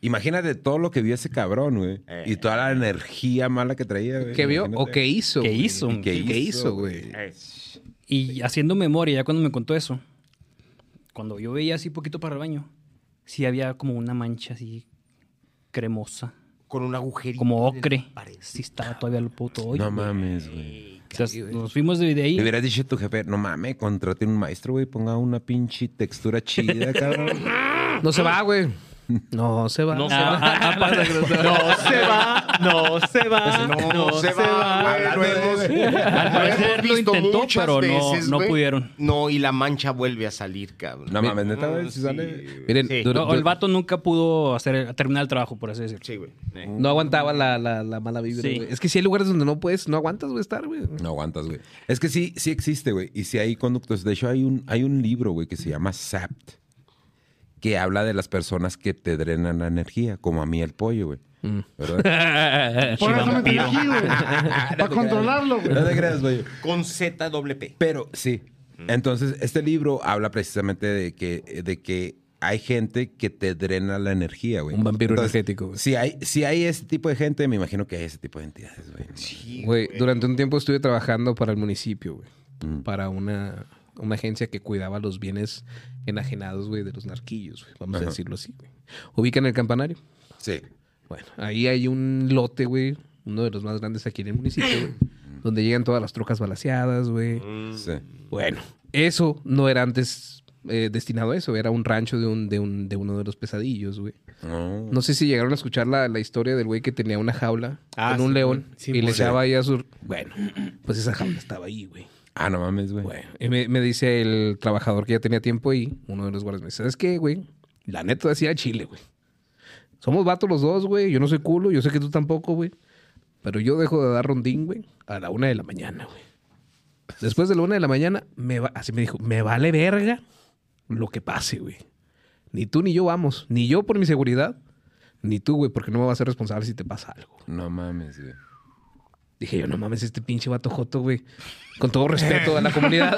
[SPEAKER 1] Imagínate todo lo que vio ese cabrón, güey.
[SPEAKER 3] Eh.
[SPEAKER 1] Y toda la energía mala que traía, güey.
[SPEAKER 2] ¿Qué vio o qué hizo?
[SPEAKER 6] ¿Qué hizo?
[SPEAKER 1] ¿Y qué
[SPEAKER 2] ¿Qué
[SPEAKER 1] hizo,
[SPEAKER 2] güey?
[SPEAKER 6] Y haciendo memoria, ya cuando me contó eso, cuando yo veía así poquito para el baño, sí había como una mancha así cremosa,
[SPEAKER 3] Con un agujerito.
[SPEAKER 6] como ocre. Sí estaba todavía el puto hoyo.
[SPEAKER 1] No mames, güey.
[SPEAKER 6] O sea, nos fuimos de, ahí.
[SPEAKER 1] Le hubieras dicho a tu jefe, no mames, contrate un maestro, güey, ponga una pinche textura chida, cabrón.
[SPEAKER 2] No se va, güey. No se va.
[SPEAKER 5] No se va.
[SPEAKER 6] no se va.
[SPEAKER 5] No se va, no se va,
[SPEAKER 3] No, se, va,
[SPEAKER 6] Al parecer lo intentó, pero no-
[SPEAKER 3] veces,
[SPEAKER 6] no
[SPEAKER 3] güey.
[SPEAKER 6] pudieron.
[SPEAKER 3] No, y la mancha vuelve a salir, cabrón.
[SPEAKER 1] No mames, neta, güey, si
[SPEAKER 3] sí,
[SPEAKER 1] sale.
[SPEAKER 2] Miren,
[SPEAKER 6] el vato nunca pudo hacer, terminar el trabajo, por así decirlo.
[SPEAKER 3] Sí, güey.
[SPEAKER 2] no aguantaba la, la, la mala vibra,
[SPEAKER 6] Sí.
[SPEAKER 2] güey. Es que sí hay lugares donde no puedes, no aguantas, güey, estar, güey.
[SPEAKER 1] No aguantas, güey. Es que sí, sí existe, güey. Y sí hay conductos. De hecho, hay un, hay un libro, güey, que se llama Sapt, que habla de las personas que te drenan la energía, como a mí el pollo, güey. ¿Verdad?
[SPEAKER 4] Por eso me aquí, güey. Para controlarlo, güey.
[SPEAKER 1] no te creas, güey.
[SPEAKER 3] Con ZWP.
[SPEAKER 1] Pero sí. Entonces, este libro habla precisamente de que, de que hay gente que te drena la energía, güey.
[SPEAKER 2] Un vampiro
[SPEAKER 1] Entonces,
[SPEAKER 2] energético, güey.
[SPEAKER 1] Si hay, si hay ese tipo de gente, me imagino que hay ese tipo de entidades, güey.
[SPEAKER 2] Güey, durante un tiempo estuve trabajando para el municipio, güey.
[SPEAKER 1] Mm.
[SPEAKER 2] Para una, una agencia que cuidaba los bienes enajenados, güey, de los narquillos, güey. Vamos a decirlo así, güey. Ubican el campanario.
[SPEAKER 1] Sí.
[SPEAKER 2] Bueno, ahí hay un lote, güey. Uno de los más grandes aquí en el municipio, güey. donde llegan todas las trocas balaseadas, güey.
[SPEAKER 1] Sí.
[SPEAKER 2] Bueno, eso no era antes eh, destinado a eso. Era un rancho de, un, de, un, de uno de los pesadillos, güey.
[SPEAKER 1] Oh.
[SPEAKER 2] No sé si llegaron a escuchar la, la historia del güey que tenía una jaula
[SPEAKER 5] Ah,
[SPEAKER 2] con un
[SPEAKER 5] sí,
[SPEAKER 2] león
[SPEAKER 5] sí,
[SPEAKER 2] y le echaba ahí a su... Bueno, pues esa jaula estaba ahí, güey.
[SPEAKER 1] Ah, no mames, güey.
[SPEAKER 2] Y me, me dice el trabajador que ya tenía tiempo ahí, uno de los guardias, me dice, ¿sabes qué, güey? La neta decía Chile, güey. Somos vatos los dos, güey. Yo no soy culo, yo sé que tú tampoco, güey. Pero yo dejo de dar rondín, güey, a la una de la mañana, güey. Después de la una de la mañana, me va, así me dijo, me vale verga lo que pase, güey. Ni tú ni yo vamos. Ni yo por mi seguridad, ni tú, güey, porque no me vas a ser responsable si te pasa algo.
[SPEAKER 1] No mames, güey.
[SPEAKER 2] Dije yo, no mames, este pinche vato joto, güey. Con todo respeto a la comunidad.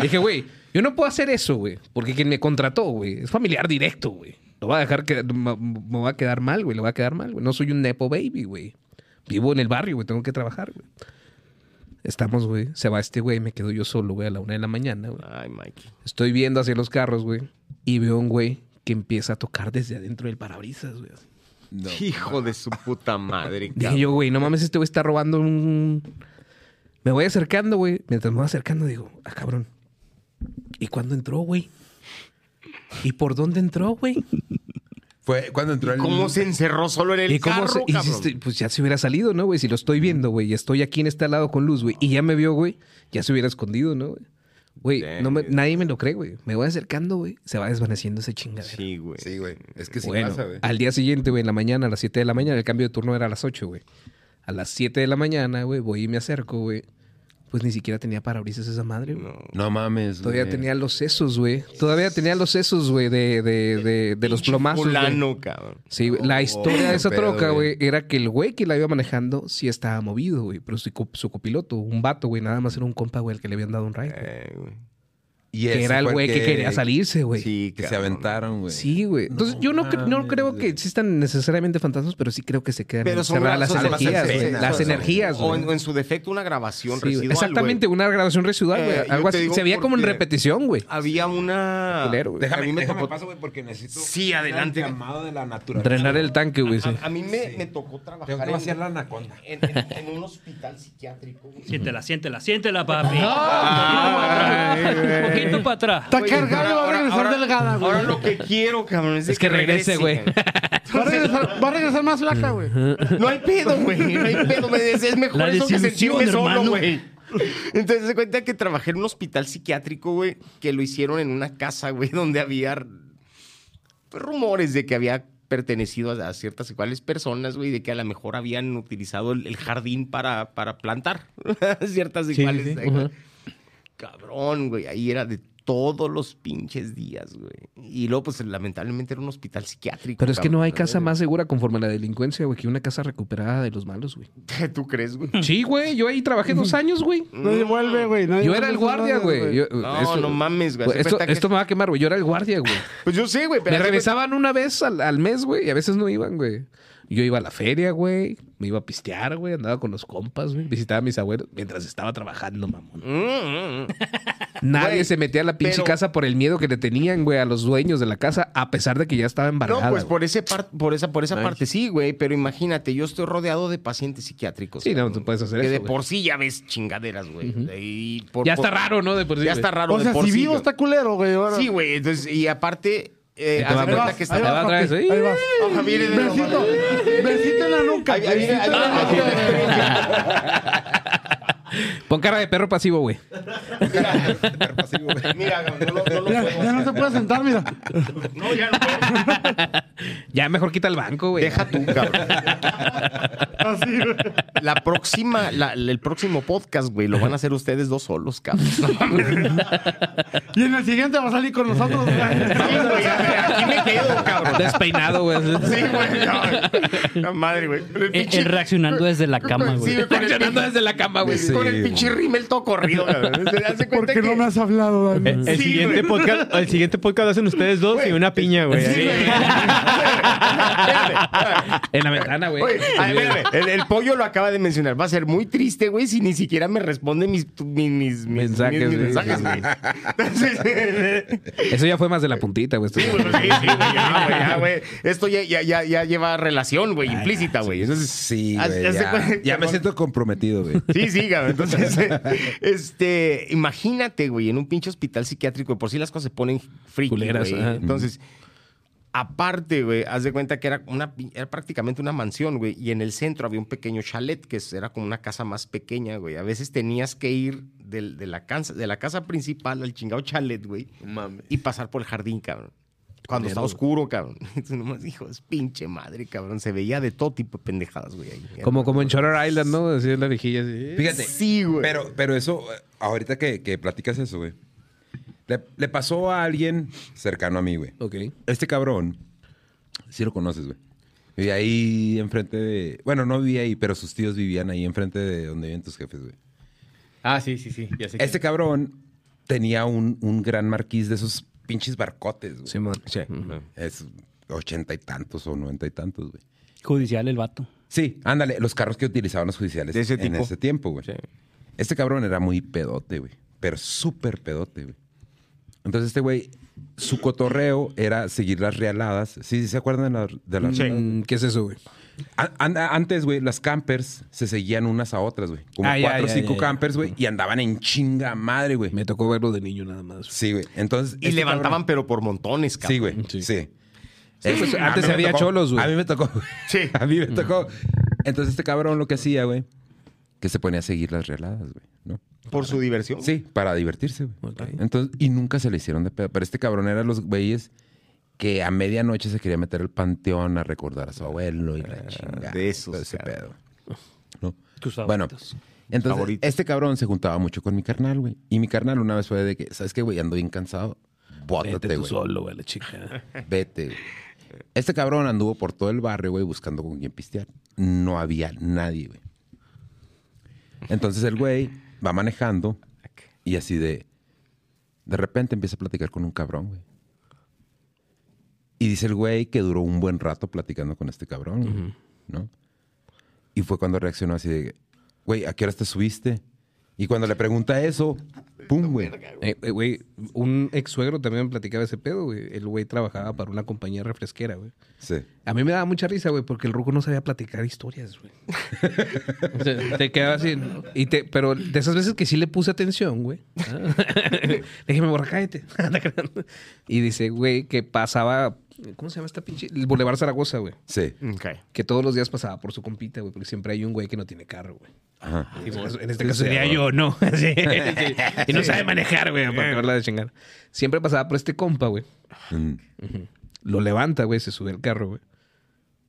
[SPEAKER 2] Dije, güey, yo no puedo hacer eso, güey. Porque quien me contrató, güey, es familiar directo, güey. Lo va a dejar que me me va a quedar mal, güey. Le va a quedar mal, güey. No soy un nepo baby, güey. Vivo en el barrio, güey. Tengo que trabajar, güey. Estamos, güey. Se va este güey. Me quedo yo solo, güey, a la una de la mañana, güey.
[SPEAKER 3] Ay, Mikey.
[SPEAKER 2] Estoy viendo hacia los carros, güey. Y veo un güey que empieza a tocar desde adentro del parabrisas, güey. así.
[SPEAKER 1] No.
[SPEAKER 3] Hijo de su puta madre,
[SPEAKER 2] Dije yo, güey, no mames, este güey está robando un... Me voy acercando, güey. Mientras me voy acercando, digo, ah, cabrón. ¿Y cuándo entró, güey? ¿Y por dónde entró, güey?
[SPEAKER 1] Fue cuando entró el.
[SPEAKER 3] ¿Cómo se encerró solo en el
[SPEAKER 2] ¿Y cómo
[SPEAKER 3] carro,
[SPEAKER 2] se- y si estoy- pues ya se hubiera salido, ¿no, güey? Si lo estoy viendo, güey, y estoy aquí en este lado con luz, güey, y ya me vio, güey, ya se hubiera escondido, ¿no, güey? Güey, no me- nadie me lo cree, güey. Me voy acercando, güey. Se va desvaneciendo ese chingadera.
[SPEAKER 3] Sí, güey.
[SPEAKER 1] Sí, güey. Es que sí
[SPEAKER 2] bueno,
[SPEAKER 1] pasa, güey.
[SPEAKER 2] al día siguiente, güey, en la mañana, a las 7 de la mañana, el cambio de turno era a las 8, güey. A las 7 de la mañana, güey, voy y me acerco, güey. Pues ni siquiera tenía parabrisas esa madre, güey.
[SPEAKER 1] No mames,
[SPEAKER 2] Todavía
[SPEAKER 1] güey.
[SPEAKER 2] tenía los sesos, güey. Todavía tenía los sesos, güey, de, de, de, de los plomazos. güey.
[SPEAKER 3] fulano, cabrón.
[SPEAKER 2] Sí, güey. la historia de esa
[SPEAKER 1] pedo,
[SPEAKER 2] troca,
[SPEAKER 1] güey.
[SPEAKER 2] güey, era que el güey que la iba manejando sí estaba movido, güey. Pero su, su copiloto, un vato, güey, nada más era un compa, güey, al que le habían dado un ride. güey.
[SPEAKER 3] Eh, güey.
[SPEAKER 1] Y
[SPEAKER 2] que era el güey que, quería salirse, güey.
[SPEAKER 3] Sí,
[SPEAKER 1] Que se aventaron, güey.
[SPEAKER 2] Sí, güey. Entonces, yo no, cre- no creo que existan necesariamente fantasmas, pero sí creo que se quedan
[SPEAKER 3] Pero son
[SPEAKER 2] las
[SPEAKER 3] son-
[SPEAKER 2] energías, güey.
[SPEAKER 3] son-
[SPEAKER 2] Las
[SPEAKER 3] son-
[SPEAKER 2] energías,
[SPEAKER 3] O
[SPEAKER 2] güey.
[SPEAKER 3] en, o en su defecto, una grabación
[SPEAKER 2] Sí,
[SPEAKER 3] residual.
[SPEAKER 2] Exactamente, una grabación residual, güey.
[SPEAKER 3] Eh,
[SPEAKER 2] Algo así. Se veía como en repetición, güey.
[SPEAKER 3] Había una.
[SPEAKER 2] Culero,
[SPEAKER 3] a mí me tocó.
[SPEAKER 1] paso, güey, porque necesito.
[SPEAKER 3] Sí, adelante.
[SPEAKER 1] El llamado de la naturaleza.
[SPEAKER 2] Drenar el tanque, güey, sí.
[SPEAKER 3] A, a mí me, me tocó trabajar
[SPEAKER 1] Tengo que
[SPEAKER 3] en,
[SPEAKER 1] vaciar la anaconda.
[SPEAKER 3] en un hospital psiquiátrico. güey.
[SPEAKER 6] Siéntela, siéntela, siéntela, papi. Un poquito para atrás.
[SPEAKER 4] Está cargado y va a
[SPEAKER 3] ahora-
[SPEAKER 4] regresar
[SPEAKER 3] ahora-
[SPEAKER 4] delgada, güey.
[SPEAKER 3] Ahora lo que quiero, cabrón, es, de
[SPEAKER 2] Es que regrese, güey.
[SPEAKER 4] Va a regresar, va a regresar más flaca, güey.
[SPEAKER 3] No hay pedo, güey. No hay pedo. me- Es, es mejor
[SPEAKER 6] La
[SPEAKER 3] eso que
[SPEAKER 6] desilusión,
[SPEAKER 3] sentirme solo,
[SPEAKER 6] hermano.
[SPEAKER 3] güey. Entonces se cuenta que trabajé en un hospital psiquiátrico, güey, que lo hicieron en una casa, güey, donde había pues, rumores de que había pertenecido a, a ciertas iguales personas, güey, de que a lo mejor habían utilizado el, el jardín para, para plantar ciertas iguales.
[SPEAKER 5] sí.
[SPEAKER 3] eh, güey. Cabrón, güey, ahí era de todos los pinches días, güey. Y luego, pues, lamentablemente era un hospital psiquiátrico.
[SPEAKER 2] Pero es que no hay casa más segura conforme a la delincuencia, güey, que una casa recuperada de los malos, güey.
[SPEAKER 3] ¿Tú crees, güey?
[SPEAKER 2] Sí, güey, yo ahí trabajé dos años, güey.
[SPEAKER 4] Nadie vuelve, güey. nadie
[SPEAKER 2] Yo era el guardia,
[SPEAKER 4] nada,
[SPEAKER 2] güey. Yo-
[SPEAKER 3] No,
[SPEAKER 2] esto-
[SPEAKER 3] no mames, güey.
[SPEAKER 2] Esto,
[SPEAKER 3] que-
[SPEAKER 2] esto me va a quemar, güey. Yo era el guardia, güey.
[SPEAKER 3] Pues yo sé, güey. pero
[SPEAKER 2] Me regresaban una vez al, al mes, güey, y a veces no iban, güey. Yo iba a la feria, güey. Me iba a pistear, güey. Andaba con los compas, güey. Visitaba a mis abuelos mientras estaba trabajando, mamón.
[SPEAKER 3] Mm, mm, mm.
[SPEAKER 2] Nadie
[SPEAKER 3] Güey,
[SPEAKER 2] se metía a la pinche
[SPEAKER 3] pero-
[SPEAKER 2] casa por el miedo que le tenían, güey, a los dueños de la casa, a pesar de que ya estaba embargada.
[SPEAKER 3] No, pues
[SPEAKER 2] güey.
[SPEAKER 3] por, ese par- por esa, por esa parte sí, güey. Pero imagínate, yo estoy rodeado de pacientes psiquiátricos.
[SPEAKER 2] Sí, no, tú puedes hacer
[SPEAKER 3] que
[SPEAKER 2] eso,
[SPEAKER 3] de
[SPEAKER 2] güey.
[SPEAKER 3] por sí ya ves chingaderas, güey. Y por-
[SPEAKER 2] Ya
[SPEAKER 3] por-
[SPEAKER 2] está raro, ¿no? De por sí,
[SPEAKER 3] Ya está raro
[SPEAKER 4] O
[SPEAKER 3] de
[SPEAKER 4] sea,
[SPEAKER 3] por
[SPEAKER 4] si
[SPEAKER 3] sí,
[SPEAKER 4] vivo está culero, güey. ahora.
[SPEAKER 3] Sí, güey. Entonces, y aparte, eh,
[SPEAKER 2] Te va
[SPEAKER 3] cuenta
[SPEAKER 2] meter-
[SPEAKER 3] que
[SPEAKER 2] ahí va
[SPEAKER 3] está...
[SPEAKER 2] otra vez.
[SPEAKER 4] Ahí vas.
[SPEAKER 3] Viene de-
[SPEAKER 4] Besito, besito en la nuca.
[SPEAKER 3] Ahí- ahí viene- ahí.
[SPEAKER 2] Pon cara de perro pasivo, güey.
[SPEAKER 3] Mira, no, lo- no lo
[SPEAKER 4] Mira,
[SPEAKER 3] puedo
[SPEAKER 4] ya no te puedes sentar, mira.
[SPEAKER 3] No, ya no puedo.
[SPEAKER 2] Ya mejor quita el banco, güey.
[SPEAKER 3] Deja tú, cabrón.
[SPEAKER 4] Así, güey.
[SPEAKER 3] La próxima, la- el próximo podcast, güey, lo van a hacer ustedes dos solos, cabrón.
[SPEAKER 4] Y en el siguiente va a salir con nosotros, güey.
[SPEAKER 3] Sí, güey, aquí me quedo, cabrón.
[SPEAKER 2] Despeinado, güey.
[SPEAKER 3] Sí, güey. no. La madre, güey. El
[SPEAKER 6] Eh,
[SPEAKER 3] pinche-
[SPEAKER 6] eh, reaccionando desde la cama, güey.
[SPEAKER 3] Sí, el
[SPEAKER 2] Reaccionando desde la cama, güey.
[SPEAKER 3] con el pinche rímel todo corrido, cabrón. Se hace cuenta
[SPEAKER 4] ¿Por qué
[SPEAKER 3] que-
[SPEAKER 4] no me has hablado, Dani?
[SPEAKER 5] El,
[SPEAKER 3] Sí,
[SPEAKER 5] siguiente podcast, el siguiente podcast lo hacen ustedes dos y una piña, güey.
[SPEAKER 3] Sí, güey.
[SPEAKER 2] En la ventana, güey.
[SPEAKER 3] Oye, a ver, espérame. el, el pollo lo acaba de mencionar. Va a ser muy triste, güey, si ni siquiera me responde mis,
[SPEAKER 2] Mensajes,
[SPEAKER 3] mis- mis
[SPEAKER 2] güey.
[SPEAKER 3] mensajes, güey. Entonces,
[SPEAKER 2] Eso ya fue más de la puntita, güey.
[SPEAKER 3] Sí, güey, sí, sí, güey, ya, güey, ya, güey. Esto ya, ya, ya, ya lleva relación, güey, implícita, güey. Entonces,
[SPEAKER 1] Sí, güey. Ya, me siento comprometido, güey.
[SPEAKER 3] Sí, sí, cabrón. Entonces, este, imagínate, güey, en un pinche hospital psiquiátrico, por sí las cosas se ponen friki,
[SPEAKER 2] Culeras,
[SPEAKER 3] güey. Aparte, güey, haz de cuenta que era una era prácticamente una mansión, güey, y en el centro había un pequeño chalet que es- era como una casa más pequeña, güey. A veces tenías que ir de, la casa, de la casa principal al chingado chalet, güey, y pasar por el jardín, cabrón. Cuando está oscuro, cabrón. Entonces, nomás, hijo, es pinche madre, cabrón. Se veía de todo tipo de pendejadas, güey. ahí.
[SPEAKER 2] Como, como en Shutter Island, ¿no? Decía la viejilla así.
[SPEAKER 1] Fíjate.
[SPEAKER 3] Sí, güey.
[SPEAKER 1] Pero, pero eso, ahorita que, que platicas eso, güey. Le, le pasó a alguien cercano a mí, güey.
[SPEAKER 2] Ok.
[SPEAKER 1] Este cabrón, sí lo conoces, güey. Vivía ahí enfrente de. Bueno, no vivía ahí, pero sus tíos vivían ahí enfrente de donde viven tus jefes, güey.
[SPEAKER 5] Ah, sí, sí, sí. Ya sé.
[SPEAKER 1] Este cabrón tenía un, un gran marquís de esos pinches barcotes, güey.
[SPEAKER 2] Simón.
[SPEAKER 1] Es ochenta y tantos o noventa y tantos, güey.
[SPEAKER 6] Judicial el vato.
[SPEAKER 1] Sí, ándale, los carros que utilizaban los judiciales
[SPEAKER 3] De ese
[SPEAKER 1] en ese tiempo, güey.
[SPEAKER 3] Sí.
[SPEAKER 1] Este cabrón era muy pedote, güey. Pero súper pedote, güey. Entonces este güey, su cotorreo era seguir las realadas. ¿Sí se acuerdan de, la- de las realadas?
[SPEAKER 2] Mm, ¿Qué es eso, güey?
[SPEAKER 1] An- antes, güey, las campers se seguían unas a otras, güey. Como
[SPEAKER 2] Ah,
[SPEAKER 1] cuatro o cinco
[SPEAKER 2] ya, ya.
[SPEAKER 1] campers, güey. Y andaban en chinga madre, güey.
[SPEAKER 2] Me tocó verlo de niño nada más.
[SPEAKER 1] Sí, güey. Entonces.
[SPEAKER 3] Y
[SPEAKER 1] este
[SPEAKER 3] levantaban,
[SPEAKER 1] cabrón-
[SPEAKER 3] pero por montones, cabrón.
[SPEAKER 1] Sí, güey.
[SPEAKER 2] Sí.
[SPEAKER 1] Sí.
[SPEAKER 2] Sí, pues, antes
[SPEAKER 1] me
[SPEAKER 2] había
[SPEAKER 1] tocó.
[SPEAKER 2] cholos, güey.
[SPEAKER 1] A mí me tocó.
[SPEAKER 3] Sí.
[SPEAKER 1] A mí me tocó. Entonces este cabrón lo que hacía, güey, que se ponía a seguir las realadas, güey.
[SPEAKER 3] Por su diversión.
[SPEAKER 1] Sí, para divertirse, güey. Entonces, y nunca se le hicieron de pedo. Pero este cabrón era los güeyes que a medianoche se quería meter al panteón a recordar a su abuelo y la chingada.
[SPEAKER 3] de esos,
[SPEAKER 1] todo ese
[SPEAKER 3] cabrón.
[SPEAKER 1] pedo. ¿No?
[SPEAKER 6] Tus
[SPEAKER 1] Bueno,
[SPEAKER 6] favoritos.
[SPEAKER 1] entonces,
[SPEAKER 3] Favoritos.
[SPEAKER 1] este cabrón se juntaba mucho con mi carnal, güey. Y mi carnal una vez fue de que, ¿sabes qué, güey? Ando bien cansado.
[SPEAKER 2] Vete
[SPEAKER 1] Bótate,
[SPEAKER 2] tú
[SPEAKER 1] güey.
[SPEAKER 2] solo, güey, la chica.
[SPEAKER 1] Vete. güey. Este cabrón anduvo por todo el barrio, güey, buscando con quién pistear. No había nadie, güey. Entonces el güey va manejando y así de... De repente empieza a platicar con un cabrón, güey. Y dice el güey que duró un buen rato platicando con este cabrón, güey, ¿no? Y fue cuando reaccionó así de... Güey, ¿a qué hora te subiste? Y cuando le pregunta eso, ¡pum, güey!
[SPEAKER 2] Eh, eh, Güey, un ex suegro también me platicaba ese pedo, güey. El güey trabajaba para una compañía refresquera, güey.
[SPEAKER 1] Sí.
[SPEAKER 2] A mí me daba mucha risa, güey, porque el ruco no sabía platicar historias, güey. O sea, te quedaba así. Y te, pero de esas veces que sí le puse atención, güey. ¿ah? le dije, me borra, cállate. y dice, güey, que pasaba. ¿Cómo se llama esta pinche? El Boulevard Zaragoza, güey.
[SPEAKER 1] Sí.
[SPEAKER 3] Ok.
[SPEAKER 2] Que todos los días pasaba por su compita, güey, porque siempre hay un güey que no tiene carro, güey.
[SPEAKER 1] Ajá.
[SPEAKER 2] Y pues, en este
[SPEAKER 1] Sí,
[SPEAKER 2] caso sería yo, ¿no? Sí, sí. Y no sabe manejar, güey, para acabarla de chingar. Siempre pasaba por este compa, güey.
[SPEAKER 1] Mm.
[SPEAKER 2] Lo levanta, güey, se sube al carro, güey.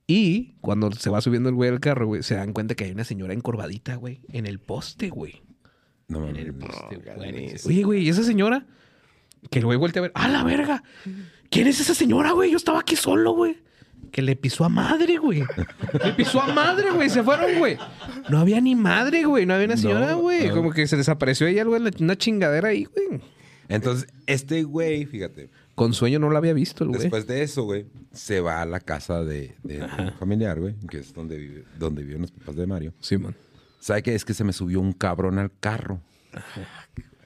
[SPEAKER 2] Y cuando se va subiendo el güey al carro, güey, se dan cuenta que hay una señora encorvadita, güey, en el poste, güey.
[SPEAKER 1] No
[SPEAKER 2] En el poste, güey. Oye, güey, ¿y esa señora? Que el güey voltea a ver. ¡Ah, la verga! ¿Quién es esa señora, güey? Yo estaba aquí solo, güey. Que le pisó a madre, güey. Le pisó a madre, güey. Se fueron, güey. No había ni madre, güey. No había una señora,
[SPEAKER 1] No,
[SPEAKER 2] güey.
[SPEAKER 1] no.
[SPEAKER 2] Como que se desapareció ella, güey. Una chingadera ahí, güey.
[SPEAKER 1] Entonces, este güey, fíjate,
[SPEAKER 2] Con sueño no lo había visto, el güey.
[SPEAKER 1] después de eso, güey, se va a la casa de, de un familiar, güey, que es donde, vive, donde viven los papás de Mario.
[SPEAKER 2] Sí, man.
[SPEAKER 1] ¿Sabe qué? Es que se me subió un cabrón al carro.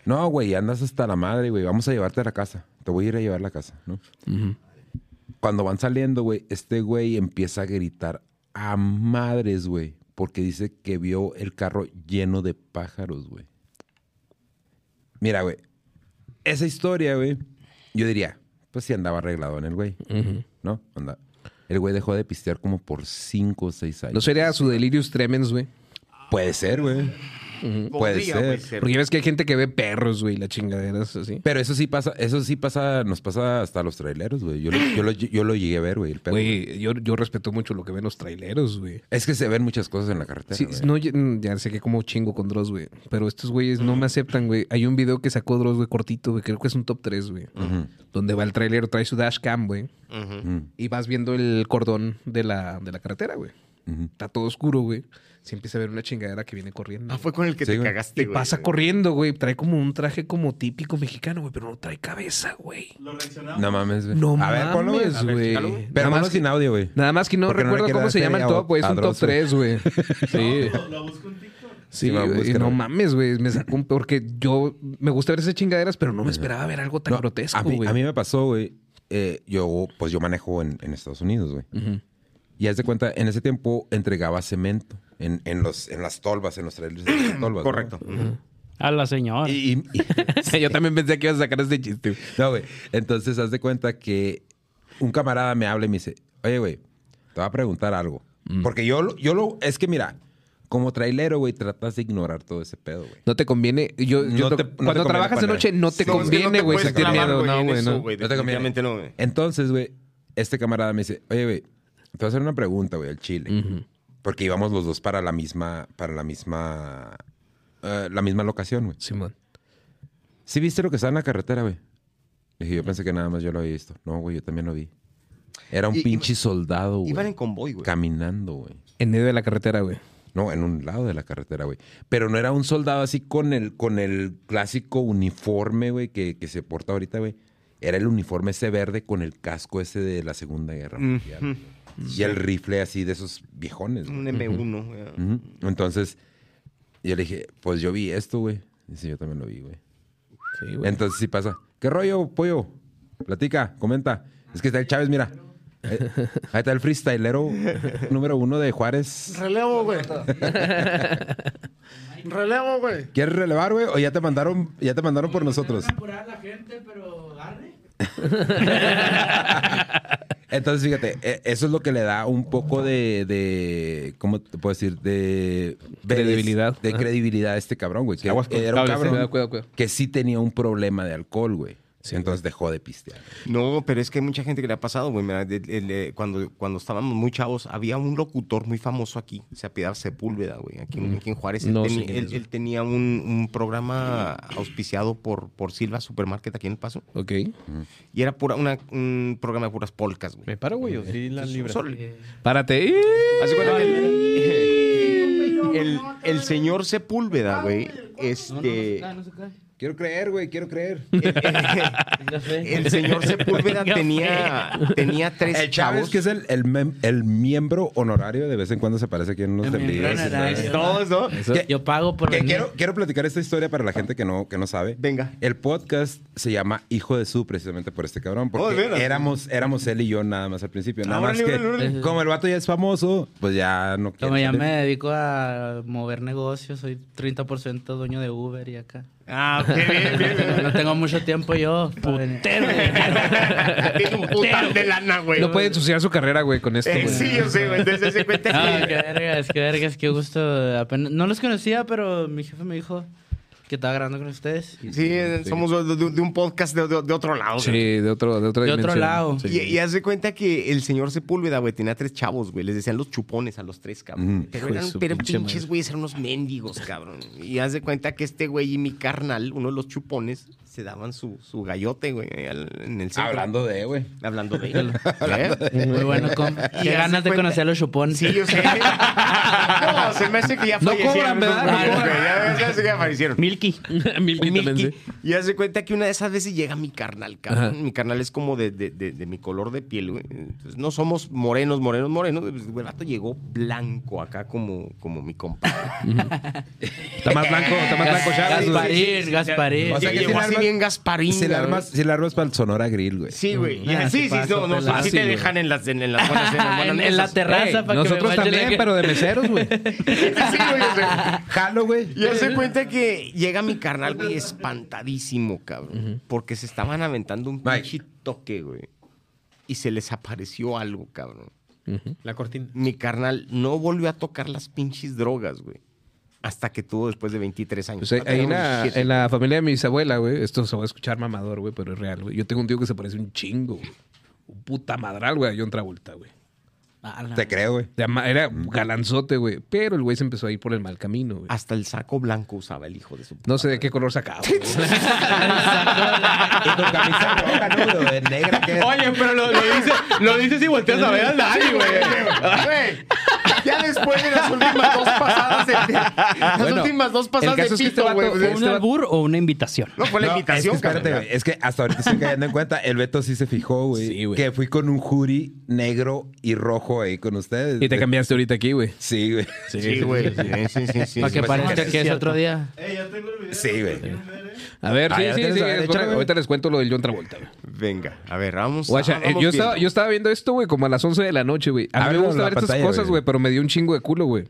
[SPEAKER 1] No, güey, andas hasta la madre, güey. Vamos a llevarte a la casa. Te voy a ir a llevar a la casa, ¿no? Cuando van saliendo, güey, este güey empieza a gritar a madres, güey. Porque dice que vio el carro lleno de pájaros, güey. Mira, güey. Esa historia, güey, yo diría, pues sí andaba arreglado en el güey. ¿No? Anda. El güey dejó de pistear como por cinco o seis años.
[SPEAKER 2] ¿No sería su delirius tremens, güey?
[SPEAKER 1] Puede ser, güey. Puede
[SPEAKER 3] Podría,
[SPEAKER 1] ser.
[SPEAKER 2] Porque ya ves que hay gente que ve perros, güey, la chingadera es así.
[SPEAKER 1] Pero eso sí pasa, eso sí pasa, nos pasa hasta a los traileros, güey. Yo, lo- yo, lo, yo lo llegué a ver, güey. el pedo.
[SPEAKER 2] Güey, yo, yo respeto mucho lo que ven los traileros, güey.
[SPEAKER 1] Es que se ven muchas cosas en la carretera.
[SPEAKER 2] Sí,
[SPEAKER 1] güey.
[SPEAKER 2] no, ya, mm, ya sé que como chingo con Dross, güey. Pero estos güeyes no me aceptan, güey. Hay un video que sacó Dross, güey, cortito, güey. Creo que es un top 3, güey. Donde va el trailero, trae su dashcam, güey.
[SPEAKER 1] Mm,
[SPEAKER 2] Y vas viendo el cordón de la, de la carretera, güey. Está todo oscuro, güey. Se empieza a ver una chingadera que viene corriendo.
[SPEAKER 3] Ah, fue con el que
[SPEAKER 1] Sí,
[SPEAKER 3] te
[SPEAKER 1] güey.
[SPEAKER 3] cagaste,
[SPEAKER 2] y
[SPEAKER 3] güey.
[SPEAKER 2] pasa corriendo, güey. Trae como un traje como típico mexicano, güey. Pero no trae cabeza, güey.
[SPEAKER 1] No mames, güey.
[SPEAKER 2] No
[SPEAKER 1] a ver, ponlo, güey.
[SPEAKER 2] mames,
[SPEAKER 3] A ver,
[SPEAKER 2] güey.
[SPEAKER 1] Pero
[SPEAKER 2] Nada más que-
[SPEAKER 1] sin audio, güey.
[SPEAKER 2] Nada más que no
[SPEAKER 1] Porque
[SPEAKER 2] recuerdo cómo se llama el top, güey. Es un top
[SPEAKER 1] Dross, güey.
[SPEAKER 2] 3, güey. Sí.
[SPEAKER 7] Lo busco en TikTok.
[SPEAKER 2] Sí, güey, no mames, güey. Me sacó un... Porque yo me gusta ver esas chingaderas, pero no me esperaba ver algo tan
[SPEAKER 1] No,
[SPEAKER 2] grotesco,
[SPEAKER 1] a, mí,
[SPEAKER 2] güey.
[SPEAKER 1] a mí me pasó, güey. eh, yo, pues yo manejo en, en Estados Unidos, güey. Y haz de cuenta, en ese tiempo entregaba cemento en, en, los, en las tolvas, en los trailers de las tolvas. ¿no?
[SPEAKER 3] Correcto.
[SPEAKER 6] A la señora.
[SPEAKER 1] Y, y-
[SPEAKER 2] yo también pensé que ibas a sacar este chiste.
[SPEAKER 1] No, güey. Entonces, haz de cuenta que un camarada me habla y me dice, oye, güey, te voy a preguntar algo. Porque yo, lo- yo lo... Es que, mira, como trailero, güey, tratas de ignorar todo ese pedo, güey.
[SPEAKER 2] No te conviene. Yo, yo
[SPEAKER 1] No
[SPEAKER 2] te-
[SPEAKER 1] no
[SPEAKER 2] cuando
[SPEAKER 1] conviene
[SPEAKER 2] trabajas de noche, no te
[SPEAKER 3] Sí, es que no
[SPEAKER 2] conviene, güey,
[SPEAKER 3] puedes
[SPEAKER 2] sentir
[SPEAKER 3] clavar,
[SPEAKER 2] miedo. No, güey, no.
[SPEAKER 3] güey.
[SPEAKER 1] No te conviene.
[SPEAKER 3] No.
[SPEAKER 1] Entonces, güey, este camarada me dice, oye, güey, te voy a hacer una pregunta, güey, al chile. Porque íbamos los dos para la misma, para la misma, eh, la misma locación, güey.
[SPEAKER 2] Simón.
[SPEAKER 1] ¿Sí viste lo que estaba en la carretera, güey? Dije, yo pensé que nada más yo lo había visto. No, güey, yo también lo vi. Era un
[SPEAKER 3] Y-
[SPEAKER 1] pinche soldado, güey.
[SPEAKER 3] Iban en convoy, güey.
[SPEAKER 1] Caminando, güey.
[SPEAKER 2] En medio de la carretera, güey.
[SPEAKER 1] No, en un lado de la carretera, güey. Pero no era un soldado así con el, con el clásico uniforme, güey, que, que se porta ahorita, güey. Era el uniforme ese verde con el casco ese de la Segunda Guerra Mundial. güey. Y el rifle así de esos viejones, güey.
[SPEAKER 3] Un M1. güey.
[SPEAKER 1] Ujú. Entonces, yo le dije, pues yo vi esto, güey. Dice, yo también lo vi, güey.
[SPEAKER 2] Sí, güey.
[SPEAKER 1] Entonces sí pasa. ¿Qué rollo, pollo? Platica, comenta. Es que está el Chávez, mira. Ahí, ahí está el freestylero número uno de Juárez.
[SPEAKER 4] Relevo, güey. Relevo, güey.
[SPEAKER 1] ¿Quieres relevar, güey? ¿O ya te mandaron, ya te mandaron por nosotros?
[SPEAKER 7] apurar la gente, pero arre.
[SPEAKER 1] Entonces, fíjate, e- eso es lo que le da un poco de, de ¿cómo te puedo decir? De
[SPEAKER 2] Credibilidad.
[SPEAKER 1] De credibilidad a este cabrón, güey. Que
[SPEAKER 2] Aguas
[SPEAKER 1] era un cabrón
[SPEAKER 2] cuidado, cuidado, cuidado.
[SPEAKER 1] que sí tenía un problema de alcohol, güey. Entonces dejó de pistear.
[SPEAKER 3] No, pero es que hay mucha gente que le ha pasado, güey. Mira, de- el- eh, cuando, cuando estábamos muy chavos, había un locutor muy famoso aquí, se apellidaba Sepúlveda, güey, aquí, en- aquí en Juárez. Él,
[SPEAKER 2] No
[SPEAKER 3] tenía un, un programa auspiciado por, por Silva Supermarket aquí en El Paso.
[SPEAKER 2] Ok.
[SPEAKER 3] Y era pura, una- un programa de puras polcas, güey.
[SPEAKER 5] ¿Me paro, güey? ¿O sí la libra?
[SPEAKER 3] Solo-
[SPEAKER 2] Párate.
[SPEAKER 3] Cuenta que el, señor Sepúlveda, güey, este...
[SPEAKER 7] no se cae.
[SPEAKER 1] Quiero creer, güey, quiero creer.
[SPEAKER 7] Tenga fe.
[SPEAKER 3] El señor Sepúlveda tenía, tenía tres
[SPEAKER 1] El Chávez,
[SPEAKER 3] chavos.
[SPEAKER 1] que es el, el, mem- el miembro honorario, de vez en cuando se parece aquí en unos
[SPEAKER 7] honorario.
[SPEAKER 3] Todos, ¿no?
[SPEAKER 1] Que-
[SPEAKER 7] Yo pago por
[SPEAKER 1] que quiero, quiero platicar esta historia para la gente que no, que no sabe.
[SPEAKER 3] Venga.
[SPEAKER 1] El podcast se llama Hijo de Su, precisamente por este cabrón. Porque
[SPEAKER 3] Oh,
[SPEAKER 1] éramos, éramos él y yo nada más al principio. Nada más que, como el vato ya es famoso, pues ya no quiere.
[SPEAKER 7] Como ya me dedico a mover negocios, soy 30% dueño de Uber y acá.
[SPEAKER 3] Ah, qué bien, bien, bien.
[SPEAKER 7] No tengo mucho tiempo yo. Putero.
[SPEAKER 3] Tiene un putal de lana, güey.
[SPEAKER 2] No puede ensuciar su carrera, güey, con esto.
[SPEAKER 3] Eh,
[SPEAKER 2] güey.
[SPEAKER 3] sí, yo sé, güey. Entonces se cuenta
[SPEAKER 7] Ah, qué vergas, qué vergas, qué gusto. Apenas, no los conocía, pero mi jefe me dijo que estaba grabando con ustedes.
[SPEAKER 3] Sí, somos de, de- de un podcast de, de- de otro lado.
[SPEAKER 2] Sí,
[SPEAKER 3] güey.
[SPEAKER 2] de, otro, de otra
[SPEAKER 7] De otro lado.
[SPEAKER 2] Sí.
[SPEAKER 3] Y, y haz de cuenta que el señor Sepúlveda, güey, tenía tres chavos, güey. Les decían los chupones a los tres, cabrón. Pero eran pero
[SPEAKER 2] pinche
[SPEAKER 3] pinches, güey, eran unos mendigos, cabrón. Y haz de cuenta que este güey y mi carnal, uno de los chupones, se daban su, su gallote, güey, en el centro.
[SPEAKER 1] Hablando de, güey.
[SPEAKER 3] Hablando de. ¿Eh?
[SPEAKER 7] Muy bueno, com.
[SPEAKER 3] Y
[SPEAKER 7] Qué ganas
[SPEAKER 3] de
[SPEAKER 7] conocer a los chupones.
[SPEAKER 3] Sí, yo sé. no, se me hace que ya
[SPEAKER 2] No
[SPEAKER 3] fallecieron
[SPEAKER 2] cobran, ¿verdad? No cobran.
[SPEAKER 3] güey. Ya, sé que ya fallecieron.
[SPEAKER 6] Milky.
[SPEAKER 2] Milky
[SPEAKER 3] Milky.
[SPEAKER 2] sí.
[SPEAKER 3] Y hace cuenta que una de esas veces llega mi carnal, cabrón.
[SPEAKER 2] Ajá.
[SPEAKER 3] Mi carnal es como de, de- de- de mi color de piel, güey. Entonces, no somos morenos, morenos, morenos. Pues, El vato llegó blanco acá como, como mi compadre.
[SPEAKER 2] Está más blanco, está más blanco Charlie.
[SPEAKER 7] Gasparín, Gasparín.
[SPEAKER 1] O sea que
[SPEAKER 3] llegó así bien Gasparín.
[SPEAKER 1] Si le
[SPEAKER 3] güey.
[SPEAKER 1] armas, si le armas para el Sonora Grill, güey.
[SPEAKER 3] Sí, güey.
[SPEAKER 7] Ah,
[SPEAKER 3] Ya, sí,
[SPEAKER 7] ¿qué
[SPEAKER 3] sí, no, no, sí
[SPEAKER 2] Sí,
[SPEAKER 3] te dejan en las, en, en las buenas, en las buenas
[SPEAKER 7] En, en la terraza
[SPEAKER 2] Ey,
[SPEAKER 7] para
[SPEAKER 2] nosotros también,
[SPEAKER 7] la-
[SPEAKER 2] pero de meseros, güey.
[SPEAKER 3] Sí, güey, o sea,
[SPEAKER 1] Jalo, güey.
[SPEAKER 3] Y hace cuenta que llega mi carnal, güey, espantadísimo, cabrón. Porque se estaban aventando un pinche toque, güey. Y se les apareció algo, cabrón.
[SPEAKER 5] La cortina.
[SPEAKER 3] Mi carnal no volvió a tocar las pinches drogas, güey. Hasta que tuvo después de 23 años.
[SPEAKER 2] Pues ahí-
[SPEAKER 3] Ah,
[SPEAKER 2] ahí en la,
[SPEAKER 3] 17.
[SPEAKER 2] en la familia de mi bisabuela, güey, esto se va a escuchar mamador, güey, pero es real, güey. Yo tengo un tío que se parece un chingo, güey. Un puta madral, güey, a John Travolta, güey.
[SPEAKER 7] Ah,
[SPEAKER 1] Te creo, güey.
[SPEAKER 2] Era galanzote, güey. Pero el güey se empezó a ir por el mal camino, güey.
[SPEAKER 3] Hasta el saco blanco usaba el hijo de su
[SPEAKER 2] No sé de qué color sacaba. güey.
[SPEAKER 1] Y con camisa roja, ¿no? güey? Negra.
[SPEAKER 5] Oye, pero lo, lo dices lo dices y volteas a ver al Dani, güey.
[SPEAKER 3] Ya después de las últimas dos pasadas de, las
[SPEAKER 2] Bueno,
[SPEAKER 3] últimas dos pasadas
[SPEAKER 2] el caso
[SPEAKER 3] de
[SPEAKER 2] es que este
[SPEAKER 3] pito, güey.
[SPEAKER 2] vato-
[SPEAKER 3] pues,
[SPEAKER 6] ¿Fue un albur o una invitación?
[SPEAKER 3] No, fue la
[SPEAKER 1] No,
[SPEAKER 3] invitación,
[SPEAKER 1] es que, espérate,
[SPEAKER 3] cabrón.
[SPEAKER 1] güey. Es que hasta ahorita estoy cayendo en cuenta. El Beto sí se fijó, güey.
[SPEAKER 2] Sí, güey.
[SPEAKER 1] Que fui con un jury negro y rojo ahí con ustedes.
[SPEAKER 2] Y te cambiaste ahorita aquí, güey.
[SPEAKER 1] Sí, güey.
[SPEAKER 3] Sí, güey. Sí, sí, sí, sí.
[SPEAKER 7] Para que parezca que es otro día.
[SPEAKER 1] Sí, güey.
[SPEAKER 2] A ver,
[SPEAKER 1] Ah,
[SPEAKER 2] sí, sí, sí.
[SPEAKER 1] a ver.
[SPEAKER 2] Ahorita les cuento lo del John Travolta, güey.
[SPEAKER 3] Venga, a ver, vamos.
[SPEAKER 2] Guacha, eh, yo, estaba,
[SPEAKER 3] viendo.
[SPEAKER 2] yo estaba viendo esto, güey, como a las 11 de la noche, güey. A mí me gusta ver estas cosas,
[SPEAKER 1] güey.
[SPEAKER 2] güey, pero me dio un chingo de culo, güey.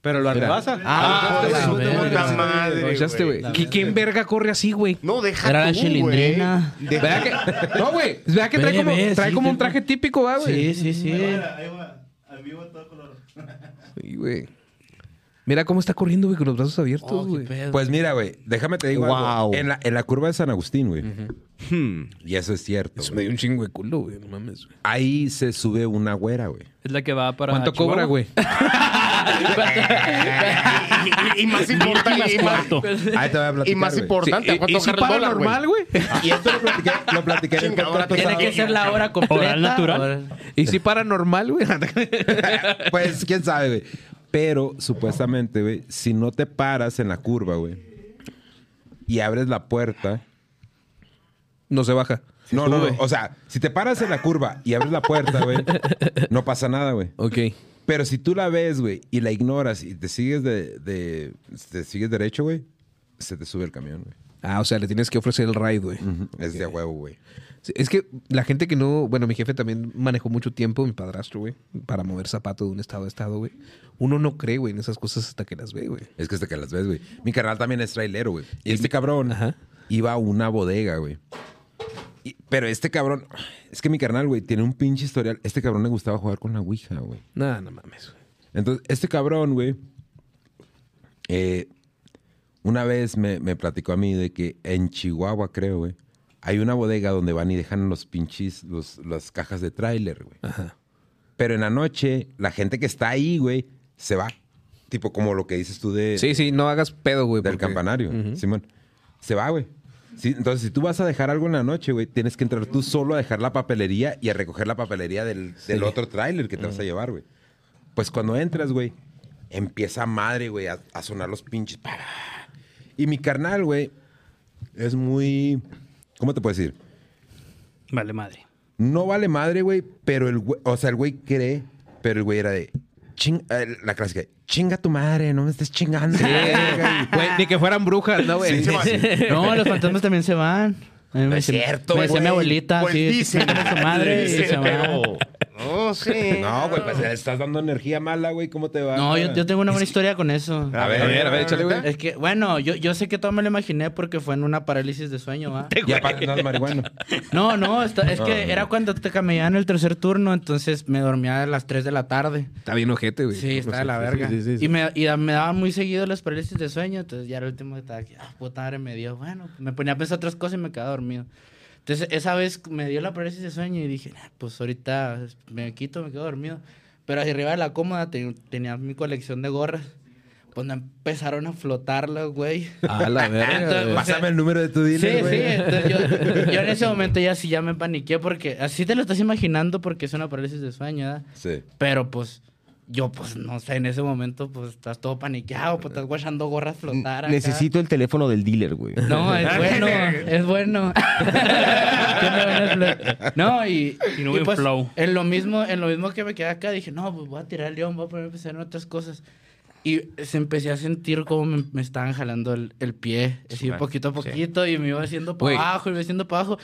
[SPEAKER 5] Pero lo arrebasa.
[SPEAKER 7] Ah,
[SPEAKER 3] Hijo de
[SPEAKER 7] la
[SPEAKER 3] su
[SPEAKER 7] verga.
[SPEAKER 3] puta madre,
[SPEAKER 2] ¿Escuchaste, güey?
[SPEAKER 3] güey.
[SPEAKER 2] ¿Qui- ¿Quién verga corre así, güey?
[SPEAKER 3] No, deja
[SPEAKER 7] Era la
[SPEAKER 3] tú,
[SPEAKER 7] chilindrina.
[SPEAKER 3] güey. Deja-
[SPEAKER 2] ¿Verdad que, no, güey. ¿Verdad que trae
[SPEAKER 7] Ve,
[SPEAKER 2] como,
[SPEAKER 7] ve,
[SPEAKER 2] trae
[SPEAKER 7] sí,
[SPEAKER 2] como un traje típico, va, güey?
[SPEAKER 7] Sí, sí, sí.
[SPEAKER 2] Sí, güey. Mira cómo está corriendo, güey, con los brazos abiertos,
[SPEAKER 7] Oh,
[SPEAKER 2] güey.
[SPEAKER 7] pedo.
[SPEAKER 1] Pues mira, güey. Déjame te digo
[SPEAKER 3] Wow.
[SPEAKER 1] algo. En la, en la curva de San Agustín, güey. Hmm, Y eso es cierto.
[SPEAKER 2] Eso
[SPEAKER 1] güey.
[SPEAKER 2] me dio un chingo de culo, güey. No mames, güey.
[SPEAKER 1] Ahí se sube una güera, güey.
[SPEAKER 6] Es la que va para.
[SPEAKER 2] ¿Cuánto cobra, güey?
[SPEAKER 3] y, y más importante, y más,
[SPEAKER 1] Ahí te voy a platicar,
[SPEAKER 3] y más importante, ¿a
[SPEAKER 2] ¿Y,
[SPEAKER 3] cuánto
[SPEAKER 2] y si
[SPEAKER 3] güey?
[SPEAKER 2] normal, güey?
[SPEAKER 1] Y esto lo platiqué, lo platiqué en el podcast
[SPEAKER 7] Tiene
[SPEAKER 1] pasado.
[SPEAKER 7] que ser la hora completa.
[SPEAKER 6] Oral natural.
[SPEAKER 7] Oral.
[SPEAKER 2] ¿Y si para normal, güey?
[SPEAKER 1] Pues quién sabe, güey. Pero supuestamente, güey, si no te paras en la curva, güey, y abres la puerta.
[SPEAKER 2] no se baja.
[SPEAKER 1] No, no, no. O sea, si te paras en la curva y abres la puerta, güey, no pasa nada, güey.
[SPEAKER 2] Ok.
[SPEAKER 1] Pero si tú la ves, güey, y la ignoras y te sigues de, de- te sigues derecho, güey, se te sube el camión, güey.
[SPEAKER 2] Ah, o sea, le tienes que ofrecer el ride, güey.
[SPEAKER 1] Es de huevo, güey.
[SPEAKER 2] Sí, Es que la gente que no... Bueno, mi jefe también manejó mucho tiempo, mi padrastro, güey, para mover zapatos de un estado a estado, güey. Uno no cree, güey, en esas cosas hasta que las ve, güey.
[SPEAKER 1] Es que hasta que las ves, güey. Mi carnal también es trailero, güey. Y este cabrón
[SPEAKER 2] Ajá.
[SPEAKER 1] iba a una bodega, güey. Y- Pero este cabrón, es que mi carnal, güey, tiene un pinche historial. Este cabrón le gustaba jugar con la Ouija, güey.
[SPEAKER 2] Nada, no mames, güey.
[SPEAKER 1] Entonces, este cabrón, güey, eh, una vez me, me platicó a mí de que en Chihuahua, creo, güey, hay una bodega donde van y dejan los pinches, los, las cajas de tráiler, güey.
[SPEAKER 2] Ajá.
[SPEAKER 1] Pero en la noche, la gente que está ahí, güey, se va. Tipo como lo que dices tú de,
[SPEAKER 2] Sí, sí, no hagas pedo, güey.
[SPEAKER 1] del
[SPEAKER 2] porque-
[SPEAKER 1] campanario. Simón. Se va, güey. Sí, entonces, si tú vas a dejar algo en la noche, güey, tienes que entrar tú solo a dejar la papelería y a recoger la papelería del, del otro tráiler que te vas a llevar, güey. Pues cuando entras, güey, empieza madre, güey, a, a sonar los pinches. pa. Y mi carnal, güey, es muy... ¿Cómo te puedo decir?
[SPEAKER 6] Vale, madre.
[SPEAKER 1] No vale madre, güey, pero el güey... O sea, el güey cree, pero el güey era de... ching- eh, la clásica, chinga tu madre, no me estés chingando. verga", y-
[SPEAKER 2] Güey, ni que fueran brujas, ¿no, güey?
[SPEAKER 7] No, los fantasmas también se van.
[SPEAKER 1] Es cierto,
[SPEAKER 7] Me decía
[SPEAKER 1] güey.
[SPEAKER 7] mi abuelita,
[SPEAKER 3] Pues
[SPEAKER 7] sí,
[SPEAKER 3] dicen.
[SPEAKER 7] chinga su madre y
[SPEAKER 3] Dicen,
[SPEAKER 7] se van.
[SPEAKER 3] pero... No sé.
[SPEAKER 1] No, güey, pues le estás dando energía mala, güey, ¿cómo te va?
[SPEAKER 7] No, yo, yo tengo una buena historia con eso.
[SPEAKER 1] A ver,
[SPEAKER 2] A ver, a ver, échale, güey.
[SPEAKER 7] Es que, bueno, yo, yo sé que todo me lo imaginé porque fue en una parálisis de sueño, ¿va?
[SPEAKER 1] Y aparte no es marihuana.
[SPEAKER 7] No, no, está- es
[SPEAKER 1] No,
[SPEAKER 7] que
[SPEAKER 1] no.
[SPEAKER 7] era cuando te caminaban el tercer turno, entonces me dormía a las 3 de la tarde.
[SPEAKER 2] Está bien ojete, güey.
[SPEAKER 7] Sí, está de la verga.
[SPEAKER 2] sí, sí, sí.
[SPEAKER 7] Y, me, y me daban muy seguido las parálisis de sueño, entonces ya era el último que estaba aquí, ah, puta madre, me dio. Bueno, me ponía a pensar otras cosas y me quedaba dormido. Entonces, esa vez me dio la parálisis de sueño y dije, "Nah, pues ahorita me quito, me quedo dormido. Pero arriba de la cómoda te- tenía mi colección de gorras. pues no empezaron a flotarlas, güey.
[SPEAKER 2] A la verga.
[SPEAKER 7] Entonces,
[SPEAKER 2] güey.
[SPEAKER 7] o sea,
[SPEAKER 1] Pásame el número de tu
[SPEAKER 7] Sí,
[SPEAKER 1] dealer,
[SPEAKER 7] sí.
[SPEAKER 1] güey.
[SPEAKER 7] entonces yo, yo en ese momento ya sí ya me paniqué porque así te lo estás imaginando porque es una parálisis de sueño, ¿verdad?
[SPEAKER 1] Sí.
[SPEAKER 7] Pero pues yo pues no sé, en ese momento pues estás todo paniqueado, pues estás guachando gorras flotar acá.
[SPEAKER 3] Necesito el teléfono del dealer, güey.
[SPEAKER 7] No, es bueno, es bueno. No, y,
[SPEAKER 6] Y no buen
[SPEAKER 7] pues,
[SPEAKER 6] flow.
[SPEAKER 7] en lo mismo, en lo mismo que me quedé acá, dije, no, pues voy a tirar el león, voy a poner a pensar en otras cosas. Y se empecé a sentir como me, me estaban jalando el, el pie, así
[SPEAKER 3] Claro,
[SPEAKER 7] poquito a
[SPEAKER 3] sí.
[SPEAKER 7] poquito, y me iba haciendo para abajo, y me iba haciendo para abajo.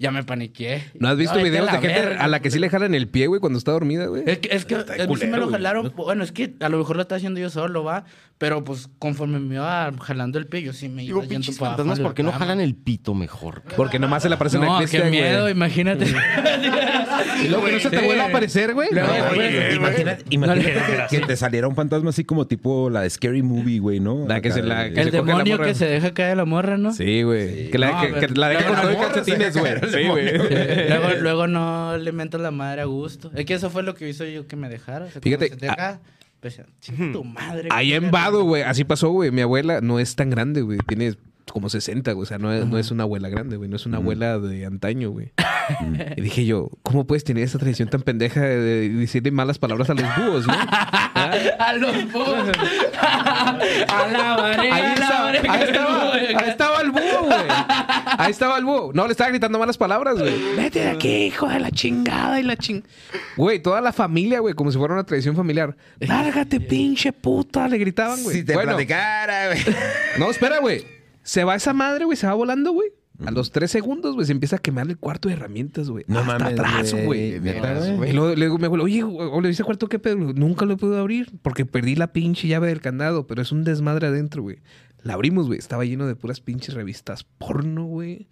[SPEAKER 7] Ya me paniqué.
[SPEAKER 2] ¿No has visto
[SPEAKER 7] Ay,
[SPEAKER 2] videos de gente
[SPEAKER 7] verga,
[SPEAKER 2] a la que sí le jalan el pie, güey, cuando está dormida, güey?
[SPEAKER 7] es que, es que
[SPEAKER 1] Está
[SPEAKER 7] a mí sí me
[SPEAKER 1] culero,
[SPEAKER 7] lo
[SPEAKER 1] güey.
[SPEAKER 7] jalaron. Bueno, es que a lo mejor lo estaba haciendo yo solo, va. Pero pues conforme me iba jalando el pie, yo sí me iba
[SPEAKER 3] Digo,
[SPEAKER 7] yendo para abajo.
[SPEAKER 3] fantasmas, ¿por qué no jalan el pito mejor?
[SPEAKER 2] Porque nomás se le aparece en la
[SPEAKER 7] No,
[SPEAKER 2] eclipse,
[SPEAKER 7] qué
[SPEAKER 2] güey.
[SPEAKER 7] miedo, imagínate.
[SPEAKER 2] Y luego que no se te vuelve a aparecer, güey. No,
[SPEAKER 7] güey,
[SPEAKER 2] güey.
[SPEAKER 1] Imagínate, imagínate que, que te saliera un fantasma así como tipo la de Scary Movie, güey, ¿no?
[SPEAKER 2] La que
[SPEAKER 1] Acá
[SPEAKER 2] se la- que
[SPEAKER 7] El
[SPEAKER 2] se coge la
[SPEAKER 7] demonio
[SPEAKER 2] morra.
[SPEAKER 7] que se deja caer la morra, ¿no?
[SPEAKER 2] Sí, güey. Que, la,
[SPEAKER 7] No,
[SPEAKER 2] que, la deja con
[SPEAKER 7] La
[SPEAKER 2] todo calcetines, güey. Sí, güey.
[SPEAKER 7] luego, luego no le meto la madre a gusto. Es que eso fue lo que hizo yo que me dejara. O sea, como
[SPEAKER 2] Fíjate,
[SPEAKER 7] pues, tu madre.
[SPEAKER 2] Ahí en. Vado, güey. Así pasó, güey. Mi abuela no es tan grande, güey. Tiene como 60, güey. O sea, no es, no es una abuela grande, güey. No es una abuela de antaño, güey. y dije yo, ¿cómo puedes tener esa tradición tan pendeja de decirle malas palabras a los búhos, no?
[SPEAKER 7] A los búhos. a la.
[SPEAKER 2] Ahí,
[SPEAKER 7] a la
[SPEAKER 2] estaba, ahí, estaba, ahí estaba el búho, güey. Ahí estaba el búho. No, le estaba gritando malas palabras, güey. Vete de aquí, hijo de la chingada y la ching... Güey, toda la familia, güey, como si fuera una tradición familiar. Lárgate, pinche puta, le gritaban, güey.
[SPEAKER 1] Si te
[SPEAKER 2] Bueno,
[SPEAKER 1] platicara, güey.
[SPEAKER 2] no, espera, güey. Se va esa madre, güey, se va volando, güey. A los tres segundos, güey, se empieza a quemar el cuarto de herramientas, güey.
[SPEAKER 1] No
[SPEAKER 2] Hasta
[SPEAKER 1] mames,
[SPEAKER 2] atrás,
[SPEAKER 1] güey.
[SPEAKER 2] Y luego le digo mi abuelo, oye, o le dice cuarto, ¿qué pedo? Nunca lo pude abrir porque perdí la pinche llave del candado, pero es un desmadre adentro, güey. La abrimos, güey. Estaba lleno de puras pinches revistas porno, güey.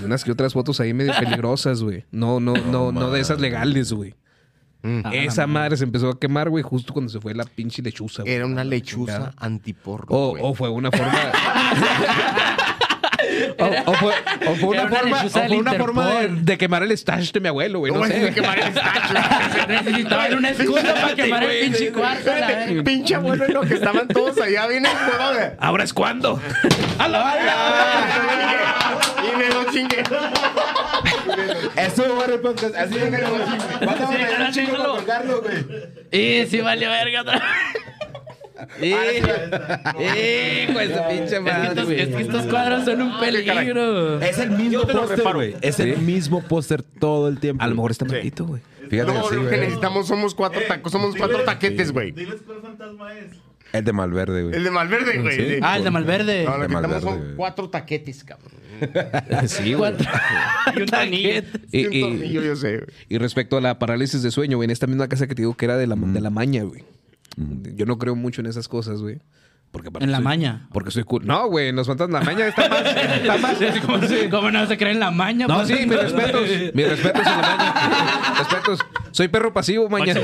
[SPEAKER 2] Y unas que otras fotos ahí medio peligrosas, güey. No, no, no, no de esas legales, güey.
[SPEAKER 7] Ah,
[SPEAKER 2] Esa madre se empezó a quemar, güey, justo cuando se fue la pinche lechuza, güey.
[SPEAKER 3] Era una lechuza antiporro.
[SPEAKER 2] O,
[SPEAKER 3] güey.
[SPEAKER 2] o fue una forma. o, o fue, o fue una
[SPEAKER 7] una
[SPEAKER 2] forma, o fue una forma de, de quemar el stash de mi abuelo, güey. No, sé.
[SPEAKER 7] Necesitaban una excusa para quemar el pinche cuarto.
[SPEAKER 3] Pinche abuelo en lo que estaban todos allá bien güey.
[SPEAKER 2] Ahora es cuando. ¡A la
[SPEAKER 3] Y me lo chingué.
[SPEAKER 1] Eso, güey, el podcast. Así de que no, Vas a chingo colgarlo, güey.
[SPEAKER 7] Y sí valió verga otra vez.
[SPEAKER 2] Hijo de su pinche
[SPEAKER 7] Es que,
[SPEAKER 2] madre,
[SPEAKER 7] estos,
[SPEAKER 2] güey.
[SPEAKER 7] es que estos cuadros son un peligro.
[SPEAKER 1] Es el mismo póster, güey. Es el mismo póster todo el tiempo.
[SPEAKER 2] A lo mejor está maldito, güey.
[SPEAKER 1] Fíjate
[SPEAKER 3] No, lo que
[SPEAKER 1] güey.
[SPEAKER 3] necesitamos somos cuatro tacos, somos cuatro taquetes, güey.
[SPEAKER 8] Diles cuál fantasma es.
[SPEAKER 1] El de Malverde, güey.
[SPEAKER 3] El de Malverde, güey.
[SPEAKER 1] Sí.
[SPEAKER 7] Ah, el de Malverde.
[SPEAKER 3] No, lo que necesitamos
[SPEAKER 1] Malverde,
[SPEAKER 3] son
[SPEAKER 1] güey.
[SPEAKER 3] cuatro taquetes, cabrón.
[SPEAKER 2] Sí, güey.
[SPEAKER 7] y un tornillo.
[SPEAKER 2] Y,
[SPEAKER 3] Y un
[SPEAKER 2] y-
[SPEAKER 3] tornillo, yo sé, güey.
[SPEAKER 2] y respecto a la parálisis de sueño, güey, en esta misma casa que te digo que era de la, de la maña, güey. Yo no creo mucho en esas cosas, güey. Porque
[SPEAKER 7] En la
[SPEAKER 2] soy-
[SPEAKER 7] maña.
[SPEAKER 2] Porque soy cool. No, güey, en los fantasmas. La maña está más. Está más
[SPEAKER 7] ¿Cómo, ¿Cómo no se cree en la maña?
[SPEAKER 2] No,
[SPEAKER 7] pues?
[SPEAKER 2] sí, mis respetos. Mis respetos en la maña. Respetos. Soy perro pasivo, maña.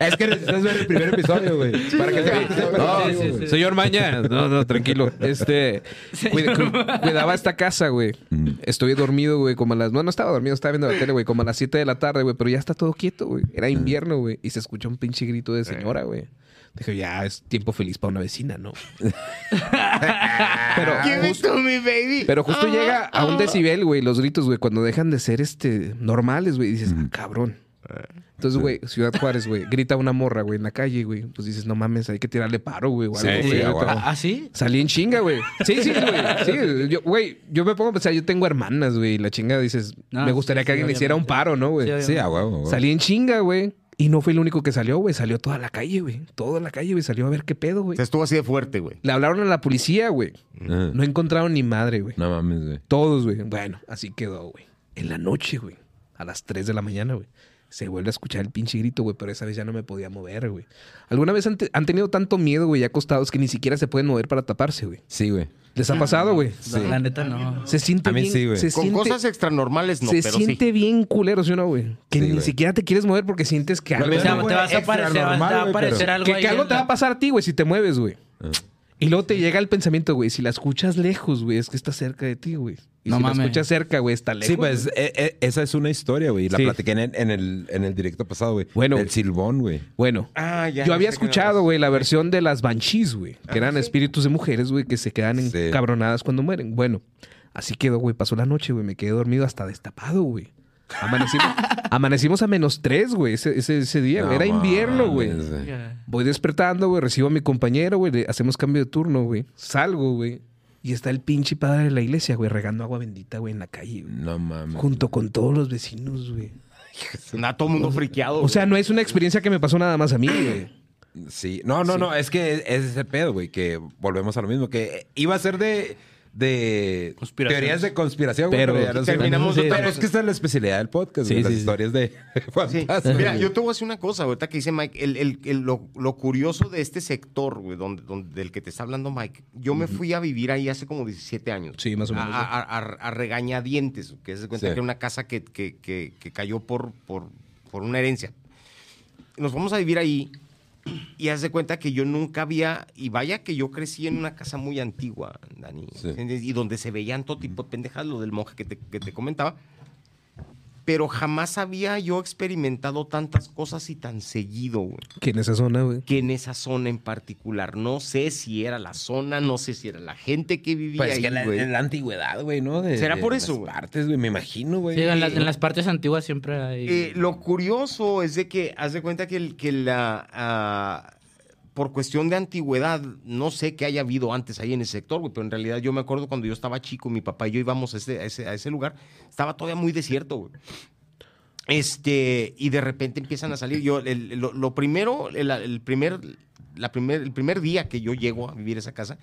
[SPEAKER 1] Es que necesitas ver el primer episodio, güey. Para que te
[SPEAKER 2] No,
[SPEAKER 7] Sí, sí, sí.
[SPEAKER 2] señor Maña. No, no, tranquilo. Este. cuida- cu- cuidaba esta casa, güey. Estoy dormido, güey, como a las. No, no estaba dormido, estaba viendo la tele, güey, como a las 7 de la tarde, güey. Pero ya está todo quieto, güey. Era invierno, güey. Y se escuchó un pinche grito de señora, güey. Dije, ya es tiempo feliz para una vecina, ¿no? pero, justo,
[SPEAKER 3] to me, baby.
[SPEAKER 2] pero justo llega a un decibel, güey, los gritos, güey, cuando dejan de ser este normales, güey. Dices, ah, cabrón. Entonces, güey, Ciudad Juárez, güey, grita una morra, güey, en la calle, güey. Pues dices, no mames, hay que tirarle paro, güey. o
[SPEAKER 1] Sí,
[SPEAKER 2] algo,
[SPEAKER 1] sí.
[SPEAKER 7] ¿Ah, sí?
[SPEAKER 2] Salí en chinga, güey. Sí, sí, güey. Sí, yo, güey, yo me pongo a pensar, yo tengo hermanas, güey. y La chinga dices,
[SPEAKER 7] No,
[SPEAKER 2] me gustaría
[SPEAKER 7] sí,
[SPEAKER 2] que
[SPEAKER 7] sí,
[SPEAKER 2] alguien le hiciera un paro, ¿no, güey?
[SPEAKER 7] Sí,
[SPEAKER 1] Sí, a huevo, güey.
[SPEAKER 2] Salí en chinga, güey. Y no fue el único que salió, güey. Salió toda la calle, güey. Toda la calle, güey. Salió a ver qué pedo, güey.
[SPEAKER 3] Se estuvo así de fuerte, güey.
[SPEAKER 2] Le hablaron a la policía, güey.
[SPEAKER 1] Ajá.
[SPEAKER 2] No encontraron ni madre, güey.
[SPEAKER 1] No mames, güey.
[SPEAKER 2] Todos, güey. Bueno, así quedó, güey. En la noche, güey. A las 3 de la mañana, güey. Se vuelve a escuchar el pinche grito, güey, pero esa vez ya no me podía mover, güey. ¿Alguna vez han, te- han tenido tanto miedo, güey, ya acostados que ni siquiera se pueden mover para taparse, güey?
[SPEAKER 1] Sí, güey.
[SPEAKER 2] ¿Les ha pasado, güey?
[SPEAKER 7] No, La neta no.
[SPEAKER 2] Se siente
[SPEAKER 1] A mí
[SPEAKER 2] bien.
[SPEAKER 1] sí, güey.
[SPEAKER 2] Se
[SPEAKER 3] Con
[SPEAKER 2] siente,
[SPEAKER 3] cosas extranormales no,
[SPEAKER 2] se
[SPEAKER 3] pero
[SPEAKER 2] siente
[SPEAKER 3] sí.
[SPEAKER 2] bien culero, ¿sí o no, güey? Que
[SPEAKER 1] Sí,
[SPEAKER 2] ni
[SPEAKER 1] güey.
[SPEAKER 2] siquiera te quieres mover porque sientes que algo,
[SPEAKER 7] O sea,
[SPEAKER 1] güey,
[SPEAKER 7] te vas a
[SPEAKER 1] extra
[SPEAKER 7] aparecer, te va a
[SPEAKER 1] güey,
[SPEAKER 7] aparecer
[SPEAKER 1] pero-
[SPEAKER 7] algo
[SPEAKER 2] que,
[SPEAKER 7] ahí
[SPEAKER 2] que algo
[SPEAKER 7] en
[SPEAKER 2] te va
[SPEAKER 7] la-
[SPEAKER 2] a pasar a ti, güey, si te mueves, güey.
[SPEAKER 1] Ah.
[SPEAKER 2] Y luego te llega el pensamiento, güey, si la escuchas lejos, güey, es que está cerca de ti, güey. Y
[SPEAKER 7] No
[SPEAKER 2] si
[SPEAKER 7] mames.
[SPEAKER 2] la escuchas cerca, güey, está lejos.
[SPEAKER 1] Sí, pues eh, eh, esa es una historia, güey. La
[SPEAKER 2] Sí.
[SPEAKER 1] platiqué en el, en el, en el directo pasado, güey.
[SPEAKER 2] Bueno.
[SPEAKER 1] El silbón, güey.
[SPEAKER 2] Bueno,
[SPEAKER 3] Ah, ya.
[SPEAKER 2] yo había escuchado, güey, la versión de las Banshees, güey. Que eran espíritus de mujeres, güey, que se quedan
[SPEAKER 1] Sí.
[SPEAKER 2] encabronadas cuando mueren. Bueno, así quedó, güey. Pasó la noche, güey. Me quedé dormido hasta destapado, güey. Amanecimos, amanecimos a menos tres, güey, ese, ese, ese día. güey. Era
[SPEAKER 1] No
[SPEAKER 2] invierno, güey. Voy despertando, güey. Recibo a mi compañero, güey. le- Hacemos cambio de turno, güey. Salgo, güey. Y está el pinche padre de la iglesia, güey, regando agua bendita, güey, en la calle, güey.
[SPEAKER 1] No mames.
[SPEAKER 2] Junto con todos los vecinos, güey.
[SPEAKER 3] Nada, todo el mundo friqueado.
[SPEAKER 2] O sea, no es una experiencia que me pasó nada más a mí, güey.
[SPEAKER 1] Sí. No, no, no. Es que es, es ese pedo, güey. Que volvemos a lo mismo. Que iba a ser de. De teorías de conspiración, güey,
[SPEAKER 2] Pero-
[SPEAKER 1] ya no.
[SPEAKER 3] Terminamos
[SPEAKER 1] Sí,
[SPEAKER 3] otra
[SPEAKER 1] Pero es que esta es la especialidad del podcast,
[SPEAKER 2] Sí,
[SPEAKER 1] güey, las
[SPEAKER 2] sí, sí.
[SPEAKER 1] historias de fantasmas.
[SPEAKER 3] Mira, yo te voy a decir una cosa, ahorita que dice Mike, el, el- el- lo, lo curioso de este sector, güey, donde, donde- del que te está hablando Mike, yo me fui a vivir ahí hace como 17 años.
[SPEAKER 2] Sí, más o
[SPEAKER 3] A,
[SPEAKER 2] menos,
[SPEAKER 3] a, a- a regañadientes, que se cuenta
[SPEAKER 1] Sí.
[SPEAKER 3] que era una casa que, que- que- que cayó por, por, por una herencia. Nos vamos a vivir ahí y haz de cuenta que yo nunca había, y vaya que yo crecí en una casa muy antigua, Dani, y donde se veían todo tipo de pendejadas, lo del monje que te, que te comentaba, pero jamás había yo experimentado tantas cosas y tan seguido, güey,
[SPEAKER 2] Que en esa zona, güey.
[SPEAKER 3] que en esa zona en particular. No sé si era la zona, no sé si era la gente que vivía
[SPEAKER 1] Pues es
[SPEAKER 3] ahí,
[SPEAKER 1] que la,
[SPEAKER 3] güey.
[SPEAKER 1] la antigüedad, güey, ¿no? De-
[SPEAKER 3] ¿Será
[SPEAKER 1] de
[SPEAKER 3] por
[SPEAKER 1] las
[SPEAKER 3] eso, güey?
[SPEAKER 1] partes, güey, me imagino, güey.
[SPEAKER 7] Sí, en las, en las partes antiguas siempre hay.
[SPEAKER 3] Eh, lo curioso es de que, haz de cuenta que, el- que la, ah, por cuestión de antigüedad, no sé qué haya habido antes ahí en ese sector, güey, pero en realidad yo me acuerdo cuando yo estaba chico, mi papá y yo íbamos a ese, a ese, lugar, estaba todavía muy desierto, güey. Este, y de repente empiezan a salir. Yo, lo, primero, el, el primer, la primer, el primer día que yo llego a vivir esa casa,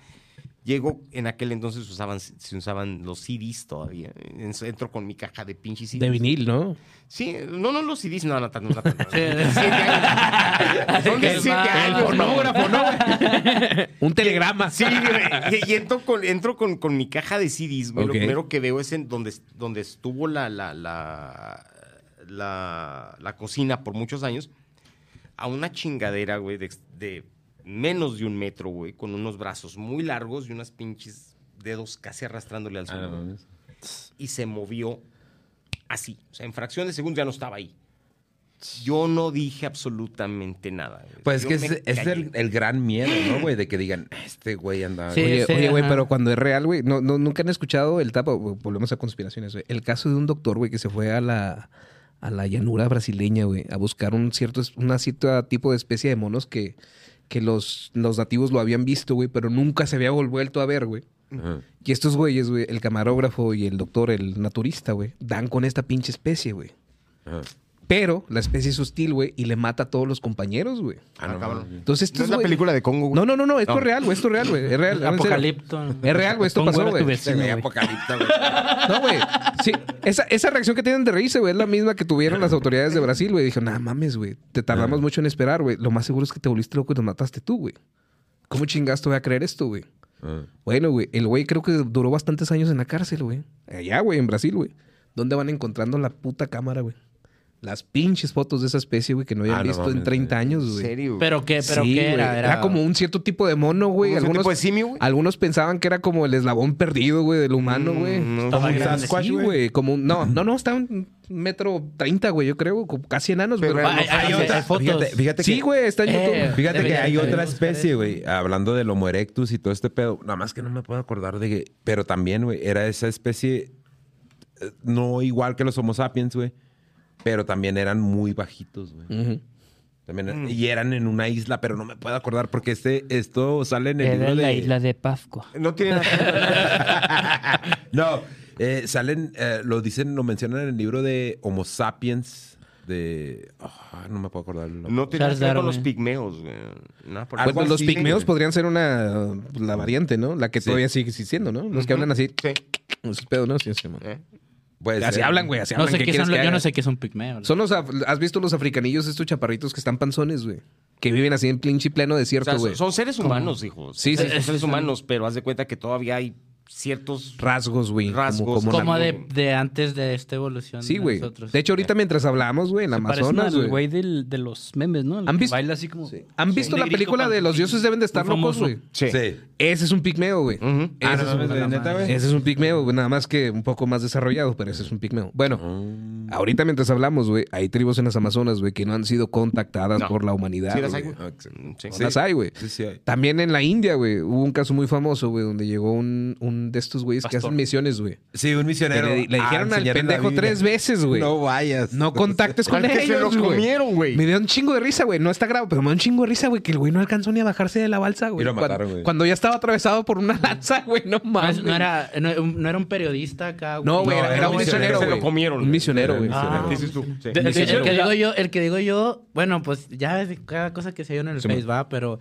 [SPEAKER 3] llego, en aquel entonces usaban, se usaban los CDs todavía. Entro con mi caja de pinches CDs.
[SPEAKER 2] De vinil, ¿no?
[SPEAKER 3] Sí, no, no los CDs, no, no, no, no, no. Son de siete años.
[SPEAKER 7] el
[SPEAKER 3] fonógrafo, ¿no?
[SPEAKER 2] Un telegrama.
[SPEAKER 3] Sí. Y, entro, con, entro con, con mi caja de CDs. Lo primero que veo es en donde, donde estuvo la, la, la, cocina por muchos años. A una chingadera, güey, de menos de un metro, güey, con unos brazos muy largos y unas pinches dedos casi arrastrándole al
[SPEAKER 1] Ah,
[SPEAKER 3] suelo. y se movió así. O sea, en fracción de segundo ya no estaba ahí. Yo no dije absolutamente nada. güey.
[SPEAKER 1] Pues es que es, el, el gran miedo, ¿no, güey? De que digan, este güey anda...
[SPEAKER 7] Sí,
[SPEAKER 2] Oye,
[SPEAKER 7] sí,
[SPEAKER 2] oye, güey, pero cuando es real, güey, no, no, nunca han escuchado el tapa, volvemos a conspiraciones, güey. El caso de un doctor, güey, que se fue a la, a la llanura brasileña, güey, a buscar un cierto, una cierta tipo de especie de monos que, que los, los nativos lo habían visto, güey, pero nunca se había vuelto a ver, güey.
[SPEAKER 1] Ajá.
[SPEAKER 2] Y estos güeyes, güey, el camarógrafo y el doctor, el naturista, güey, dan con esta pinche especie, güey. Pero la especie es hostil, güey, y le mata a todos los compañeros, güey.
[SPEAKER 1] Ah, no,
[SPEAKER 3] cabrón.
[SPEAKER 1] mames.
[SPEAKER 2] Entonces,
[SPEAKER 3] ¿No
[SPEAKER 2] estos
[SPEAKER 3] es la película de Congo, güey?
[SPEAKER 2] No, no, no, no, esto
[SPEAKER 3] No.
[SPEAKER 2] es real, güey, esto es real, güey. Es real.
[SPEAKER 7] Apocalipto.
[SPEAKER 2] Es real, güey, esto
[SPEAKER 6] Pongo
[SPEAKER 2] pasó, güey.
[SPEAKER 1] ve
[SPEAKER 6] güey.
[SPEAKER 1] apocalipta, güey.
[SPEAKER 2] No, güey. Sí, esa, esa reacción que tienen de reírse, güey, es la misma que tuvieron las autoridades de Brasil, güey. Dijeron, nah, mames, güey. Te tardamos mucho en esperar, güey. Lo más seguro es que te volviste loco y nos mataste tú, güey. ¿Cómo chingaste voy a creer esto, güey?
[SPEAKER 1] Ah.
[SPEAKER 2] Bueno, güey, el güey creo que duró bastantes años en la cárcel, güey. Allá, güey, en Brasil, güey. ¿Dónde van encontrando la puta cámara, güey? Las pinches fotos de esa especie, güey, que no habían
[SPEAKER 1] Ah, no
[SPEAKER 2] visto en
[SPEAKER 1] mames,
[SPEAKER 2] 30
[SPEAKER 1] güey.
[SPEAKER 2] años,
[SPEAKER 3] ¿En
[SPEAKER 2] güey.
[SPEAKER 3] serio?
[SPEAKER 7] ¿Pero qué? ¿Pero
[SPEAKER 2] Sí,
[SPEAKER 7] qué era?
[SPEAKER 2] Era... como un cierto tipo de mono, güey.
[SPEAKER 3] ¿Como ese
[SPEAKER 2] Algunos,
[SPEAKER 3] tipo de simio, güey?
[SPEAKER 2] algunos pensaban que era como el eslabón perdido, güey, del humano,
[SPEAKER 3] Mm,
[SPEAKER 2] güey.
[SPEAKER 3] no.
[SPEAKER 2] Estaba
[SPEAKER 1] Como un
[SPEAKER 2] grande.
[SPEAKER 1] Sasquatch,
[SPEAKER 2] Sí,
[SPEAKER 1] güey.
[SPEAKER 2] güey. Como un- no, no, no, estaba un metro treinta, güey, yo creo. Casi enanos,
[SPEAKER 3] Pero
[SPEAKER 7] Hay, hay-
[SPEAKER 1] Hay otra-
[SPEAKER 7] hay fotos.
[SPEAKER 1] Fíjate, fíjate
[SPEAKER 2] Sí,
[SPEAKER 1] que-
[SPEAKER 2] güey, está en YouTube.
[SPEAKER 7] Eh,
[SPEAKER 1] Fíjate que hay otra especie, güey, hablando del Homo erectus y todo este pedo. Nada más que no me puedo acordar de que. Pero también, güey, era esa especie. eh, No igual que los Homo sapiens, güey. Pero también eran muy bajitos, güey. También- Y eran en una isla, pero no me puedo acordar porque este, esto sale en el
[SPEAKER 6] Era
[SPEAKER 1] libro
[SPEAKER 6] la
[SPEAKER 1] de.
[SPEAKER 6] isla de Pascua.
[SPEAKER 3] No tiene nada
[SPEAKER 1] No, eh, salen, eh, lo dicen, lo mencionan en el libro de Homo sapiens. De. ah, no me puedo acordar. el nombre.
[SPEAKER 3] No tiene nada
[SPEAKER 7] Charles
[SPEAKER 3] que ver con los pigmeos, güey. Nada por
[SPEAKER 1] Algo
[SPEAKER 2] Bueno, los
[SPEAKER 1] así,
[SPEAKER 2] pigmeos podrían ser una... La variante, ¿no? La que
[SPEAKER 1] Sí.
[SPEAKER 2] todavía sigue existiendo, ¿no? Los que hablan así.
[SPEAKER 3] Sí.
[SPEAKER 2] Esos pedos, ¿no? Sí, sí, man.
[SPEAKER 3] ¿Eh?
[SPEAKER 1] Puede
[SPEAKER 2] Así
[SPEAKER 1] ser.
[SPEAKER 2] hablan, güey, así
[SPEAKER 7] No
[SPEAKER 2] hablan.
[SPEAKER 7] sé
[SPEAKER 2] ¿Qué
[SPEAKER 7] son,
[SPEAKER 2] que
[SPEAKER 7] los- yo no sé qué son pigmeos.
[SPEAKER 2] Son los... af- ¿Has visto los africanillos, estos chaparritos que están panzones, güey? Que viven así en pinche pleno desierto, güey.
[SPEAKER 3] son, son seres humanos, hijos.
[SPEAKER 2] Sí, sí,
[SPEAKER 3] Son
[SPEAKER 2] sí,
[SPEAKER 3] seres humanos, pero haz de cuenta que todavía hay ciertos
[SPEAKER 2] Rasgos, güey. como-
[SPEAKER 3] Rasgos.
[SPEAKER 2] como
[SPEAKER 7] Como
[SPEAKER 2] la-
[SPEAKER 7] de, de antes de esta evolución.
[SPEAKER 2] Sí,
[SPEAKER 7] de
[SPEAKER 2] güey.
[SPEAKER 7] nosotros.
[SPEAKER 2] De hecho, ahorita mientras hablamos, güey, en
[SPEAKER 6] Se
[SPEAKER 2] Amazonas, güey.
[SPEAKER 6] de los memes, ¿no? El
[SPEAKER 2] ¿Han visto-
[SPEAKER 6] Baila así como...
[SPEAKER 2] ¿Han visto la película de Los dioses deben de estar locos, güey?
[SPEAKER 3] Sí.
[SPEAKER 8] Sí.
[SPEAKER 2] Ese es un pigmeo, güey.
[SPEAKER 3] Ujú.
[SPEAKER 2] Ese,
[SPEAKER 8] Ah,
[SPEAKER 2] es
[SPEAKER 8] no
[SPEAKER 2] un,
[SPEAKER 8] mames, neta, güey.
[SPEAKER 2] ese es un pigmeo, güey. Nada más que un poco más desarrollado, pero ese es un pigmeo. Bueno,
[SPEAKER 8] Mm.
[SPEAKER 2] Ahorita mientras hablamos, güey, hay tribus en las Amazonas, güey, que no han sido contactadas
[SPEAKER 3] No.
[SPEAKER 2] por la humanidad.
[SPEAKER 3] Sí las hay,
[SPEAKER 2] güey.
[SPEAKER 3] güey.
[SPEAKER 8] Excelente.
[SPEAKER 3] Sí.
[SPEAKER 2] No las hay, güey.
[SPEAKER 8] Sí, sí hay.
[SPEAKER 2] También en la India, güey, hubo un caso muy famoso, güey, donde llegó un, un de estos güeyes que hacen misiones, güey.
[SPEAKER 8] Sí, un misionero.
[SPEAKER 2] Le, le
[SPEAKER 8] Ah,
[SPEAKER 2] dijeron al pendejo tres veces, güey.
[SPEAKER 8] No vayas.
[SPEAKER 2] No contactes con
[SPEAKER 3] Al que se lo
[SPEAKER 2] ellos, güey.
[SPEAKER 3] comieron, güey.
[SPEAKER 2] Me dio un chingo de risa, güey. No está grave, pero me dio un chingo de risa, güey, que el güey no alcanzó ni a bajarse de la balsa, güey. Cuando-
[SPEAKER 8] mataron, güey.
[SPEAKER 2] Cuando ya estaba atravesado por una lanza, güey, no mames.
[SPEAKER 7] es- no era, no, no era un periodista acá.
[SPEAKER 2] No, güey,
[SPEAKER 8] No,
[SPEAKER 2] era,
[SPEAKER 8] era
[SPEAKER 2] era
[SPEAKER 8] un misionero,
[SPEAKER 3] se lo
[SPEAKER 2] güey.
[SPEAKER 3] comieron.
[SPEAKER 2] Un misionero, güey.
[SPEAKER 7] Ah,
[SPEAKER 3] Dices tú. Sí.
[SPEAKER 7] El, el que digo yo, el que digo yo, bueno, pues ya es de cada cosa que se dio en el
[SPEAKER 2] Sí,
[SPEAKER 7] Face, va, pero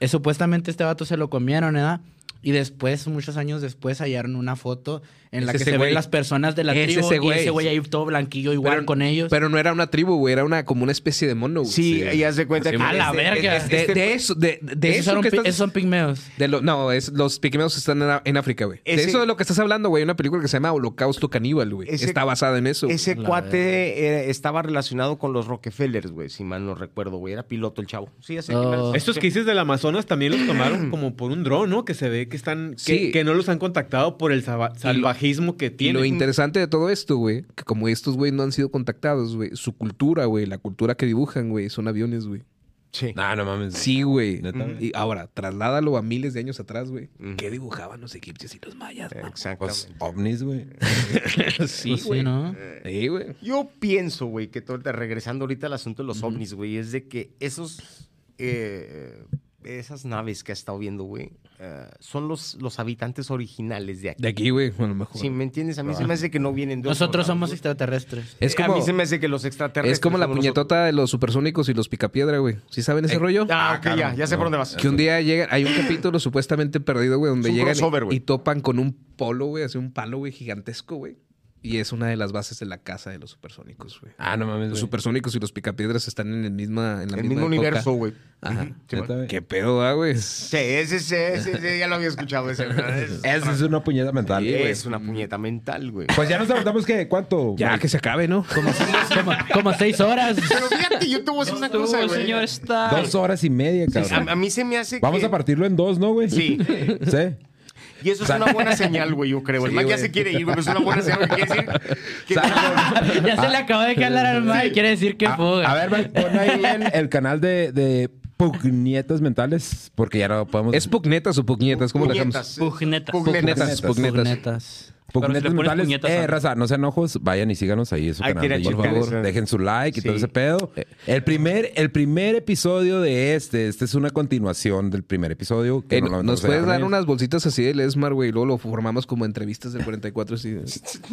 [SPEAKER 7] eh, supuestamente este vato se lo comieron, ¿verdad? Y después, muchos años después, hallaron una foto en la que
[SPEAKER 2] ese
[SPEAKER 7] se
[SPEAKER 2] güey.
[SPEAKER 7] ven las personas de la
[SPEAKER 2] Es
[SPEAKER 7] tribu
[SPEAKER 2] ese
[SPEAKER 7] y
[SPEAKER 2] güey.
[SPEAKER 7] ese güey ahí todo blanquillo igual con ellos.
[SPEAKER 2] Pero no era una tribu, güey. Era una, como una especie de mono, güey.
[SPEAKER 3] Sí, y haz de cuenta que...
[SPEAKER 7] A la verga.
[SPEAKER 3] este-
[SPEAKER 2] De,
[SPEAKER 3] este-
[SPEAKER 2] de eso, de, de
[SPEAKER 7] esos,
[SPEAKER 2] eso
[SPEAKER 7] son,
[SPEAKER 2] que
[SPEAKER 7] pi-
[SPEAKER 2] estás...
[SPEAKER 7] esos son pigmeos.
[SPEAKER 2] de lo- no, es, los pigmeos están en, en África, güey. De eso de lo que estás hablando, güey. Hay una película que se llama Holocausto Caníbal, güey.
[SPEAKER 3] Ese-
[SPEAKER 2] Está basada en eso.
[SPEAKER 3] Ese
[SPEAKER 7] La
[SPEAKER 3] cuate era- estaba relacionado con los Rockefellers, güey, si mal no recuerdo, güey. Era piloto el chavo. Sí, ya sé.
[SPEAKER 7] Oh.
[SPEAKER 3] que-
[SPEAKER 5] Estos
[SPEAKER 3] sí.
[SPEAKER 5] que dices del Amazonas también los tomaron como por un dron, ¿no? Que se ve que están... Que,
[SPEAKER 2] Sí.
[SPEAKER 5] que no los han contactado por el saba- salvajismo que
[SPEAKER 2] Y
[SPEAKER 5] tienen.
[SPEAKER 2] lo interesante de todo esto, güey, que como estos, güey, no han sido contactados, güey, su cultura, güey, la cultura que dibujan, güey, son aviones, güey.
[SPEAKER 3] Sí.
[SPEAKER 8] No, no mames.
[SPEAKER 2] Sí, güey. Y ahora, trasládalo a miles de años atrás, güey. ¿Qué dibujaban los egipcios y los mayas? mamá?
[SPEAKER 8] Pues,
[SPEAKER 3] Exactamente.
[SPEAKER 8] ovnis, güey.
[SPEAKER 2] sí,
[SPEAKER 7] Pues sí,
[SPEAKER 2] güey.
[SPEAKER 7] ¿no?
[SPEAKER 2] Sí, güey.
[SPEAKER 3] Yo pienso, güey, que todo, regresando ahorita al asunto de los ovnis, güey, es de que esos, eh, esas naves que ha estado viendo, güey, eh, son los, los habitantes originales de aquí.
[SPEAKER 2] De aquí, güey, a lo mejor.
[SPEAKER 3] Si me entiendes, a mí se me hace que no vienen de otro
[SPEAKER 7] Nosotros
[SPEAKER 3] lado,
[SPEAKER 7] somos
[SPEAKER 3] güey.
[SPEAKER 7] extraterrestres.
[SPEAKER 2] Es
[SPEAKER 3] A
[SPEAKER 2] como,
[SPEAKER 3] mí se me hace que los extraterrestres.
[SPEAKER 2] es como la puñetota de los supersónicos y los picapiedra, güey. ¿Sí saben ese rollo?
[SPEAKER 3] nosotros. Ah, ok, ya, ya sé por dónde vas.
[SPEAKER 2] Que un día llegan, hay un capítulo supuestamente perdido, güey, donde llegan y topan con un polo, güey, así un palo, güey, gigantesco, güey. Y es una de las bases de la casa de los supersónicos, güey.
[SPEAKER 8] Ah, no mames,
[SPEAKER 2] Los supersónicos y los picapiedras están en el misma en la
[SPEAKER 3] El
[SPEAKER 2] misma
[SPEAKER 3] mismo
[SPEAKER 2] época.
[SPEAKER 3] universo, güey.
[SPEAKER 2] Ajá.
[SPEAKER 3] Sí.
[SPEAKER 2] ¿Qué pedo, ah, güey?
[SPEAKER 3] Sí, ese, ese, ese, ese, ya lo había escuchado. Ese, es,
[SPEAKER 8] Esa es una puñeta mental.
[SPEAKER 3] es una puñeta mental, güey.
[SPEAKER 8] Pues ya nos aventamos, ¿qué? ¿Cuánto?
[SPEAKER 2] Ya, que se acabe, ¿no?
[SPEAKER 7] Como, como, como seis horas.
[SPEAKER 3] Pero fíjate, yo te voy a decir una
[SPEAKER 6] Tú,
[SPEAKER 3] cosa, güey.
[SPEAKER 6] señor, está...
[SPEAKER 8] Dos horas y media, cabrón.
[SPEAKER 3] A, a mí se me hace
[SPEAKER 8] Vamos
[SPEAKER 3] que...
[SPEAKER 8] a partirlo en dos, ¿no, güey?
[SPEAKER 3] Sí.
[SPEAKER 8] Sí.
[SPEAKER 3] Y eso es una buena señal, güey, yo creo. El
[SPEAKER 2] Sí,
[SPEAKER 3] man ya
[SPEAKER 2] güey.
[SPEAKER 3] se quiere ir, güey. pero Es una buena señal. Quiere decir que...
[SPEAKER 7] ya se le acabó de calar al Mike. Quiere decir que
[SPEAKER 8] A,
[SPEAKER 7] fuga.
[SPEAKER 8] a ver, Mike, pon ahí en el canal de, de Pugnietas Mentales, porque ya no podemos...
[SPEAKER 2] ¿Es pugnetas o pugnietas? ¿Cómo le?
[SPEAKER 3] Puñetas.
[SPEAKER 6] Pugnetas.
[SPEAKER 2] Pugnetas, pugnetas.
[SPEAKER 7] Pugnetas.
[SPEAKER 6] Si
[SPEAKER 8] Mentales.
[SPEAKER 6] puñetas
[SPEAKER 8] Eh, raza, no sean ojos, vayan y síganos ahí en su canal de Por favor,
[SPEAKER 3] eso.
[SPEAKER 8] dejen su like y todo
[SPEAKER 3] Sí.
[SPEAKER 8] ese pedo. El primer, el primer episodio de este, este es una continuación del primer episodio. que
[SPEAKER 2] Eh, ¿Nos
[SPEAKER 8] se
[SPEAKER 2] puedes dar unas bolsitas así de Lesmar, güey? Y luego lo formamos como entrevistas del 44. Así.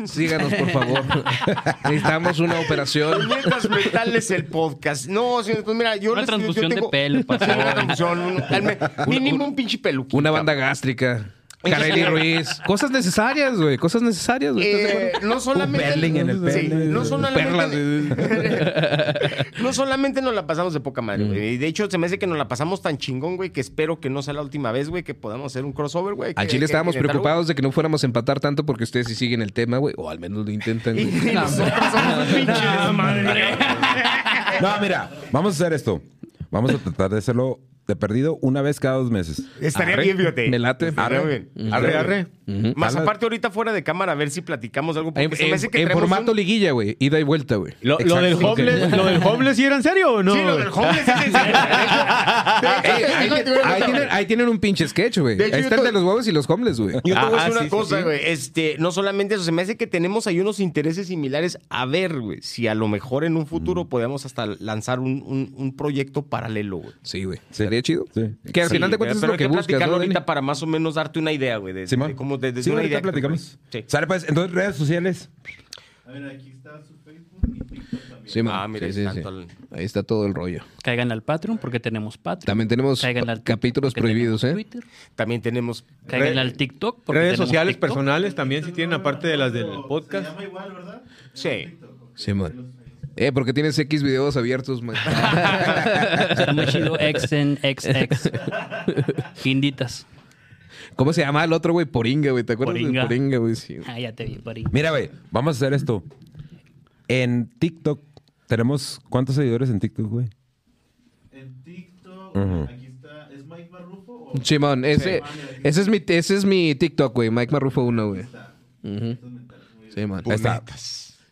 [SPEAKER 2] Síganos, por favor. Necesitamos una operación.
[SPEAKER 3] Puñetas mentales el podcast. No, señor, pues mira, yo
[SPEAKER 6] Una
[SPEAKER 3] les- yo
[SPEAKER 6] transfusión de
[SPEAKER 3] tengo-
[SPEAKER 6] pelo,
[SPEAKER 3] Sí,
[SPEAKER 6] pastor.
[SPEAKER 3] una transfusión. un- al Mínimo un pinche peluquín.
[SPEAKER 2] Una banda gástrica. Kareli Ruiz. Cosas necesarias, güey. Cosas necesarias, güey. ¿Estás de
[SPEAKER 3] Eh, no solamente
[SPEAKER 8] Un en el
[SPEAKER 3] Sí, no solamente
[SPEAKER 2] Perlas,
[SPEAKER 3] no solamente nos la pasamos de poca madre,
[SPEAKER 2] Mm.
[SPEAKER 3] güey. Y De hecho, se me hace que nos la pasamos tan chingón, güey, que espero que no sea la última vez, güey, que podamos hacer un crossover, güey.
[SPEAKER 2] Al Chile
[SPEAKER 3] que-
[SPEAKER 2] estábamos
[SPEAKER 3] que
[SPEAKER 2] preocupados de que no fuéramos a empatar tanto porque ustedes sí siguen el tema, güey. O al menos lo intentan,
[SPEAKER 3] Y
[SPEAKER 2] güey.
[SPEAKER 3] nosotros somos un pinche desmadre.
[SPEAKER 8] No, mira, vamos a hacer esto. Vamos a tratar de hacerlo de perdido una vez cada dos meses.
[SPEAKER 3] Estaría
[SPEAKER 2] Arre,
[SPEAKER 3] bien, fíjate.
[SPEAKER 2] me late.
[SPEAKER 8] Arre.
[SPEAKER 3] bien.
[SPEAKER 5] Arre, arre.
[SPEAKER 3] Más aparte ahorita fuera de cámara a ver si platicamos algo. Porque
[SPEAKER 2] En,
[SPEAKER 3] se me
[SPEAKER 2] en-
[SPEAKER 3] hace que
[SPEAKER 2] en formato
[SPEAKER 3] un-
[SPEAKER 2] liguilla, güey. Ida y vuelta, güey.
[SPEAKER 5] Lo, del homeless, ¿Lo del homeless sí era en serio o no?
[SPEAKER 3] Sí, lo del homeless.
[SPEAKER 2] Ey,
[SPEAKER 3] de hecho,
[SPEAKER 2] ahí, tienen, ahí tienen un pinche sketch, güey. Ahí está el de los huevos y los homeless, güey.
[SPEAKER 3] Yo te voy a
[SPEAKER 5] Ah,
[SPEAKER 3] decir una cosa,
[SPEAKER 5] sí.
[SPEAKER 3] güey. Este, no solamente eso, se me hace que tenemos ahí unos intereses similares. A ver, güey, si a lo mejor en un futuro podemos hasta lanzar un, un- un proyecto paralelo, güey.
[SPEAKER 2] Sí, güey.
[SPEAKER 8] Sí.
[SPEAKER 2] Estaría chido.
[SPEAKER 8] Sí.
[SPEAKER 2] Que al
[SPEAKER 3] Sí,
[SPEAKER 2] final de cuentas es
[SPEAKER 3] pero
[SPEAKER 2] lo que buscas, ¿no, Dani?
[SPEAKER 3] ahorita para más o menos darte una idea, güey. De,
[SPEAKER 8] Simón.
[SPEAKER 3] de cómo de, de
[SPEAKER 8] Sí,
[SPEAKER 3] una idea
[SPEAKER 8] platicamos.
[SPEAKER 3] Sí.
[SPEAKER 8] Sale pues, entonces redes sociales.
[SPEAKER 2] Sí, man.
[SPEAKER 3] Ah, mira,
[SPEAKER 2] Sí, sí, sí.
[SPEAKER 3] tanto al-
[SPEAKER 2] Ahí está todo el rollo.
[SPEAKER 6] Caigan al Patreon porque tenemos Patreon.
[SPEAKER 2] También tenemos
[SPEAKER 6] Caigan al
[SPEAKER 2] capítulos prohibidos,
[SPEAKER 6] tenemos
[SPEAKER 2] ¿eh?
[SPEAKER 6] Twitter.
[SPEAKER 3] También tenemos.
[SPEAKER 6] Caigan
[SPEAKER 5] Red-
[SPEAKER 6] al TikTok. porque
[SPEAKER 5] Redes
[SPEAKER 6] tenemos
[SPEAKER 5] sociales
[SPEAKER 6] TikTok.
[SPEAKER 5] personales también si tienen aparte de las del podcast.
[SPEAKER 3] Sí.
[SPEAKER 2] Sí, man. Eh, porque tienes X videos abiertos, man.
[SPEAKER 6] Está muy chido. X en XX. Inditas.
[SPEAKER 2] ¿Cómo se llama el otro, güey? Poringa, güey. ¿Te acuerdas
[SPEAKER 6] Poringa.
[SPEAKER 2] de Poringa, güey? Sí.
[SPEAKER 6] Ah, ya te vi, por ahí.
[SPEAKER 1] Mira, güey, vamos a hacer esto. En TikTok, tenemos ¿cuántos seguidores en TikTok, güey?
[SPEAKER 8] En TikTok,
[SPEAKER 1] Ujú.
[SPEAKER 8] aquí está, ¿es Mike Barrufo o
[SPEAKER 2] Simón, ese, ese, es mi, ese es mi TikTok, güey. Mike Marrufo 1, güey. Ujú. Sí, man.
[SPEAKER 1] Ahí está.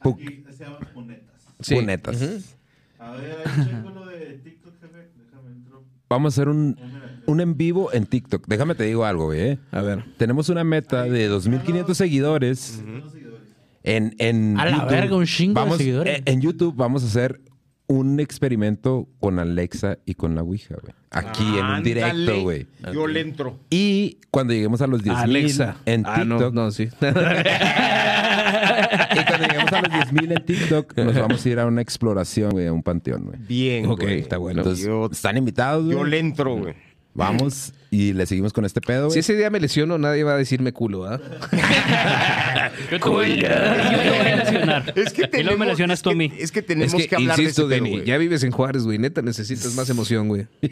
[SPEAKER 1] Puc-
[SPEAKER 8] aquí se llama Punetas?
[SPEAKER 2] Sí.
[SPEAKER 1] Punetas.
[SPEAKER 8] A ver, checo lo de TikTok, jefe. Déjame entro.
[SPEAKER 1] Vamos a hacer un, un en vivo en TikTok. Déjame te digo algo, güey. ¿eh?
[SPEAKER 2] A ver.
[SPEAKER 1] Tenemos una meta de 2.500 seguidores. En, en
[SPEAKER 7] A la
[SPEAKER 1] YouTube.
[SPEAKER 7] verga, un chingo de
[SPEAKER 1] Vamos-
[SPEAKER 7] seguidores.
[SPEAKER 1] En, en YouTube vamos a hacer un experimento con Alexa y con la Ouija, güey. Aquí en un directo, güey.
[SPEAKER 3] Yo le entro.
[SPEAKER 1] Y cuando lleguemos a los 10.000
[SPEAKER 2] Alexa.
[SPEAKER 1] en
[SPEAKER 2] Ah, no,
[SPEAKER 1] TikTok,
[SPEAKER 2] no, sí.
[SPEAKER 1] cuando lleguemos a los 10.000 en TikTok, nos vamos a ir a una exploración, güey, a un panteón, güey.
[SPEAKER 3] Bien,
[SPEAKER 2] Ok,
[SPEAKER 3] güey.
[SPEAKER 2] está bueno.
[SPEAKER 1] Entonces,
[SPEAKER 3] Yo-
[SPEAKER 1] están invitados, güey.
[SPEAKER 3] Yo le entro, güey.
[SPEAKER 1] Vamos y le seguimos con este pedo,
[SPEAKER 2] Si
[SPEAKER 1] güey.
[SPEAKER 2] ese día me lesiono, nadie va a decirme culo, ¿ah?
[SPEAKER 6] Yo te voy, yo te voy a lesionar.
[SPEAKER 3] Es que
[SPEAKER 6] y luego
[SPEAKER 3] tenemos,
[SPEAKER 6] me lesionas
[SPEAKER 3] es
[SPEAKER 6] tú a
[SPEAKER 3] que-
[SPEAKER 6] mí.
[SPEAKER 3] Es que tenemos
[SPEAKER 2] es que,
[SPEAKER 3] que, hablar
[SPEAKER 2] insisto,
[SPEAKER 3] de ese
[SPEAKER 2] Denny,
[SPEAKER 3] pedo, güey.
[SPEAKER 2] ya vives en Juárez, güey. Neta, necesitas más emoción, güey.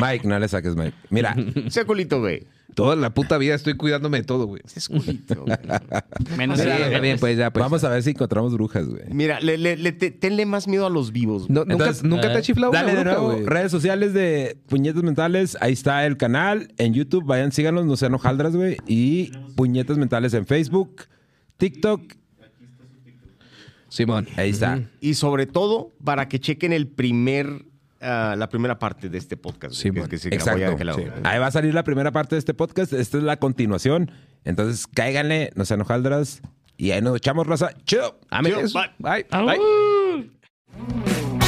[SPEAKER 1] Mike, no le saques, Mike. Mira,
[SPEAKER 3] Ese culito, güey.
[SPEAKER 2] Toda la puta vida estoy cuidándome de todo, güey.
[SPEAKER 3] Culito, güey.
[SPEAKER 6] Menos
[SPEAKER 2] Sí,
[SPEAKER 6] de
[SPEAKER 2] bien, pues ya, pues.
[SPEAKER 1] vamos a ver si encontramos brujas, güey.
[SPEAKER 3] Mira, le, le- le- te- tenle más miedo a los vivos. güey.
[SPEAKER 2] No, nunca,
[SPEAKER 1] Entonces,
[SPEAKER 2] nunca te ha chiflado una
[SPEAKER 1] Dale de
[SPEAKER 2] bruja,
[SPEAKER 1] nuevo,
[SPEAKER 2] güey.
[SPEAKER 1] redes sociales de Puñetas Mentales. Ahí está el canal. En YouTube, vayan, síganos, no sean hojaldras, güey. Y Puñetas Mentales en Facebook, TikTok.
[SPEAKER 2] Simón.
[SPEAKER 1] Ahí está.
[SPEAKER 3] Y sobre todo, para que chequen el primer, ah, la primera parte de este podcast.
[SPEAKER 2] Sí,
[SPEAKER 3] que,
[SPEAKER 2] man.
[SPEAKER 3] que se grabó
[SPEAKER 1] Exacto. Sí. Ahí va a salir la primera parte de este podcast. Esta es la continuación. Entonces, cáiganle, no sean hojaldras. Y ahí nos echamos raza. Chido.
[SPEAKER 3] Chido, bye.
[SPEAKER 2] Bye.
[SPEAKER 6] ¡Au!
[SPEAKER 2] Bye.